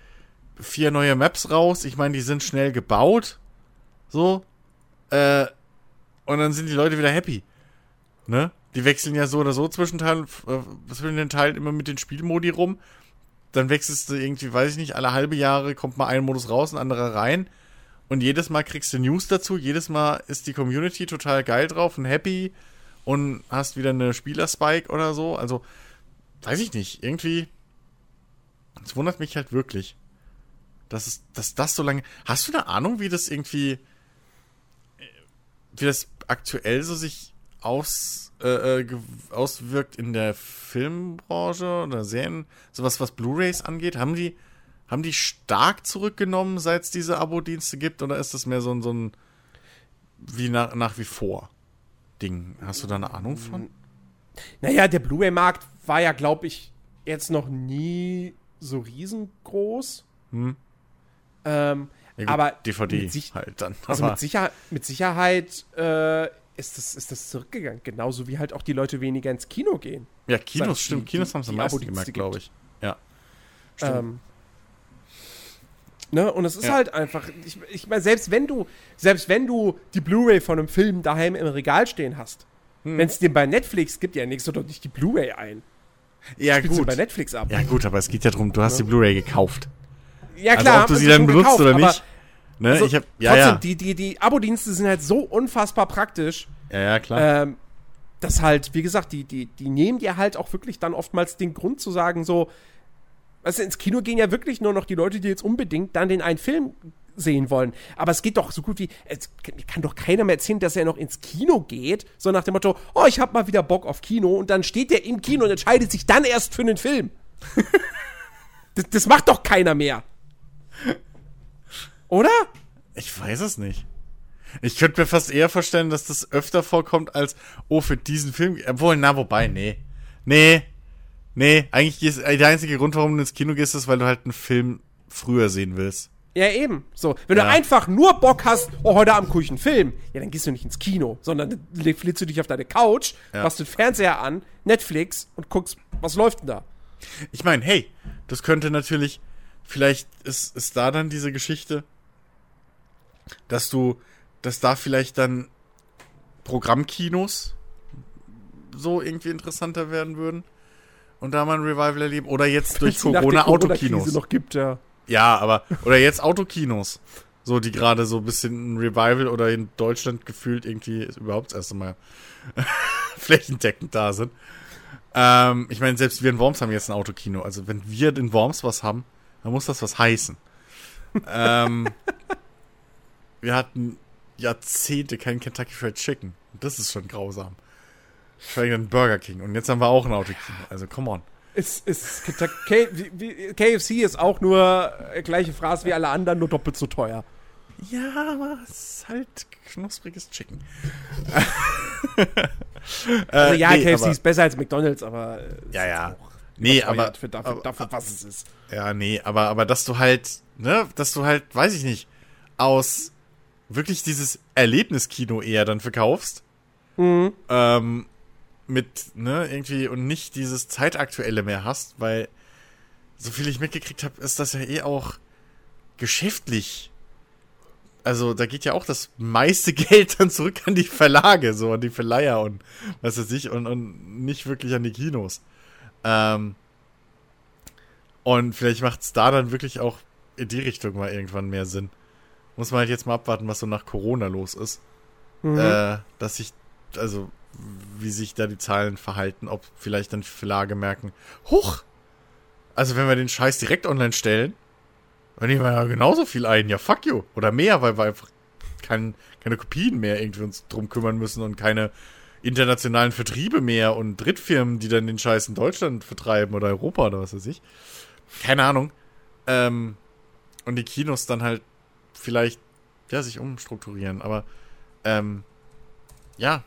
vier neue Maps raus. Ich meine, die sind schnell gebaut. So. Äh, und dann sind die Leute wieder happy. Ne? Die wechseln ja so oder so zwischen Teilen, äh, zwischen den Teilen immer mit den Spielmodi rum. Dann wechselst du irgendwie, weiß ich nicht, alle halbe Jahre kommt mal ein Modus raus, ein anderer rein. Und jedes Mal kriegst du News dazu. Jedes Mal ist die Community total geil drauf und happy. Und hast wieder eine Spielerspike oder so. Also, weiß ich nicht. Irgendwie. Es wundert mich halt wirklich. Dass, es, dass das so lange. Hast du eine Ahnung, wie das irgendwie. Wie das aktuell so sich aus, äh, äh auswirkt in der Filmbranche oder Serien, sowas was Blu-rays angeht? Haben die, haben die stark zurückgenommen, seit es diese Abo-Dienste gibt, oder ist das mehr so ein, so ein wie nach, nach wie vor Ding? Hast du da eine Ahnung von? Naja, der Blu-ray-Markt war ja, glaube ich, jetzt noch nie so riesengroß. Hm. Ähm, ja, gut, aber DVD halt dann. Also mit, Sicher mit Sicherheit äh, ist das, ist das zurückgegangen. Genauso wie halt auch die Leute weniger ins Kino gehen. Ja, Kinos, stimmt. Die, Kinos haben es am meisten gemerkt, glaube ich. Ja. Stimmt. Ähm, ne? Und es ist ja. halt einfach, ich, ich meine, selbst wenn du, selbst wenn du die Blu-ray von einem Film daheim im Regal stehen hast, hm. wenn es den bei Netflix gibt, ja, du doch nicht die Blu-ray ein. Ja, Spielst gut. bei Netflix ab. Ja, gut, aber es geht ja darum, du hast ja. die Blu-ray gekauft. Ja, also klar. Also, ob du sie dann benutzt gekauft, oder nicht. Ne? Also, ich hab, ja, trotzdem, ja. die, die, die Abo-Dienste sind halt so unfassbar praktisch. Ja, ja, klar. Ähm, dass halt, wie gesagt, die, die, die nehmen dir halt auch wirklich dann oftmals den Grund zu sagen, so, also ins Kino gehen ja wirklich nur noch die Leute, die jetzt unbedingt dann den einen Film sehen wollen. Aber es geht doch so gut wie, es kann doch keiner mehr erzählen, dass er noch ins Kino geht, so nach dem Motto, oh, ich hab mal wieder Bock auf Kino und dann steht der im Kino und entscheidet sich dann erst für einen Film. das, das macht doch keiner mehr. Oder? Ich weiß es nicht. Ich könnte mir fast eher vorstellen, dass das öfter vorkommt als, oh, für diesen Film. Obwohl, na, wobei, nee. Nee. Nee, eigentlich ist der einzige Grund, warum du ins Kino gehst, ist, weil du halt einen Film früher sehen willst. Ja, eben. So, wenn ja. du einfach nur Bock hast, oh, heute Abend gucke ich einen Film, ja, dann gehst du nicht ins Kino, sondern flitzt du dich auf deine Couch, ja. machst den Fernseher an, Netflix und guckst, was läuft denn da? Ich meine, hey, das könnte natürlich, vielleicht ist, ist da dann diese Geschichte, dass du, dass da vielleicht dann Programmkinos so irgendwie interessanter werden würden und da mal ein Revival erleben oder jetzt durch Corona Autokinos noch gibt, ja. Ja, aber oder jetzt Autokinos, so die gerade so ein bisschen ein Revival oder in Deutschland gefühlt irgendwie überhaupt das erste Mal flächendeckend da sind. Ähm, ich meine, selbst wir in Worms haben jetzt ein Autokino. Also wenn wir in Worms was haben, dann muss das was heißen. ähm, wir hatten Jahrzehnte kein Kentucky Fried Chicken. Das ist schon grausam. Schweige ein Burger King. Und jetzt haben wir auch ein Autokino. Also, come on. Ist, ist KFC ist auch nur äh, gleiche Phrase wie alle anderen, nur doppelt so teuer. Ja, aber es ist halt knuspriges Chicken. also ja, nee, KFC aber, ist besser als McDonalds, aber ja, ja. Nee, aber für dafür, aber, dafür, was es ist. Ja, nee, aber aber dass du halt, ne, dass du halt, weiß ich nicht, aus wirklich dieses Erlebniskino eher dann verkaufst. Mhm. Ähm, mit, ne, irgendwie und nicht dieses Zeitaktuelle mehr hast, weil so viel ich mitgekriegt habe, ist das ja eh auch geschäftlich. Also da geht ja auch das meiste Geld dann zurück an die Verlage, so an die Verleiher und was weiß ich, und, und nicht wirklich an die Kinos. Ähm, und vielleicht macht es da dann wirklich auch in die Richtung mal irgendwann mehr Sinn. Muss man halt jetzt mal abwarten, was so nach Corona los ist. Mhm. Äh, dass sich, also, wie sich da die Zahlen verhalten, ob vielleicht dann Verlage merken, huch! Also, wenn wir den Scheiß direkt online stellen, dann nehmen wir ja genauso viel ein. Ja, fuck you. Oder mehr, weil wir einfach kein, keine Kopien mehr irgendwie uns drum kümmern müssen und keine internationalen Vertriebe mehr und Drittfirmen, die dann den Scheiß in Deutschland vertreiben oder Europa oder was weiß ich. Keine Ahnung. Ähm, und die Kinos dann halt vielleicht, ja, sich umstrukturieren. Aber Ähm, ja.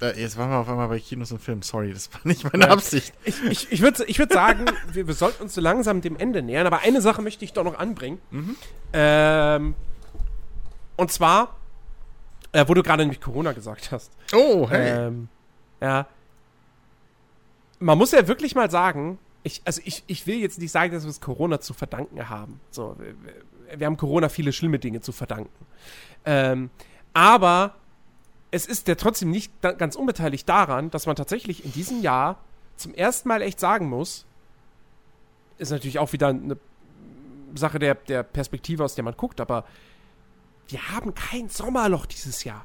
Jetzt waren wir auf einmal bei Kinos und Filmen. Sorry, das war nicht meine Absicht. Ich, ich, ich würde ich würd sagen, wir, wir, sollten uns so langsam dem Ende nähern. Aber eine Sache möchte ich doch noch anbringen. Mhm. Ähm, und zwar, äh, wo du gerade nämlich Corona gesagt hast. Oh, hey. Ähm, ja. Man muss ja wirklich mal sagen, ich, also ich, ich will jetzt nicht sagen, dass wir es Corona zu verdanken haben. So, wir, wir haben Corona viele schlimme Dinge zu verdanken. Ähm, aber es ist ja trotzdem nicht ganz unbeteiligt daran, dass man tatsächlich in diesem Jahr zum ersten Mal echt sagen muss, ist natürlich auch wieder eine Sache der, der Perspektive, aus der man guckt, aber wir haben kein Sommerloch dieses Jahr.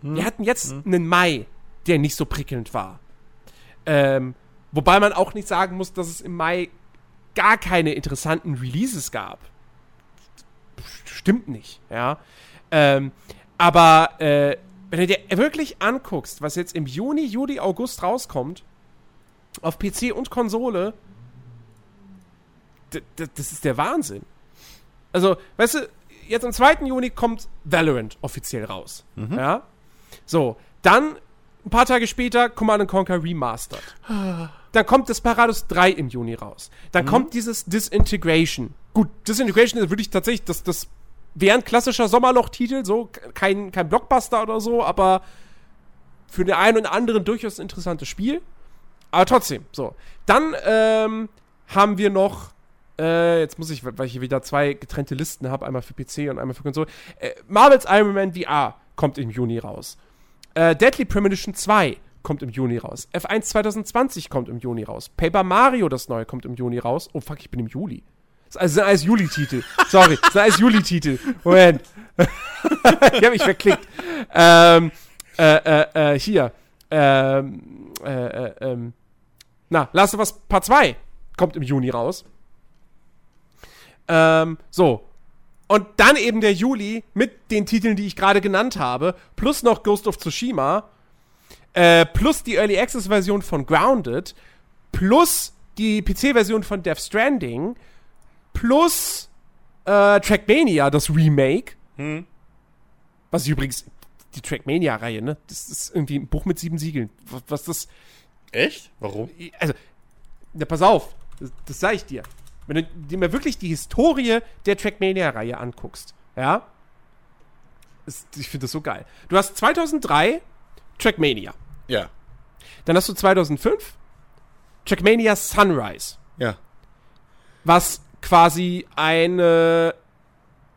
Hm. Wir hatten jetzt hm. einen Mai, der nicht so prickelnd war. Ähm, wobei man auch nicht sagen muss, dass es im Mai gar keine interessanten Releases gab. Stimmt nicht, ja. Ähm, aber äh, wenn du dir wirklich anguckst, was jetzt im Juni, Juli, August rauskommt, auf PC und Konsole, das ist der Wahnsinn. Also, weißt du, jetzt am 2. Juni kommt Valorant offiziell raus. Mhm. Ja. So, dann ein paar Tage später Command Conquer Remastered. Dann kommt Desperados 3 im Juni raus. Dann mhm. kommt dieses Disintegration. Gut, Disintegration ist wirklich tatsächlich das, das wäre ein klassischer Sommerloch-Titel, so kein, kein Blockbuster oder so, aber für den einen und anderen durchaus ein interessantes Spiel. Aber trotzdem, so. Dann ähm, haben wir noch, äh, jetzt muss ich, weil ich hier wieder zwei getrennte Listen habe, einmal für PC und einmal für Konsole. Äh, Marvel's Iron Man VR kommt im Juni raus. Äh, Deadly Premonition 2 kommt im Juni raus. F1 2020 kommt im Juni raus. Paper Mario, das neue, kommt im Juni raus. Oh fuck, ich bin im Juli. Das sind alles Juli-Titel. Sorry, das sind alles Juli-Titel. Moment. ich habe mich verklickt. Ähm, äh, äh, äh, hier. Ähm, äh, äh, ähm. Na, Last of Us Part 2 kommt im Juni raus. Ähm, so. Und dann eben der Juli mit den Titeln, die ich gerade genannt habe, plus noch Ghost of Tsushima, äh, plus die Early Access Version von Grounded, plus die PC-Version von Death Stranding, plus äh, Trackmania, das Remake. Hm. Was ich übrigens, die Trackmania-Reihe, ne? Das ist irgendwie ein Buch mit sieben Siegeln. Was, was das. Echt? Warum? Also, na, pass auf, das, das sag ich dir. Wenn du dir mal wirklich die Historie der Trackmania-Reihe anguckst, ja, ist, ich finde das so geil. Du hast 2003 Trackmania. Ja. Dann hast du 2005 Trackmania Sunrise. Ja. Was quasi eine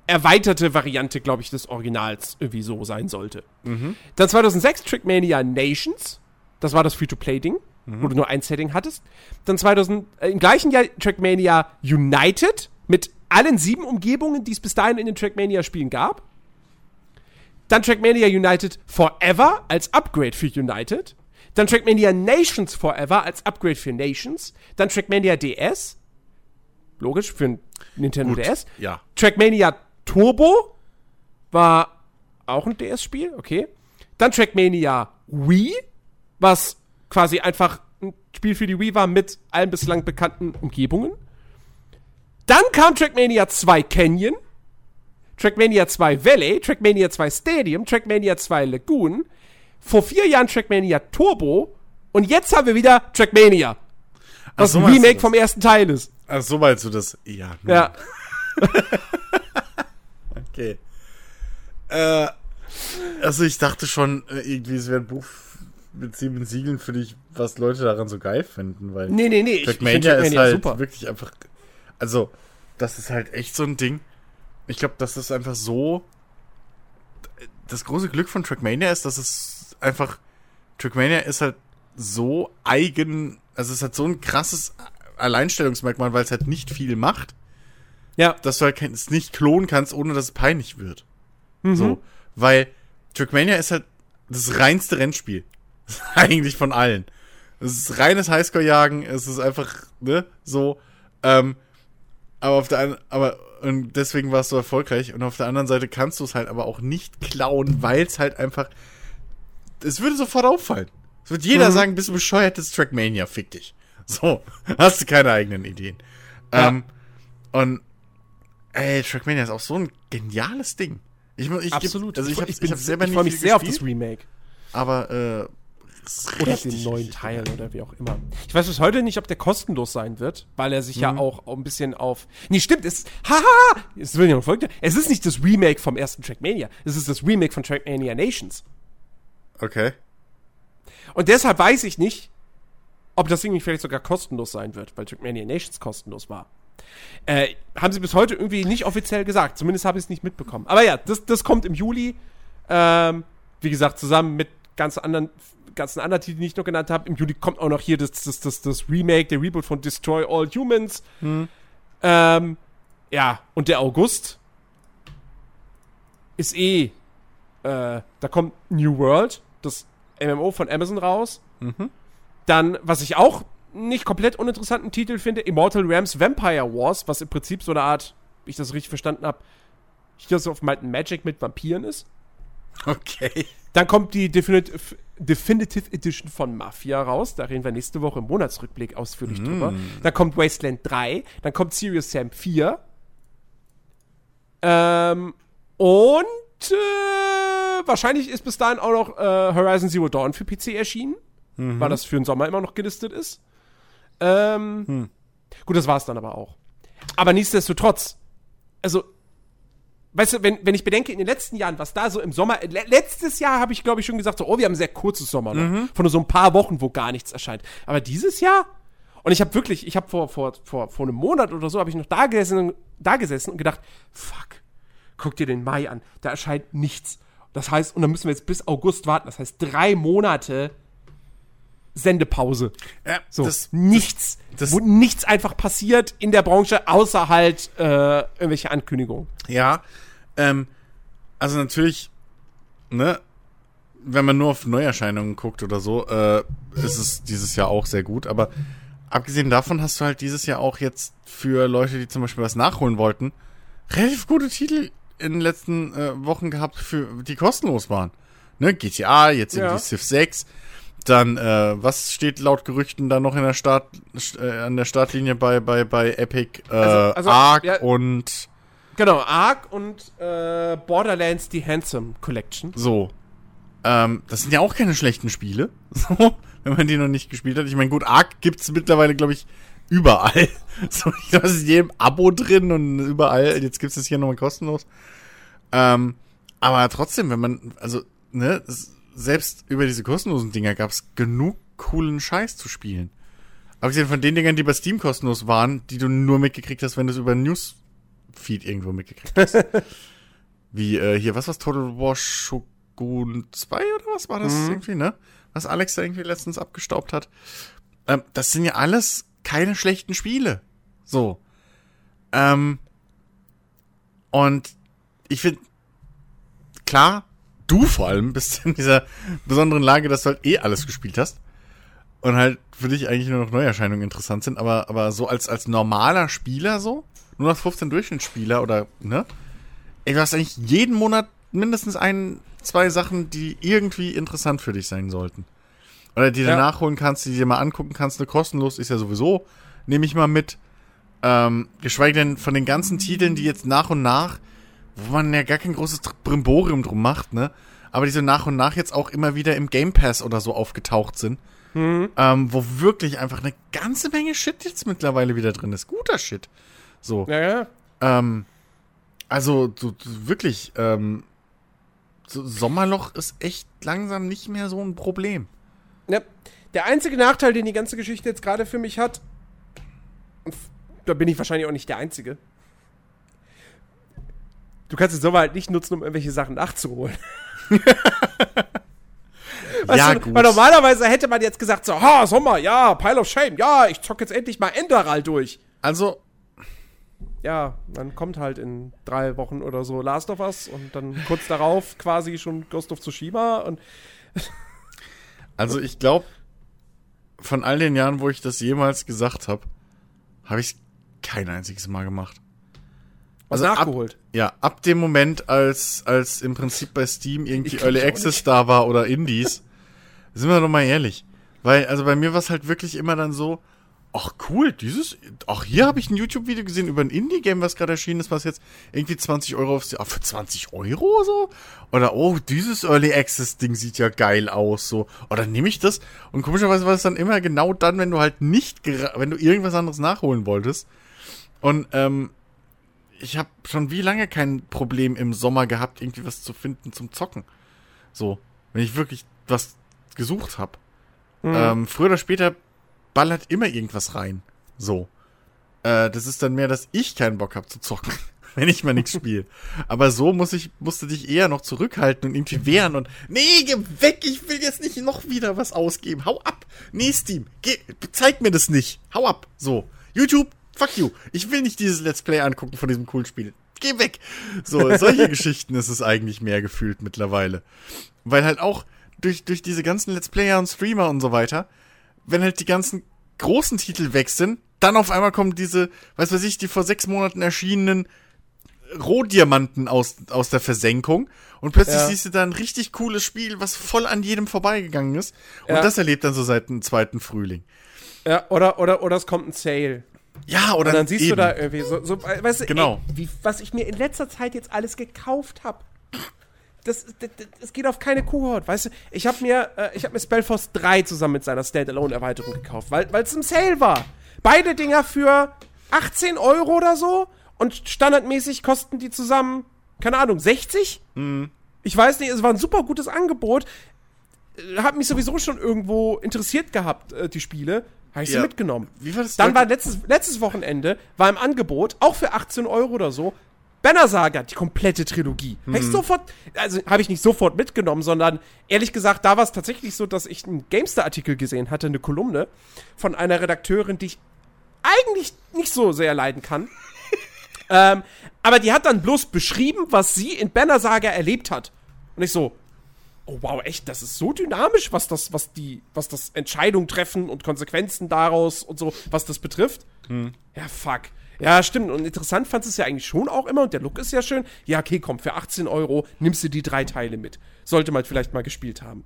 erweiterte Variante, glaube ich, des Originals irgendwie so sein sollte. Mhm. Dann 2006 Trickmania Nations. Das war das Free-to-Play-Ding, mhm. wo du nur ein Setting hattest. Dann 2000, äh, im gleichen Jahr Trackmania United mit allen sieben Umgebungen, die es bis dahin in den Trackmania-Spielen gab. Dann Trackmania United Forever als Upgrade für United. Dann Trackmania Nations Forever als Upgrade für Nations. Dann Trackmania DS logisch, für ein Nintendo Gut, DS. Ja. Trackmania Turbo war auch ein DS-Spiel, okay. Dann Trackmania Wii, was quasi einfach ein Spiel für die Wii war mit allen bislang bekannten Umgebungen. Dann kam Trackmania 2 Canyon, Trackmania 2 Valley, Trackmania 2 Stadium, Trackmania 2 Lagoon, vor vier Jahren Trackmania Turbo und jetzt haben wir wieder Trackmania. Was so, ein Remake vom ersten Teil ist. Ach, so meinst du das? Ja. Nun. Ja. okay. Äh, also ich dachte schon, äh, irgendwie es wäre ein Buch mit sieben Siegeln für dich, was Leute daran so geil finden, weil nee, nee, nee, Trackmania ist halt super. wirklich einfach, also das ist halt echt so ein Ding. Ich glaube, das ist einfach so. Das große Glück von Trackmania ist, dass es einfach Trackmania ist halt so eigen, also es hat so ein krasses Alleinstellungsmerkmal, weil es halt nicht viel macht. Ja. Dass du halt es nicht klonen kannst, ohne dass es peinlich wird. Mhm. So. Weil Trackmania ist halt das reinste Rennspiel. Eigentlich von allen. Es ist reines Highscore-Jagen, es ist einfach, ne, so. Ähm, aber auf der einen, aber, und deswegen war es so erfolgreich. Und auf der anderen Seite kannst du es halt aber auch nicht klauen, weil es halt einfach, es würde sofort auffallen. Es wird jeder mhm. sagen, bist du bescheuert, das ist Trackmania, fick dich. So, hast du keine eigenen Ideen. Ja. Ähm, und ey, Trackmania ist auch so ein geniales Ding. Ich, ich Absolut. Also ich, hab, ich, bin, ich, selber ich freue mich sehr gespielt, auf das Remake. Aber, äh, oder den neuen Teil oder wie auch immer. Ich weiß bis heute nicht, ob der kostenlos sein wird, weil er sich mhm. ja auch ein bisschen auf. Nee, stimmt, es. Haha! Es will ja folgende. Es ist nicht das Remake vom ersten Trackmania. Es ist das Remake von Trackmania Nations. Okay. Und deshalb weiß ich nicht, ob das irgendwie vielleicht sogar kostenlos sein wird, weil Trackmania Nations kostenlos war. Äh, haben sie bis heute irgendwie nicht offiziell gesagt. Zumindest habe ich es nicht mitbekommen. Aber ja, das, das kommt im Juli. Ähm, wie gesagt, zusammen mit ganz anderen, ganzen anderen Titeln, die ich noch genannt habe. Im Juli kommt auch noch hier das, das, das, das Remake, der Reboot von Destroy All Humans. Hm. Ähm, ja, und der August ist eh, äh, da kommt New World, das MMO von Amazon raus. Mhm. Dann, was ich auch nicht komplett uninteressanten Titel finde, Immortal Rams Vampire Wars, was im Prinzip so eine Art, wie ich das richtig verstanden habe, Heroes of Might and Magic mit Vampiren ist. Okay. Dann kommt die Definitive, Definitive Edition von Mafia raus. Da reden wir nächste Woche im Monatsrückblick ausführlich mm. drüber. Dann kommt Wasteland 3. Dann kommt Serious Sam 4. Ähm, und äh, wahrscheinlich ist bis dahin auch noch äh, Horizon Zero Dawn für PC erschienen. Mhm. Weil das für den Sommer immer noch gelistet ist. Ähm, hm. Gut, das war es dann aber auch. Aber nichtsdestotrotz, also weißt du, wenn, wenn ich bedenke, in den letzten Jahren, was da so im Sommer, le letztes Jahr habe ich, glaube ich, schon gesagt, so, oh, wir haben ein sehr kurzes Sommer noch. Mhm. Von nur so ein paar Wochen, wo gar nichts erscheint. Aber dieses Jahr, und ich habe wirklich, ich habe vor, vor, vor, vor einem Monat oder so, habe ich noch da gesessen, da gesessen und gedacht, fuck, guck dir den Mai an, da erscheint nichts. Das heißt, und dann müssen wir jetzt bis August warten. Das heißt, drei Monate Sendepause. Ja, so, das, nichts. Das, wo nichts einfach passiert in der Branche, außer halt äh, irgendwelche Ankündigungen. Ja, ähm, also natürlich, ne, wenn man nur auf Neuerscheinungen guckt oder so, äh, ist es dieses Jahr auch sehr gut. Aber abgesehen davon hast du halt dieses Jahr auch jetzt für Leute, die zum Beispiel was nachholen wollten, relativ gute Titel in den letzten äh, Wochen gehabt, für die kostenlos waren. Ne, GTA, jetzt irgendwie ja. Civ 6. Dann, äh, was steht laut Gerüchten da noch in der Start, äh, an der Startlinie bei, bei, bei Epic? Äh, also, also, Ark ja, und. Genau, Ark und äh, Borderlands die Handsome Collection. So. Ähm, das sind ja auch keine schlechten Spiele. So, wenn man die noch nicht gespielt hat. Ich meine, gut, Ark gibt's mittlerweile, glaube ich, überall. So, ich glaube, es ist jedem Abo drin und überall. Jetzt gibt's das hier nochmal kostenlos. Ähm, aber trotzdem, wenn man, also, ne, es, selbst über diese kostenlosen Dinger gab es genug coolen Scheiß zu spielen. Abgesehen von den Dingern, die bei Steam kostenlos waren, die du nur mitgekriegt hast, wenn du es über Newsfeed irgendwo mitgekriegt hast. Wie äh, hier, was war's? Total War Shogun 2 oder was war das mhm. irgendwie, ne? Was Alex da irgendwie letztens abgestaubt hat. Ähm, das sind ja alles keine schlechten Spiele. So. Ähm, und ich finde, klar, du vor allem bist in dieser besonderen Lage, dass du halt eh alles gespielt hast. Und halt für dich eigentlich nur noch Neuerscheinungen interessant sind, aber, aber so als, als normaler Spieler so, nur noch 15 Durchschnittsspieler oder, ne? Ey, du hast eigentlich jeden Monat mindestens ein, zwei Sachen, die irgendwie interessant für dich sein sollten. Oder die ja. du nachholen kannst, die dir mal angucken kannst, ne, kostenlos ist ja sowieso, nehme ich mal mit. Ähm, geschweige denn von den ganzen Titeln, die jetzt nach und nach wo man ja gar kein großes Brimborium drum macht, ne? Aber die so nach und nach jetzt auch immer wieder im Game Pass oder so aufgetaucht sind. Mhm. Ähm, wo wirklich einfach eine ganze Menge Shit jetzt mittlerweile wieder drin ist. Guter Shit. So. Ja, ja. Ähm, also, so, so wirklich, ähm, so Sommerloch ist echt langsam nicht mehr so ein Problem. Ja. Der einzige Nachteil, den die ganze Geschichte jetzt gerade für mich hat, da bin ich wahrscheinlich auch nicht der Einzige, du kannst den Sommer halt nicht nutzen, um irgendwelche Sachen nachzuholen. Weißt ja, du, gut. Weil normalerweise hätte man jetzt gesagt, so, ha, Sommer, ja, Pile of Shame, ja, ich zock jetzt endlich mal Enderal durch. Also. Ja, dann kommt halt in drei Wochen oder so Last of Us und dann kurz darauf quasi schon Ghost of Tsushima und. also ich glaube, von all den Jahren, wo ich das jemals gesagt habe, habe ich es kein einziges Mal gemacht. Also nachgeholt. Ab, ja, ab dem Moment, als, als im Prinzip bei Steam irgendwie Early Access da war oder Indies, sind wir doch mal ehrlich. Weil, also bei mir war es halt wirklich immer dann so, ach cool, dieses, ach hier habe ich ein YouTube-Video gesehen über ein Indie-Game, was gerade erschienen ist, was jetzt irgendwie 20 Euro auf, ach, für 20 Euro so? Oder, oh, dieses Early Access-Ding sieht ja geil aus, so. Oder nehme ich das? Und komischerweise war es dann immer genau dann, wenn du halt nicht, wenn du irgendwas anderes nachholen wolltest. Und, ähm, ich habe schon wie lange kein Problem im Sommer gehabt, irgendwie was zu finden zum Zocken. So, wenn ich wirklich was gesucht habe. Mhm. Ähm, früher oder später ballert immer irgendwas rein. So. Äh, das ist dann mehr, dass ich keinen Bock habe zu zocken, wenn ich mal nichts spiele. Aber so muss ich, musste dich eher noch zurückhalten und irgendwie wehren und, nee, geh weg, ich will jetzt nicht noch wieder was ausgeben. Hau ab. Nee, Steam, geh, zeig mir das nicht. Hau ab. So. YouTube, fuck you. Ich will nicht dieses Let's Play angucken von diesem coolen Spiel. Geh weg. So, solche Geschichten ist es eigentlich mehr gefühlt mittlerweile. Weil halt auch durch, durch diese ganzen Let's Player und Streamer und so weiter, wenn halt die ganzen großen Titel weg sind, dann auf einmal kommen diese, was weiß ich, die vor sechs Monaten erschienenen Rohdiamanten aus, aus der Versenkung und plötzlich ja. siehst du da ein richtig cooles Spiel, was voll an jedem vorbeigegangen ist. Und ja. das erlebt dann so seit dem zweiten Frühling. Ja, oder, oder, oder es kommt ein Sale. Ja, oder und dann siehst eben. du da irgendwie so, so weißt du, genau. Ey, wie, was ich mir in letzter Zeit jetzt alles gekauft habe. Das, das, das, geht auf keine Kuhhaut, weißt du? Ich habe mir, äh, ich hab mir Spellforce 3 zusammen mit seiner Standalone-Erweiterung gekauft, weil es im Sale war. Beide Dinger für 18 Euro oder so und standardmäßig kosten die zusammen, keine Ahnung, 60? Mhm. Ich weiß nicht, es war ein super gutes Angebot. Äh, hat mich sowieso schon irgendwo interessiert gehabt, äh, die Spiele. Habe ich ja. sie mitgenommen. Wie war das? Dann war letztes, letztes Wochenende, war im Angebot, auch für 18 Euro oder so, Banner Saga, die komplette Trilogie. Mhm. Habe ich sofort, also habe ich nicht sofort mitgenommen, sondern ehrlich gesagt, da war es tatsächlich so, dass ich einen GameStar-Artikel gesehen hatte, eine Kolumne von einer Redakteurin, die ich eigentlich nicht so sehr leiden kann. ähm, aber die hat dann bloß beschrieben, was sie in Banner Saga erlebt hat. Und ich so, oh wow, echt, das ist so dynamisch, was das, was die, was das Entscheidung treffen und Konsequenzen daraus und so, was das betrifft. Hm. Ja, fuck. Ja, stimmt. Und interessant fand es ja eigentlich schon auch immer. Und der Look ist ja schön. Ja, okay, komm, für 18 Euro nimmst du die drei Teile mit. Sollte man vielleicht mal gespielt haben.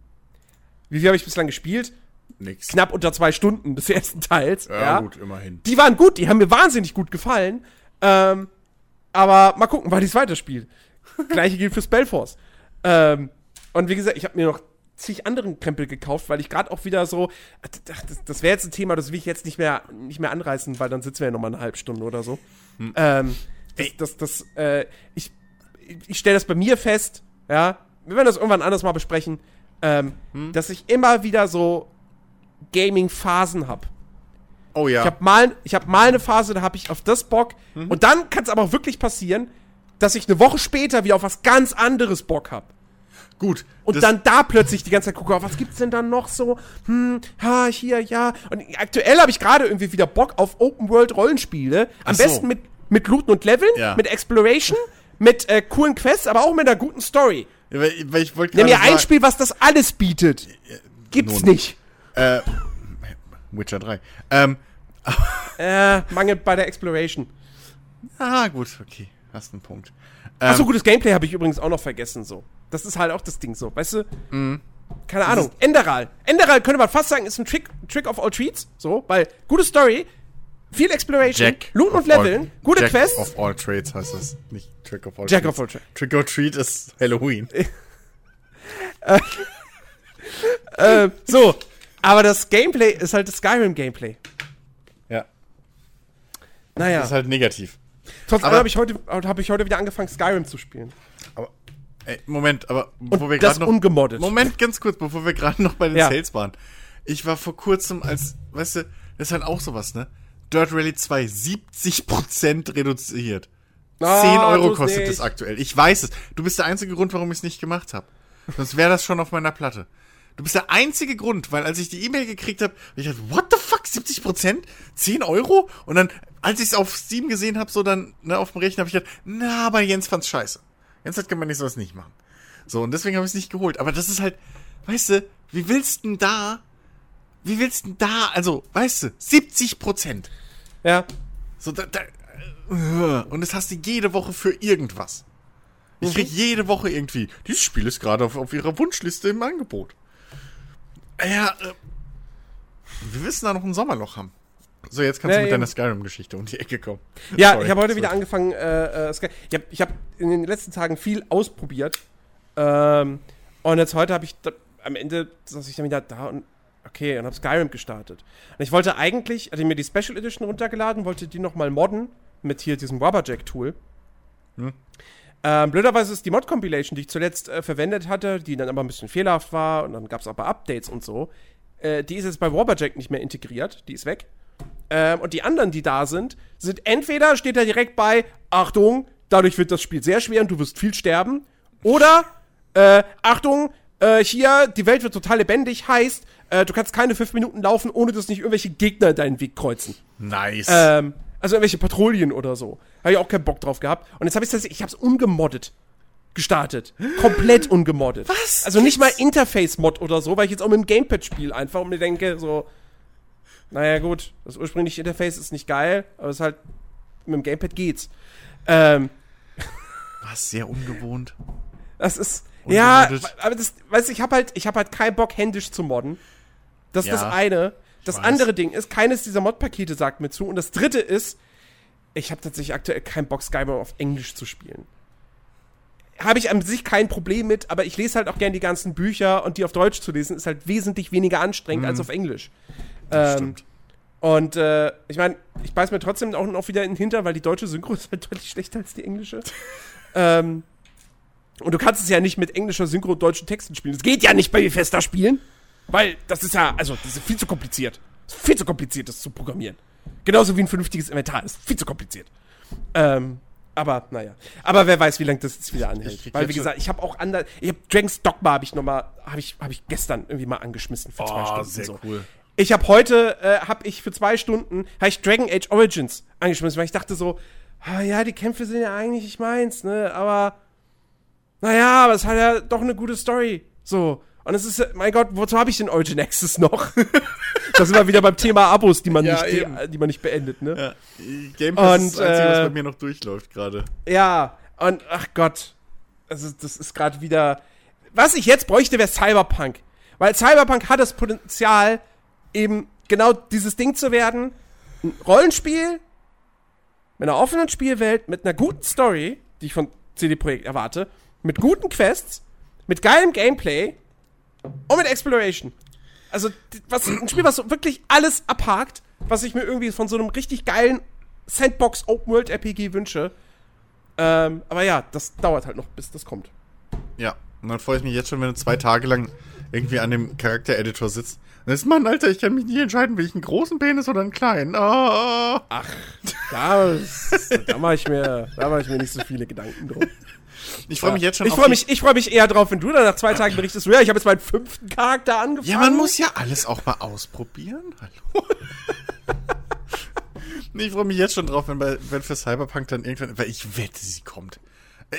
Wie viel habe ich bislang gespielt? Nix. Knapp unter zwei Stunden des ersten Teils. Ja, ja, gut, immerhin. Die waren gut, die haben mir wahnsinnig gut gefallen. Ähm, aber mal gucken, wann ich es weiterspiele. Gleiche gilt für Spellforce. Ähm, und wie gesagt, ich habe mir noch zig anderen Krempel gekauft, weil ich gerade auch wieder so, das, das wäre jetzt ein Thema, das will ich jetzt nicht mehr, nicht mehr anreißen, weil dann sitzen wir ja nochmal eine halbe Stunde oder so. Hm. Ähm, das, das, das, äh, ich, ich stelle das bei mir fest, ja, wir werden das irgendwann anders mal besprechen, ähm, hm. dass ich immer wieder so Gaming-Phasen habe. Oh ja. Ich habe mal, hab mal eine Phase, da habe ich auf das Bock. Mhm. Und dann kann es aber auch wirklich passieren, dass ich eine Woche später wieder auf was ganz anderes Bock habe. Gut. Und dann da plötzlich die ganze Zeit gucke, was gibt's denn dann noch so? Hm, ha, hier, ja. Und aktuell habe ich gerade irgendwie wieder Bock auf Open-World-Rollenspiele. Am so. besten mit, mit Looten und Leveln, ja. mit Exploration, mit äh, coolen Quests, aber auch mit einer guten Story. Ja, weil, weil ich Nimm mir ein Spiel, was das alles bietet. Gibt's Nun. nicht. Äh, Witcher 3. Ähm. äh, mangelt bei der Exploration. Ah, gut, okay. Hast einen Punkt. Ähm, Achso, gutes Gameplay habe ich übrigens auch noch vergessen, so. Das ist halt auch das Ding so, weißt du? Mhm. Keine das Ahnung. Enderal. Enderal könnte man fast sagen, ist ein Trick, Trick of all Treats, so, weil gute Story, viel Exploration, Jack Loot und Leveln, all, gute Jack Quests. of all Trades heißt das, nicht Trick of all Jack Treats. of all Trades. Trick or Treat ist Halloween. äh, äh, so, aber das Gameplay ist halt das Skyrim-Gameplay. Ja. Naja. Das ist halt negativ. Trotzdem habe ich, heute, hab ich heute wieder angefangen, Skyrim zu spielen. Aber, ey, Moment, aber bevor wir gerade noch. ungemoddet. Moment, ganz kurz, bevor wir gerade noch bei den ja. Sales waren. Ich war vor kurzem als, weißt du, das ist halt auch sowas, ne? Dirt Rally 2, 70% reduziert. Ah, 10 Euro kostet es aktuell. Ich weiß es. Du bist der einzige Grund, warum ich es nicht gemacht habe. Sonst wäre das schon auf meiner Platte. Du bist der einzige Grund, weil als ich die E-Mail gekriegt habe, ich dachte, what the fuck, 70 Prozent? 10 Euro? Und dann, als ich es auf Steam gesehen habe, so dann ne, auf dem Rechner, habe ich gedacht, na, aber Jens fand's scheiße. Jens hat gemeint, ich soll es nicht machen. So, und deswegen habe ich es nicht geholt. Aber das ist halt, weißt du, wie willst du denn da, wie willst du denn da, also, weißt du, 70 Prozent. Ja. So, da, da, äh, und das hast du jede Woche für irgendwas. Ich krieg mhm. jede Woche irgendwie, dieses Spiel ist gerade auf, auf ihrer Wunschliste im Angebot. Ja, äh, wir wissen da noch ein Sommerloch haben. So, jetzt kannst ja, du mit deiner Skyrim-Geschichte um die Ecke kommen. Ja, Sorry. ich habe heute wieder angefangen, äh, äh, ich habe ich hab in den letzten Tagen viel ausprobiert. Ähm, und jetzt heute habe ich da, am Ende saß ich dann wieder da und okay, und habe Skyrim gestartet. Und ich wollte eigentlich, hatte mir die Special Edition runtergeladen, wollte die nochmal modden mit hier diesem Rubberjack-Tool. Hm. Ähm, blöderweise ist die Mod-Compilation, die ich zuletzt äh, verwendet hatte, die dann aber ein bisschen fehlerhaft war und dann gab es aber Updates und so, äh, die ist jetzt bei Rubberjack nicht mehr integriert, die ist weg. Ähm, und die anderen, die da sind, sind entweder steht da direkt bei, Achtung, dadurch wird das Spiel sehr schwer und du wirst viel sterben, oder, äh, Achtung, äh, hier, die Welt wird total lebendig, heißt, äh, du kannst keine fünf Minuten laufen, ohne dass nicht irgendwelche Gegner deinen Weg kreuzen. Nice. Ähm, also irgendwelche Patrouillen oder so. Habe ich auch keinen Bock drauf gehabt. Und jetzt habe ich es ich habe es ungemoddet gestartet. Komplett ungemoddet. Was? Also nicht mal Interface-Mod oder so, weil ich jetzt auch mit dem Gamepad spiele einfach und mir denke, so, naja, gut, das ursprüngliche Interface ist nicht geil, aber es ist halt, mit dem Gamepad geht's. Ähm. Was, sehr ungewohnt. Das ist, ja, aber das, weißt du, ich habe halt, ich habe halt keinen Bock, händisch zu modden. Das ist ja, das eine. Das andere Ding ist, keines dieser Mod-Pakete sagt mir zu. Und das dritte ist, ich habe tatsächlich aktuell keinen Bock, Skyrim auf Englisch zu spielen. Habe ich an sich kein Problem mit, aber ich lese halt auch gerne die ganzen Bücher und die auf Deutsch zu lesen, ist halt wesentlich weniger anstrengend mhm. als auf Englisch. Das ähm, stimmt. Und äh, ich meine, ich beiß mir trotzdem auch noch wieder in den Hinter, weil die deutsche Synchro ist halt deutlich schlechter als die englische. ähm, und du kannst es ja nicht mit englischer Synchro und deutschen Texten spielen. Das geht ja nicht bei Bethesda spielen. Weil das ist ja, also, das ist viel zu kompliziert. Das ist viel zu kompliziert, das zu programmieren. Genauso wie ein vernünftiges Inventar. Das ist viel zu kompliziert. Ähm, aber, naja. Aber wer weiß, wie lange das jetzt wieder anhält. Ich, Weil, wie gesagt, ich habe auch andere. Ich habe Dragon's Dogma habe ich noch mal, habe ich, hab ich gestern irgendwie mal angeschmissen für oh, zwei Stunden. Sehr so. cool. Ich habe heute, äh, habe ich für zwei Stunden, habe ich Dragon Age Origins angeschmissen, weil ich dachte so, ah, ja, die Kämpfe sind ja eigentlich, ich meins, ne, aber naja, aber es hat ja doch eine gute Story. So. Und es ist, mein Gott, wozu habe ich den Origin Access noch? da sind wir wieder beim Thema Abos, die man, ja, nicht, die, die, man nicht beendet, ne? Ja. Game Pass und, ist das Einzige, was äh, bei mir noch durchläuft gerade. Ja, und ach Gott. Also, das ist gerade wieder. Was ich jetzt bräuchte, wäre Cyberpunk. Weil Cyberpunk hat das Potenzial, eben genau dieses Ding zu werden. Ein Rollenspiel mit einer offenen Spielwelt, mit einer guten Story, die ich von CD Projekt erwarte, mit guten Quests, mit geilem Gameplay und mit Exploration. Also, was, ein Spiel, was wirklich alles abhakt, was ich mir irgendwie von so einem richtig geilen Sandbox Open World RPG wünsche. Ähm, aber ja, das dauert halt noch, bis das kommt. Ja, und dann freue ich mich jetzt schon, wenn du zwei Tage lang irgendwie an dem Charakter-Editor sitzt. Und jetzt, Mann, Alter, ich kann mich nicht entscheiden, will ich einen großen Penis oder einen kleinen. Oh. Ach, da, da mache ich, mir, mach ich mir nicht so viele Gedanken drum. Ich freue mich jetzt schon ich freu mich, Ich freue mich eher drauf, wenn du dann nach zwei Tagen berichtest, ja, ich habe jetzt meinen fünften Charakter angefangen. Ja, man muss ja alles auch mal ausprobieren. Hallo. ich freue mich jetzt schon drauf, wenn, bei, wenn für Cyberpunk dann irgendwann, weil ich wette, sie kommt.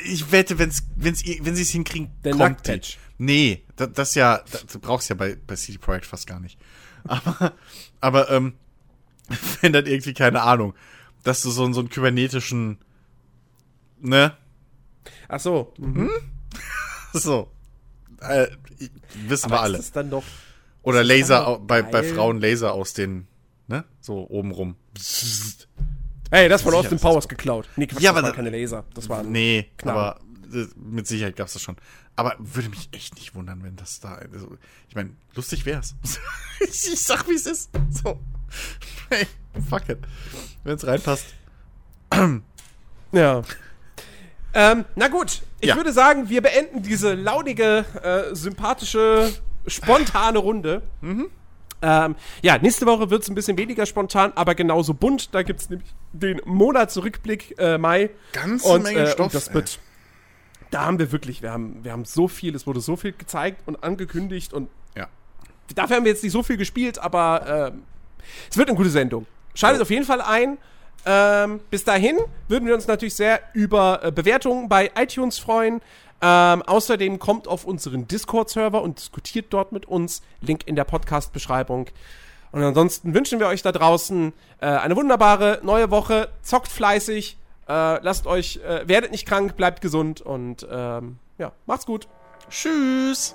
Ich wette, wenn's, wenn's, wenn sie es hinkriegen, Der kommt die. Nee, das, das ja, das, du brauchst ja bei, bei CD Projekt fast gar nicht. Aber, aber, ähm, wenn dann irgendwie, keine Ahnung, dass du so, so einen kybernetischen, ne, Ach so. Mhm. Hm? so. Äh, wissen Aber wir alle. Ist dann doch, Oder Laser, bei, bei Frauen Laser aus den, ne? So oben rum. Hey, das von Austin Powers geklaut. Nee, Quatsch, ja, das waren keine Laser. Das war Nee, Knall. aber mit Sicherheit gab's das schon. Aber würde mich echt nicht wundern, wenn das da. Also, ich meine, lustig wär's. ich sag, wie es ist. So. Hey, fuck it. Wenn's reinpasst. ja. Ähm, na gut, ich ja. würde sagen, wir beenden diese laudige, äh, sympathische, spontane Runde. Mhm. Ähm, ja, nächste Woche wird es ein bisschen weniger spontan, aber genauso bunt. Da gibt es nämlich den Monatsrückblick äh, Mai. Ganz und, Menge äh, Stoff. Und das wird, da haben wir wirklich, wir haben, wir haben so viel, es wurde so viel gezeigt und angekündigt und ja. dafür haben wir jetzt nicht so viel gespielt, aber äh, es wird eine gute Sendung. Schaltet oh. auf jeden Fall ein. Ähm, bis dahin würden wir uns natürlich sehr über äh, Bewertungen bei iTunes freuen. Ähm, außerdem kommt auf unseren Discord-Server und diskutiert dort mit uns. Link in der Podcast-Beschreibung. Und ansonsten wünschen wir euch da draußen äh, eine wunderbare neue Woche. Zockt fleißig, äh, lasst euch, äh, werdet nicht krank, bleibt gesund und ähm, ja, macht's gut. Tschüss.